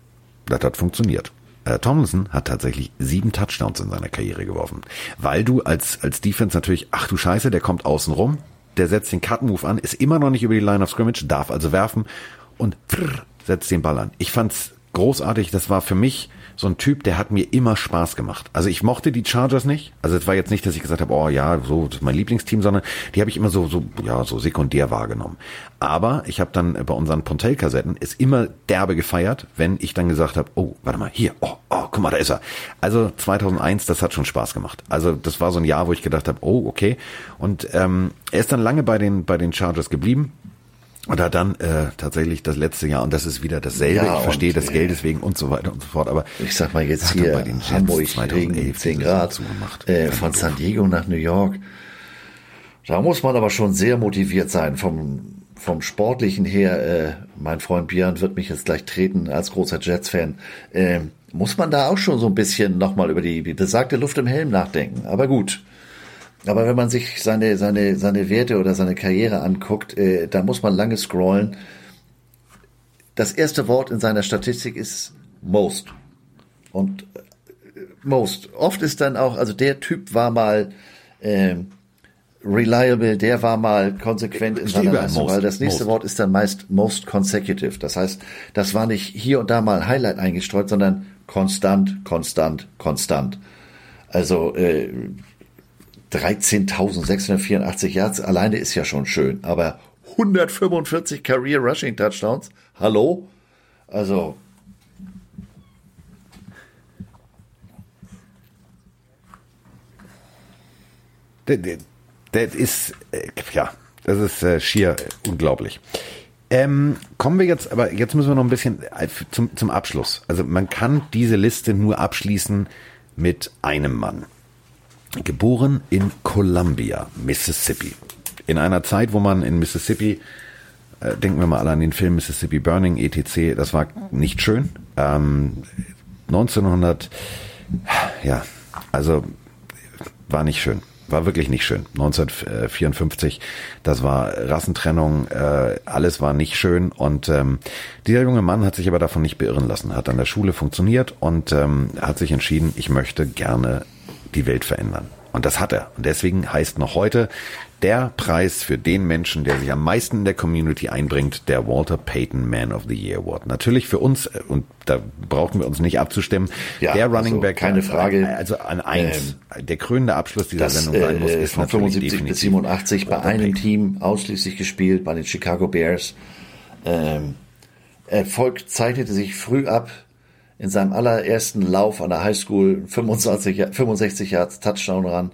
Das hat funktioniert. Äh, Tomlinson hat tatsächlich sieben Touchdowns in seiner Karriere geworfen. Weil du als, als Defense natürlich, ach du Scheiße, der kommt außen rum, der setzt den Cut-Move an, ist immer noch nicht über die Line of Scrimmage, darf also werfen und setzt den Ball an. Ich fand's großartig, das war für mich so ein Typ, der hat mir immer Spaß gemacht. Also ich mochte die Chargers nicht. Also es war jetzt nicht, dass ich gesagt habe, oh ja, so das ist mein Lieblingsteam, sondern die habe ich immer so so ja so sekundär wahrgenommen. Aber ich habe dann bei unseren Pontel-Kassetten ist immer derbe gefeiert, wenn ich dann gesagt habe, oh warte mal hier, oh oh guck mal da ist er. Also 2001, das hat schon Spaß gemacht. Also das war so ein Jahr, wo ich gedacht habe, oh okay. Und ähm, er ist dann lange bei den bei den Chargers geblieben und hat dann äh, tatsächlich das letzte Jahr, und das ist wieder dasselbe, ja, ich verstehe das Geld deswegen und so weiter und so fort, aber ich sag mal jetzt hier bei den Jets Hamburg 2011 10 Grad zugemacht. Äh, von San Diego nach New York. Da muss man aber schon sehr motiviert sein vom vom sportlichen her. Äh, mein Freund Björn wird mich jetzt gleich treten als großer Jets-Fan. Äh, muss man da auch schon so ein bisschen nochmal über die besagte Luft im Helm nachdenken. Aber gut. Aber wenn man sich seine, seine, seine Werte oder seine Karriere anguckt, äh, da muss man lange scrollen. Das erste Wort in seiner Statistik ist most. Und äh, most. Oft ist dann auch, also der Typ war mal äh, reliable, der war mal konsequent in seiner Leistung, weil das nächste most. Wort ist dann meist most consecutive. Das heißt, das war nicht hier und da mal Highlight eingestreut, sondern konstant, konstant, konstant. Also äh, 13.684 Yards alleine ist ja schon schön, aber 145 Career Rushing Touchdowns, hallo? Also das ist, äh, ja, das ist äh, schier unglaublich. Ähm, kommen wir jetzt, aber jetzt müssen wir noch ein bisschen äh, zum, zum Abschluss. Also man kann diese Liste nur abschließen mit einem Mann. Geboren in Columbia, Mississippi. In einer Zeit, wo man in Mississippi, äh, denken wir mal alle an den Film Mississippi Burning, etc., das war nicht schön. Ähm, 1900, ja, also war nicht schön. War wirklich nicht schön. 1954, das war Rassentrennung, äh, alles war nicht schön. Und ähm, dieser junge Mann hat sich aber davon nicht beirren lassen, hat an der Schule funktioniert und ähm, hat sich entschieden, ich möchte gerne die Welt verändern. Und das hat er. Und deswegen heißt noch heute der Preis für den Menschen, der sich am meisten in der Community einbringt, der Walter Payton Man of the Year Award. Natürlich für uns, äh, und da brauchen wir uns nicht abzustimmen, ja, der Running also Back. Keine Frage. Also an eins. Ähm, der krönende Abschluss dieser das, Sendung sein muss, äh, ist von 75 bis 87 bei einem. Team ausschließlich gespielt, bei den Chicago Bears. Ähm, Erfolg zeichnete sich früh ab in seinem allerersten Lauf an der Highschool 25, 65 Yards Touchdown ran.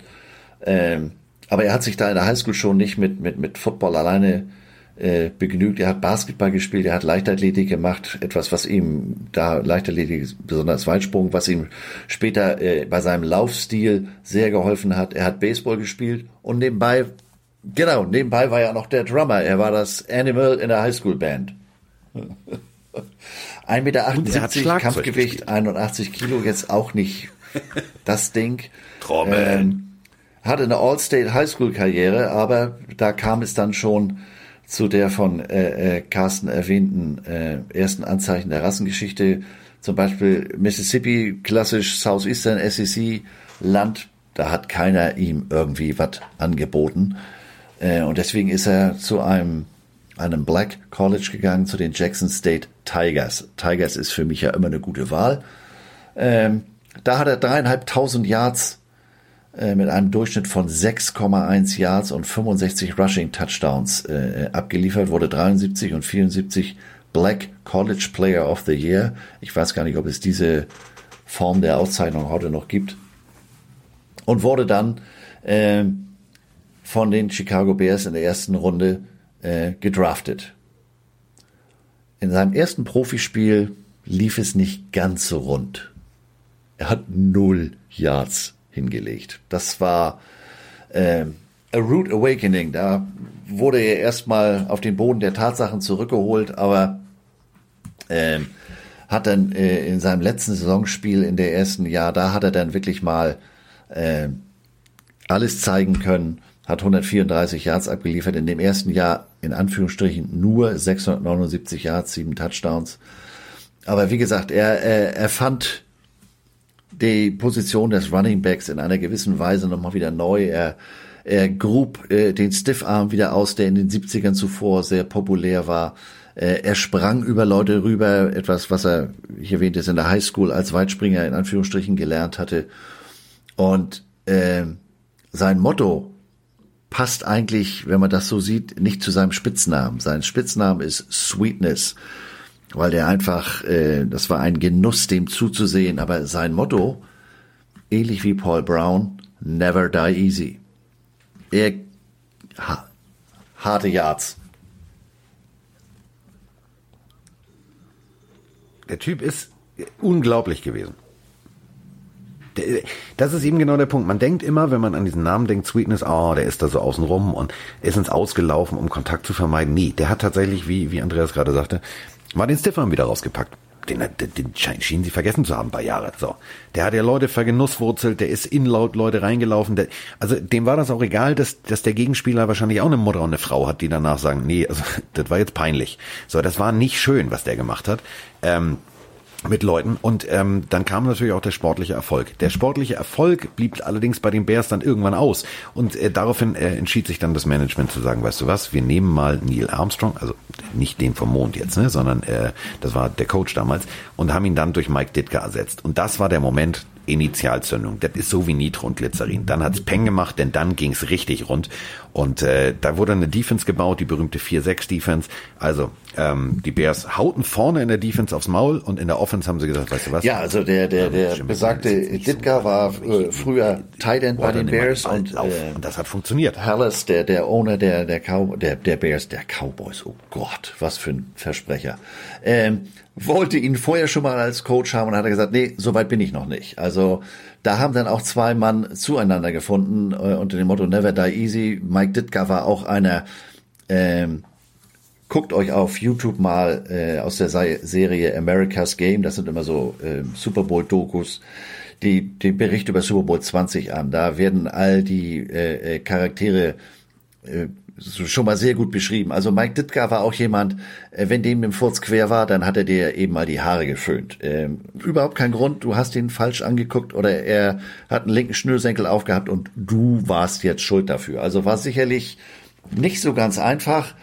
Ähm, aber er hat sich da in der Highschool schon nicht mit, mit, mit Football alleine äh, begnügt. Er hat Basketball gespielt, er hat Leichtathletik gemacht, etwas, was ihm da Leichtathletik, besonders Weitsprung, was ihm später äh, bei seinem Laufstil sehr geholfen hat. Er hat Baseball gespielt und nebenbei, genau, nebenbei war er noch der Drummer. Er war das Animal in der Highschool Band. 1,78 Meter Kampfgewicht, 81 Kilo, jetzt auch nicht das Ding. Trommel. Ähm, hatte eine All-State Highschool-Karriere, aber da kam es dann schon zu der von äh, äh, Carsten erwähnten äh, ersten Anzeichen der Rassengeschichte. Zum Beispiel Mississippi, klassisch Southeastern SEC Land, da hat keiner ihm irgendwie was angeboten. Äh, und deswegen ist er zu einem einem Black College gegangen, zu den Jackson State Tigers. Tigers ist für mich ja immer eine gute Wahl. Ähm, da hat er dreieinhalbtausend Yards äh, mit einem Durchschnitt von 6,1 Yards und 65 Rushing Touchdowns äh, abgeliefert, wurde 73 und 74 Black College Player of the Year. Ich weiß gar nicht, ob es diese Form der Auszeichnung heute noch gibt. und wurde dann äh, von den Chicago Bears in der ersten Runde äh, gedraftet. In seinem ersten Profispiel lief es nicht ganz so rund. Er hat null Yards hingelegt. Das war äh, a rude awakening. Da wurde er erstmal auf den Boden der Tatsachen zurückgeholt, aber äh, hat dann äh, in seinem letzten Saisonspiel in der ersten Jahr, da hat er dann wirklich mal äh, alles zeigen können, hat 134 Yards abgeliefert, in dem ersten Jahr in Anführungsstrichen nur 679 Yards, sieben Touchdowns. Aber wie gesagt, er, er, er fand die Position des Running Backs in einer gewissen Weise nochmal wieder neu. Er, er grub äh, den Stiffarm wieder aus, der in den 70ern zuvor sehr populär war. Äh, er sprang über Leute rüber, etwas, was er, ich erwähnte es, in der Highschool als Weitspringer in Anführungsstrichen gelernt hatte. Und äh, sein Motto passt eigentlich, wenn man das so sieht, nicht zu seinem Spitznamen. Sein Spitzname ist Sweetness, weil der einfach, äh, das war ein Genuss, dem zuzusehen. Aber sein Motto, ähnlich wie Paul Brown, never die easy. Er, ha, harte Yards. Der Typ ist unglaublich gewesen. Das ist eben genau der Punkt. Man denkt immer, wenn man an diesen Namen denkt, Sweetness, oh, der ist da so außen rum und ist ins Ausgelaufen, um Kontakt zu vermeiden. Nee, der hat tatsächlich, wie, wie Andreas gerade sagte, mal den Stiffer wieder rausgepackt. Den, den, den schienen sie vergessen zu haben, ein paar Jahre. So. Der hat ja Leute vergenusswurzelt, der ist in laut Leute reingelaufen. Der, also dem war das auch egal, dass, dass der Gegenspieler wahrscheinlich auch eine Mutter und eine Frau hat, die danach sagen, nee, also das war jetzt peinlich. So, das war nicht schön, was der gemacht hat. Ähm, mit Leuten und ähm, dann kam natürlich auch der sportliche Erfolg. Der sportliche Erfolg blieb allerdings bei den Bears dann irgendwann aus und äh, daraufhin äh, entschied sich dann das Management zu sagen, weißt du was, wir nehmen mal Neil Armstrong, also nicht den vom Mond jetzt, ne, sondern äh, das war der Coach damals und haben ihn dann durch Mike Ditka ersetzt und das war der Moment, Initialzündung. Das ist so wie Nitro und Glycerin. Dann hat's Peng gemacht, denn dann ging's richtig rund. Und äh, da wurde eine Defense gebaut, die berühmte 4-6-Defense. Also ähm, die Bears hauten vorne in der Defense aufs Maul und in der Offense haben sie gesagt, weißt du was? Ja, also der der der besagte Ditka war äh, früher Tight End bei den Bears und, äh, und das hat funktioniert. Hallis, der der Owner der der Cow der der Bears, der Cowboys. Oh Gott, was für ein Versprecher. Ähm, wollte ihn vorher schon mal als Coach haben und hat er gesagt, nee, so weit bin ich noch nicht. Also da haben dann auch zwei Mann zueinander gefunden äh, unter dem Motto Never Die Easy. Mike Ditka war auch einer, ähm, guckt euch auf YouTube mal äh, aus der Serie America's Game, das sind immer so äh, Super Bowl-Dokus, die, die Bericht über Super Bowl 20 an. Da werden all die äh, äh Charaktere äh, schon mal sehr gut beschrieben. Also Mike Ditka war auch jemand, äh, wenn dem im Furz quer war, dann hat er dir eben mal die Haare geföhnt. Ähm, überhaupt kein Grund, du hast ihn falsch angeguckt oder er hat einen linken Schnürsenkel aufgehabt und du warst jetzt schuld dafür. Also war sicherlich nicht so ganz einfach.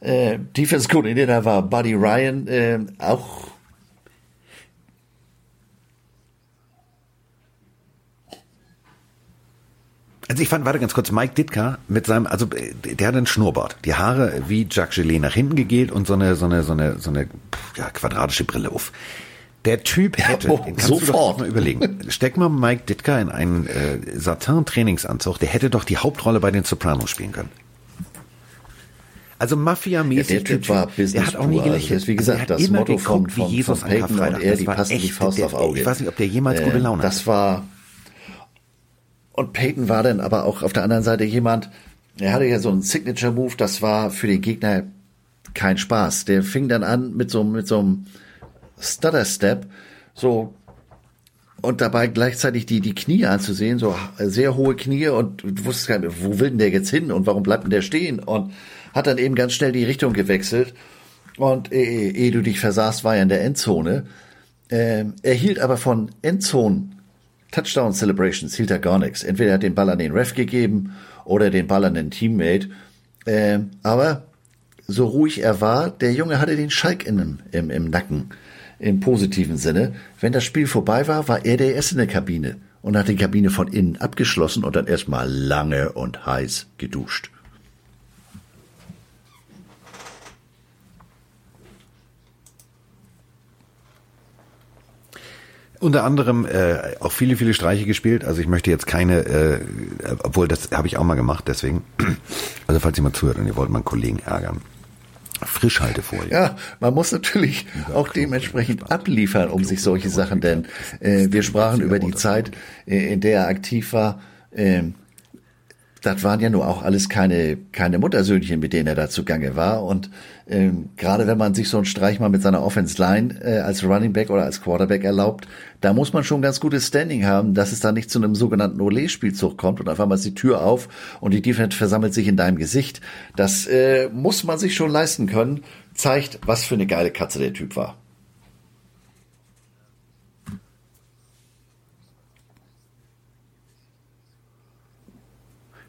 Äh, Defense Coordinator war Buddy Ryan, äh, auch Also ich fand, warte ganz kurz, Mike Ditka mit seinem, also der hat einen Schnurrbart, die Haare wie Jacques Gelet nach hinten gegelt und so eine, so eine, so eine, so eine ja, quadratische Brille auf. Der Typ hätte, oh, kannst sofort. du doch mal überlegen, steck mal Mike Ditka in einen äh, Satin-Trainingsanzug, der hätte doch die Hauptrolle bei den Sopranos spielen können. Also Mafia-mäßig. Ja, der Typ war Business der hat auch nie gelächelt. Also wie gesagt, also das Motto von, von, wie Jesus von Peyton und er, die passen echt, die Faust der, auf Auge. Ich weiß nicht, ob der jemals gute Laune äh, Das war, und Peyton war dann aber auch auf der anderen Seite jemand, er hatte ja so einen Signature-Move, das war für den Gegner kein Spaß. Der fing dann an mit so, mit so einem Stutter-Step, so, und dabei gleichzeitig die, die Knie anzusehen, so sehr hohe Knie und du wusstest gar nicht, wo will denn der jetzt hin und warum bleibt denn der stehen? Und hat dann eben ganz schnell die Richtung gewechselt. Und ehe, ehe du dich versahst, war er in der Endzone. Ähm, er hielt aber von Endzone Touchdown Celebrations hielt er gar nichts. Entweder er hat den Ball an den Ref gegeben oder den Ball an den Teammate. Ähm, aber so ruhig er war, der Junge hatte den Schalk in, im, im Nacken, im positiven Sinne. Wenn das Spiel vorbei war, war er der Erste in der Kabine und hat die Kabine von innen abgeschlossen und dann erstmal lange und heiß geduscht. Unter anderem äh, auch viele, viele Streiche gespielt. Also ich möchte jetzt keine, äh, obwohl das habe ich auch mal gemacht, deswegen. Also falls jemand zuhört und ihr wollt mal einen Kollegen ärgern. Frischhaltefolie. Ja, man muss natürlich auch dementsprechend abliefern, um sich solche Sachen, denn äh, wir sprachen über die Zeit, äh, in der er aktiv war. Äh, das waren ja nur auch alles keine, keine Muttersöhnchen, mit denen er da zugange war. Und ähm, gerade wenn man sich so einen Streich mal mit seiner Offense Line äh, als Running Back oder als Quarterback erlaubt, da muss man schon ganz gutes Standing haben, dass es da nicht zu einem sogenannten Ole-Spielzug kommt und auf einmal ist die Tür auf und die Defense versammelt sich in deinem Gesicht. Das äh, muss man sich schon leisten können. Zeigt, was für eine geile Katze der Typ war.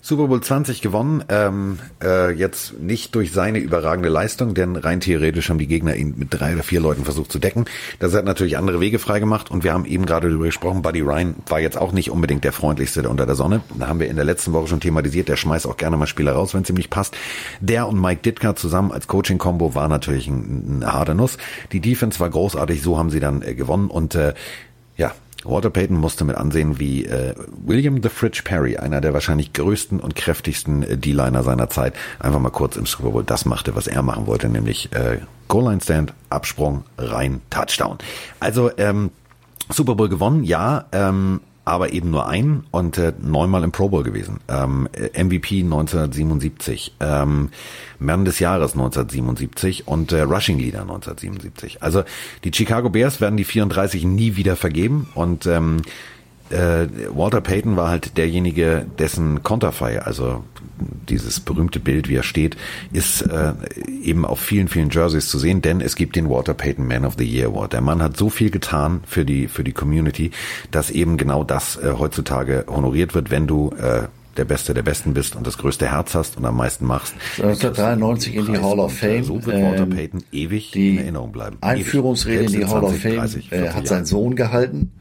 Super Bowl 20 gewonnen, ähm, äh, jetzt nicht durch seine überragende Leistung, denn rein theoretisch haben die Gegner ihn mit drei oder vier Leuten versucht zu decken. Das hat natürlich andere Wege freigemacht und wir haben eben gerade darüber gesprochen, Buddy Ryan war jetzt auch nicht unbedingt der freundlichste unter der Sonne. Da haben wir in der letzten Woche schon thematisiert, der schmeißt auch gerne mal Spieler raus, wenn es ihm nicht passt. Der und Mike Ditka zusammen als Coaching-Kombo war natürlich ein, ein harter Nuss. Die Defense war großartig, so haben sie dann äh, gewonnen und äh, Walter Payton musste mit ansehen, wie äh, William the Fridge Perry, einer der wahrscheinlich größten und kräftigsten äh, D-Liner seiner Zeit, einfach mal kurz im Super Bowl das machte, was er machen wollte, nämlich äh, Goal-Line-Stand, Absprung, rein, Touchdown. Also ähm, Super Bowl gewonnen, ja, ähm, aber eben nur ein und äh, neunmal im Pro Bowl gewesen. Ähm, MVP 1977, ähm, Mann des Jahres 1977 und äh, Rushing Leader 1977. Also die Chicago Bears werden die 34 nie wieder vergeben und ähm, äh, Walter Payton war halt derjenige, dessen Konterfei, also dieses berühmte Bild, wie er steht, ist äh, eben auf vielen, vielen Jerseys zu sehen, denn es gibt den Walter Payton Man of the Year Award. Der Mann hat so viel getan für die, für die Community, dass eben genau das äh, heutzutage honoriert wird, wenn du äh, der Beste der Besten bist und das größte Herz hast und am meisten machst. 1993 in die Hall of Fame. So wird Walter ähm, Payton ewig in Erinnerung bleiben. Einführungsrede in die Hall of Fame 30, äh, hat sein Sohn gehalten.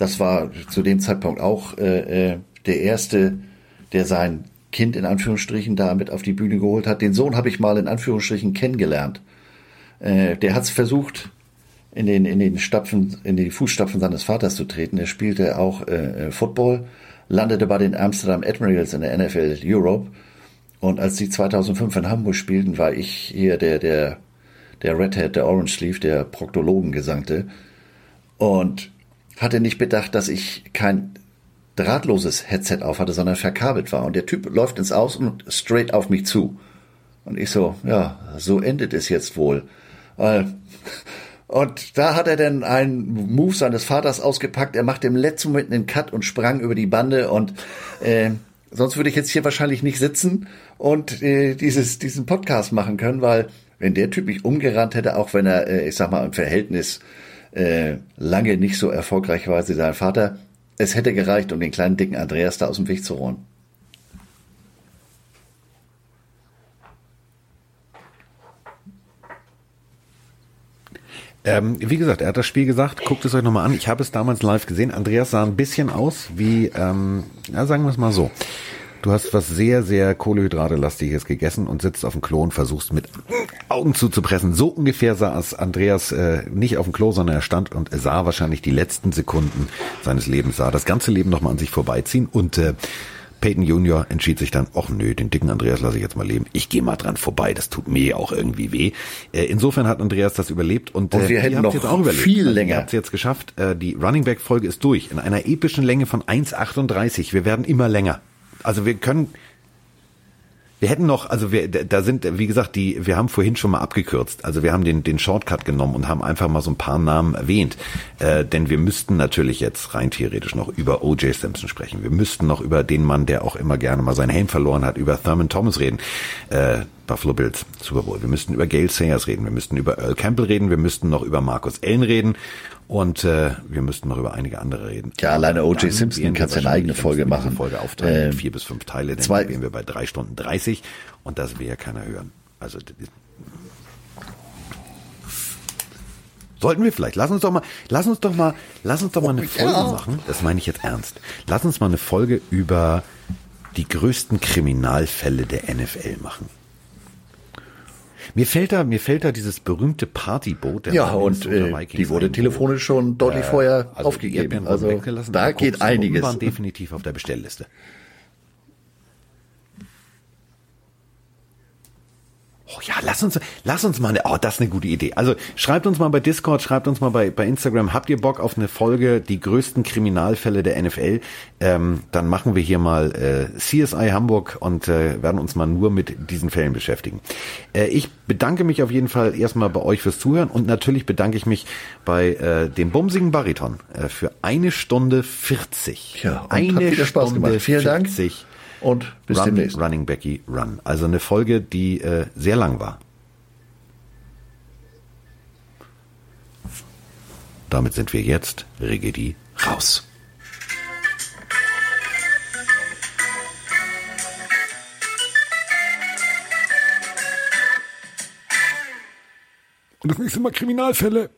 Das war zu dem Zeitpunkt auch äh, äh, der erste, der sein Kind in Anführungsstrichen da mit auf die Bühne geholt hat. Den Sohn habe ich mal in Anführungsstrichen kennengelernt. Äh, der hat es versucht, in den, in den Stapfen, in die Fußstapfen seines Vaters zu treten. Er spielte auch äh, äh Football, landete bei den Amsterdam Admirals in der NFL Europe. Und als die 2005 in Hamburg spielten, war ich hier der, der, der Redhead, der Orange Sleeve, der Proktologengesangte. Und hatte nicht bedacht, dass ich kein drahtloses Headset auf hatte, sondern verkabelt war. Und der Typ läuft ins Aus und straight auf mich zu. Und ich so, ja, so endet es jetzt wohl. Und da hat er dann einen Move seines Vaters ausgepackt. Er macht im letzten Moment einen Cut und sprang über die Bande. Und äh, sonst würde ich jetzt hier wahrscheinlich nicht sitzen und äh, dieses, diesen Podcast machen können, weil wenn der Typ mich umgerannt hätte, auch wenn er, äh, ich sag mal, im Verhältnis äh, lange nicht so erfolgreich war wie sein Vater, es hätte gereicht, um den kleinen dicken Andreas da aus dem Weg zu räumen. Ähm, wie gesagt, er hat das Spiel gesagt, guckt es euch nochmal an. Ich habe es damals live gesehen. Andreas sah ein bisschen aus wie, ähm, ja, sagen wir es mal so. Du hast was sehr, sehr Kohlehydrate-lastiges gegessen und sitzt auf dem Klo und versuchst mit Augen zuzupressen. So ungefähr es Andreas äh, nicht auf dem Klo, sondern er stand und sah wahrscheinlich die letzten Sekunden seines Lebens, sah das ganze Leben nochmal an sich vorbeiziehen und äh, Peyton Junior entschied sich dann, ach nö, den dicken Andreas lasse ich jetzt mal leben. Ich gehe mal dran vorbei, das tut mir auch irgendwie weh. Äh, insofern hat Andreas das überlebt und, und wir äh, hätten noch jetzt auch überlebt. viel länger. Ihr habt es jetzt geschafft. Äh, die Running Back Folge ist durch in einer epischen Länge von 1,38. Wir werden immer länger also wir können, wir hätten noch, also wir, da sind, wie gesagt, die, wir haben vorhin schon mal abgekürzt. Also wir haben den, den Shortcut genommen und haben einfach mal so ein paar Namen erwähnt. Äh, denn wir müssten natürlich jetzt rein theoretisch noch über O.J. Simpson sprechen. Wir müssten noch über den Mann, der auch immer gerne mal seinen Helm verloren hat, über Thurman Thomas reden. Äh, Buffalo Bills, Super Bowl. Wir müssten über Gail Sayers reden. Wir müssten über Earl Campbell reden. Wir müssten noch über Markus Ellen reden. Und äh, wir müssten noch über einige andere reden. Ja, alleine O.J. Simpson kannst ja eine eigene Folge machen. Folge aufteilen, äh, vier bis fünf Teile, dann zwei, wären wir bei drei Stunden dreißig und das will ja keiner hören. Also Sollten wir vielleicht. Lass uns doch mal, lass uns doch mal, lass uns doch mal eine Folge machen. Das meine ich jetzt ernst. Lass uns mal eine Folge über die größten Kriminalfälle der NFL machen. Mir fällt da, mir fällt da dieses berühmte Partyboot. der Ja, und äh, die wurde telefonisch schon deutlich vorher also aufgegeben. Also da aber geht einiges. waren definitiv auf der Bestellliste. Oh ja, lass uns, lass uns mal eine, oh, das ist eine gute Idee. Also schreibt uns mal bei Discord, schreibt uns mal bei, bei Instagram, habt ihr Bock auf eine Folge, die größten Kriminalfälle der NFL? Ähm, dann machen wir hier mal äh, CSI Hamburg und äh, werden uns mal nur mit diesen Fällen beschäftigen. Äh, ich bedanke mich auf jeden Fall erstmal bei euch fürs Zuhören und natürlich bedanke ich mich bei äh, dem bumsigen Bariton äh, für eine Stunde 40. Ja, und eine hat wieder Spaß Stunde gemacht. Vielen Dank. 40. Und bis Run, demnächst. Running Becky Run. Also eine Folge, die äh, sehr lang war. Damit sind wir jetzt, Rigidi, raus. Und das nächste Mal Kriminalfälle.